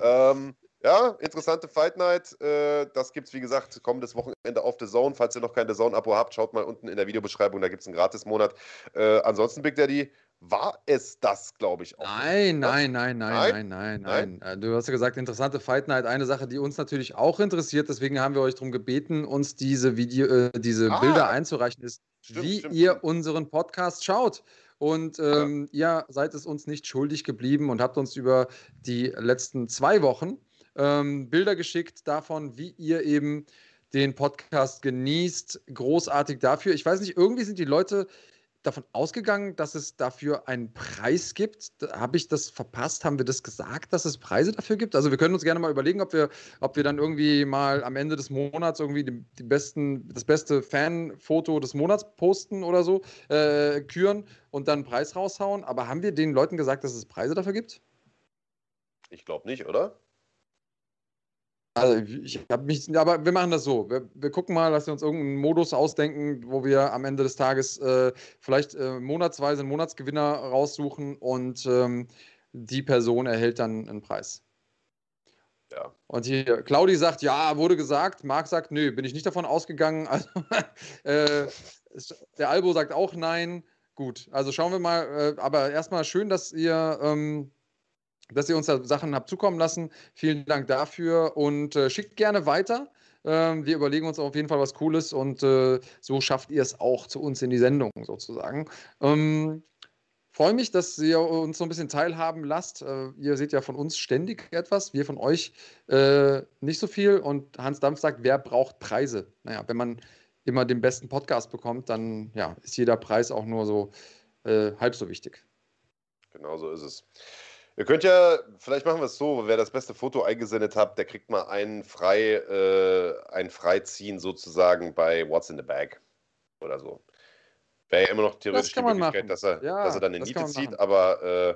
Ähm, ja, interessante Fight Night. Äh, das gibt es, wie gesagt, kommendes Wochenende auf The Zone. Falls ihr noch kein The Zone-Abo habt, schaut mal unten in der Videobeschreibung, da gibt es einen Gratis-Monat. Äh, ansonsten, Big Daddy, war es das, glaube ich, auch. Nein, nein, nein, nein, nein, nein, nein, nein. Du hast ja gesagt, interessante Fight Night. Eine Sache, die uns natürlich auch interessiert, deswegen haben wir euch darum gebeten, uns diese Video, äh, diese ah, Bilder einzureichen, ist, stimmt, wie stimmt, ihr stimmt. unseren Podcast schaut. Und ähm, ja. ihr seid es uns nicht schuldig geblieben und habt uns über die letzten zwei Wochen ähm, Bilder geschickt davon, wie ihr eben den Podcast genießt. Großartig dafür. Ich weiß nicht, irgendwie sind die Leute davon ausgegangen, dass es dafür einen Preis gibt. Habe ich das verpasst? Haben wir das gesagt, dass es Preise dafür gibt? Also wir können uns gerne mal überlegen, ob wir, ob wir dann irgendwie mal am Ende des Monats irgendwie die, die besten, das beste Fanfoto des Monats posten oder so, äh, küren und dann einen Preis raushauen. Aber haben wir den Leuten gesagt, dass es Preise dafür gibt? Ich glaube nicht, oder? Also ich habe mich, aber wir machen das so. Wir, wir, gucken mal, dass wir uns irgendeinen Modus ausdenken, wo wir am Ende des Tages äh, vielleicht äh, monatsweise einen Monatsgewinner raussuchen und ähm, die Person erhält dann einen Preis. Ja. Und hier, Claudi sagt, ja, wurde gesagt. Marc sagt, nö, bin ich nicht davon ausgegangen. Also, äh, der Albo sagt auch nein. Gut, also schauen wir mal. Äh, aber erstmal schön, dass ihr ähm, dass ihr uns da Sachen habt zukommen lassen. Vielen Dank dafür und äh, schickt gerne weiter. Ähm, wir überlegen uns auf jeden Fall was Cooles und äh, so schafft ihr es auch zu uns in die Sendung sozusagen. Ähm, Freue mich, dass ihr uns so ein bisschen teilhaben lasst. Äh, ihr seht ja von uns ständig etwas, wir von euch äh, nicht so viel. Und Hans Dampf sagt, wer braucht Preise? Naja, wenn man immer den besten Podcast bekommt, dann ja, ist jeder Preis auch nur so äh, halb so wichtig. Genau so ist es. Ihr könnt ja, vielleicht machen wir es so, wer das beste Foto eingesendet hat, der kriegt mal einen frei, äh, ein Freiziehen sozusagen bei What's in the Bag oder so. Wäre ja immer noch theoretisch die Möglichkeit, dass er, ja, dass er dann eine Niete zieht, aber äh,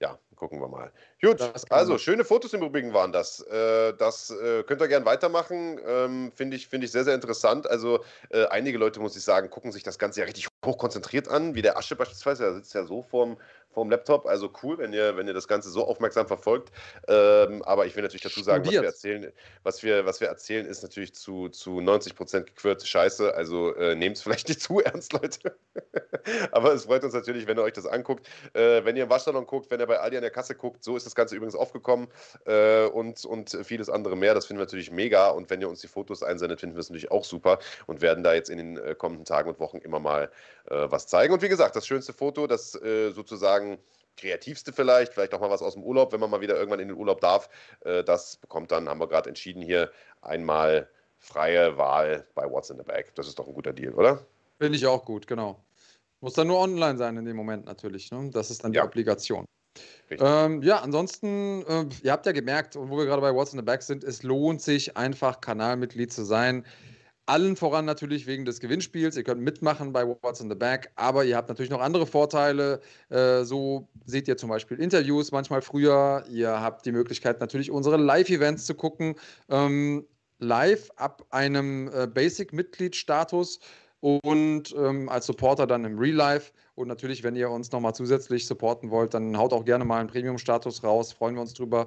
ja, gucken wir mal. Gut, also schöne Fotos im Übrigen waren das. Äh, das äh, könnt ihr gerne weitermachen. Ähm, Finde ich, find ich sehr, sehr interessant. Also äh, einige Leute, muss ich sagen, gucken sich das Ganze ja richtig hochkonzentriert an, wie der Asche beispielsweise. Der sitzt ja so vorm, vorm Laptop. Also cool, wenn ihr, wenn ihr das Ganze so aufmerksam verfolgt. Ähm, aber ich will natürlich dazu sagen, was wir erzählen, was wir, was wir erzählen, ist natürlich zu, zu 90 Prozent gequirlte Scheiße. Also äh, nehmt es vielleicht nicht zu ernst, Leute. aber es freut uns natürlich, wenn ihr euch das anguckt. Äh, wenn ihr im Waschsalon guckt, wenn ihr bei Aldi an der Kasse guckt, so ist das Ganze übrigens aufgekommen. Äh, und, und vieles andere mehr. Das finden wir natürlich mega. Und wenn ihr uns die Fotos einsendet, finden wir es natürlich auch super und werden da jetzt in den äh, kommenden Tagen und Wochen immer mal äh, was zeigen. Und wie gesagt, das schönste Foto, das äh, sozusagen kreativste vielleicht, vielleicht auch mal was aus dem Urlaub, wenn man mal wieder irgendwann in den Urlaub darf. Äh, das bekommt dann, haben wir gerade entschieden, hier einmal freie Wahl bei What's in the Bag. Das ist doch ein guter Deal, oder? Finde ich auch gut, genau. Muss dann nur online sein in dem Moment natürlich. Ne? Das ist dann die ja. Obligation. Ähm, ja, ansonsten, äh, ihr habt ja gemerkt, wo wir gerade bei What's in the Bag sind, es lohnt sich einfach Kanalmitglied zu sein. Allen voran natürlich wegen des Gewinnspiels. Ihr könnt mitmachen bei What's in the Bag, aber ihr habt natürlich noch andere Vorteile. Äh, so seht ihr zum Beispiel Interviews manchmal früher. Ihr habt die Möglichkeit natürlich unsere Live-Events zu gucken. Ähm, live ab einem äh, Basic-Mitgliedstatus und ähm, als Supporter dann im Real Life. Und natürlich, wenn ihr uns nochmal zusätzlich supporten wollt, dann haut auch gerne mal einen Premium-Status raus. Freuen wir uns drüber.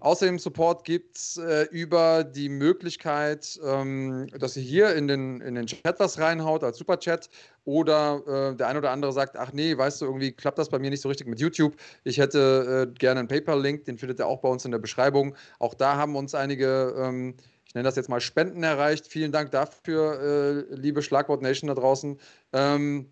Außerdem Support gibt es äh, über die Möglichkeit, ähm, dass ihr hier in den, in den Chat was reinhaut als Superchat oder äh, der ein oder andere sagt, ach nee, weißt du, irgendwie klappt das bei mir nicht so richtig mit YouTube. Ich hätte äh, gerne einen PayPal-Link, den findet ihr auch bei uns in der Beschreibung. Auch da haben uns einige, ähm, ich nenne das jetzt mal Spenden erreicht. Vielen Dank dafür, äh, liebe Schlagwort Nation da draußen. Ähm,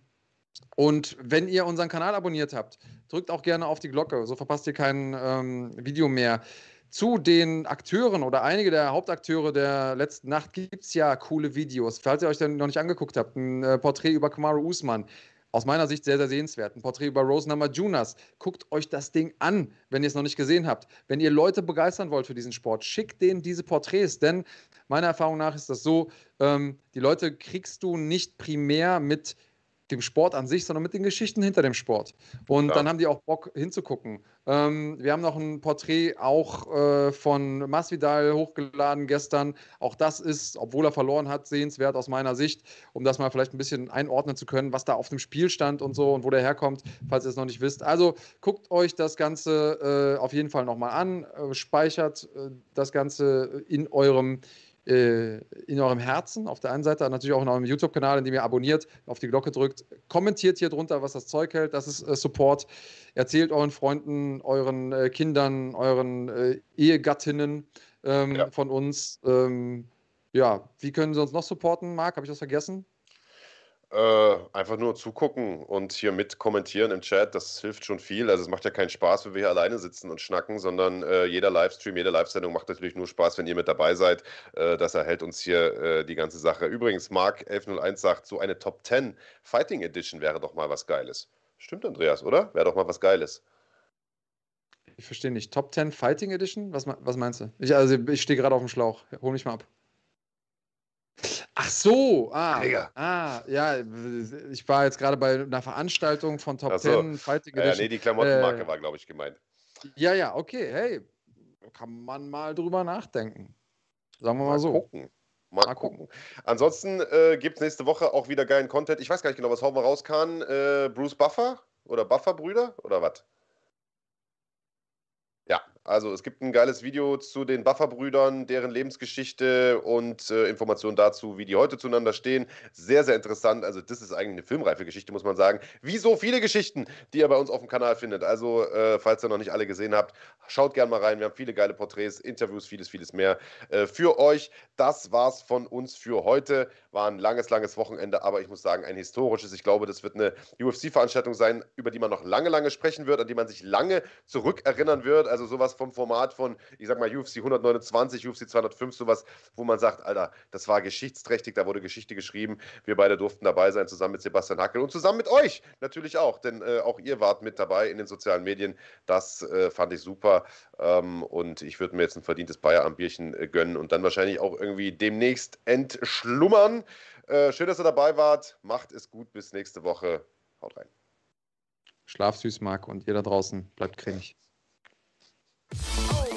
und wenn ihr unseren Kanal abonniert habt, drückt auch gerne auf die Glocke, so verpasst ihr kein ähm, Video mehr. Zu den Akteuren oder einige der Hauptakteure der letzten Nacht gibt es ja coole Videos. Falls ihr euch dann noch nicht angeguckt habt, ein äh, Porträt über Kamaru Usman. Aus meiner Sicht sehr, sehr sehenswert. Ein Porträt über Rose Namajunas. Guckt euch das Ding an, wenn ihr es noch nicht gesehen habt. Wenn ihr Leute begeistern wollt für diesen Sport, schickt denen diese Porträts, denn Meiner Erfahrung nach ist das so, ähm, die Leute kriegst du nicht primär mit dem Sport an sich, sondern mit den Geschichten hinter dem Sport. Und ja. dann haben die auch Bock hinzugucken. Ähm, wir haben noch ein Porträt auch äh, von Masvidal hochgeladen gestern. Auch das ist, obwohl er verloren hat, sehenswert aus meiner Sicht, um das mal vielleicht ein bisschen einordnen zu können, was da auf dem Spiel stand und so und wo der herkommt, falls ihr es noch nicht wisst. Also guckt euch das Ganze äh, auf jeden Fall nochmal an, äh, speichert äh, das Ganze in eurem äh, in eurem Herzen, auf der einen Seite natürlich auch in eurem YouTube-Kanal, in dem ihr abonniert, auf die Glocke drückt, kommentiert hier drunter, was das Zeug hält, das ist äh, Support. Erzählt euren Freunden, euren äh, Kindern, euren äh, Ehegattinnen ähm, ja. von uns. Ähm, ja, wie können sie uns noch supporten, Marc? Habe ich das vergessen? Äh, einfach nur zugucken und hier mit kommentieren im Chat, das hilft schon viel. Also es macht ja keinen Spaß, wenn wir hier alleine sitzen und schnacken, sondern äh, jeder Livestream, jede Live-Sendung macht natürlich nur Spaß, wenn ihr mit dabei seid. Äh, das erhält uns hier äh, die ganze Sache. Übrigens, Mark1101 sagt, so eine Top 10 Fighting Edition wäre doch mal was Geiles. Stimmt, Andreas, oder? Wäre doch mal was Geiles. Ich verstehe nicht. Top 10 Fighting Edition? Was, was meinst du? Ich, also ich stehe gerade auf dem Schlauch. Hol mich mal ab. Ach so, ah, ah, ja, ich war jetzt gerade bei einer Veranstaltung von Top so. 10 Fighting Edition. Ja, nee, die Klamottenmarke äh, war, glaube ich, gemeint. Ja, ja, okay, hey, kann man mal drüber nachdenken. Sagen wir mal, mal so. Gucken. Mal, mal gucken. gucken. Ansonsten äh, gibt es nächste Woche auch wieder geilen Content. Ich weiß gar nicht genau, was hauen wir raus kann. Äh, Bruce Buffer oder Buffer-Brüder oder was? Ja, also es gibt ein geiles Video zu den Buffer-Brüdern, deren Lebensgeschichte und äh, Informationen dazu, wie die heute zueinander stehen. Sehr, sehr interessant. Also das ist eigentlich eine filmreife Geschichte, muss man sagen. Wie so viele Geschichten, die ihr bei uns auf dem Kanal findet. Also äh, falls ihr noch nicht alle gesehen habt, schaut gerne mal rein. Wir haben viele geile Porträts, Interviews, vieles, vieles mehr äh, für euch. Das war's von uns für heute. War ein langes, langes Wochenende, aber ich muss sagen, ein historisches. Ich glaube, das wird eine UFC-Veranstaltung sein, über die man noch lange, lange sprechen wird, an die man sich lange zurückerinnern wird. Also sowas vom Format von, ich sag mal, UFC 129, UFC 205, sowas, wo man sagt, Alter, das war geschichtsträchtig, da wurde Geschichte geschrieben. Wir beide durften dabei sein, zusammen mit Sebastian Hackel und zusammen mit euch natürlich auch, denn äh, auch ihr wart mit dabei in den sozialen Medien. Das äh, fand ich super ähm, und ich würde mir jetzt ein verdientes Bayer am Bierchen äh, gönnen und dann wahrscheinlich auch irgendwie demnächst entschlummern. Äh, schön, dass ihr dabei wart. Macht es gut. Bis nächste Woche. Haut rein. Schlaf süß, Marc, und ihr da draußen bleibt cremig. Oh.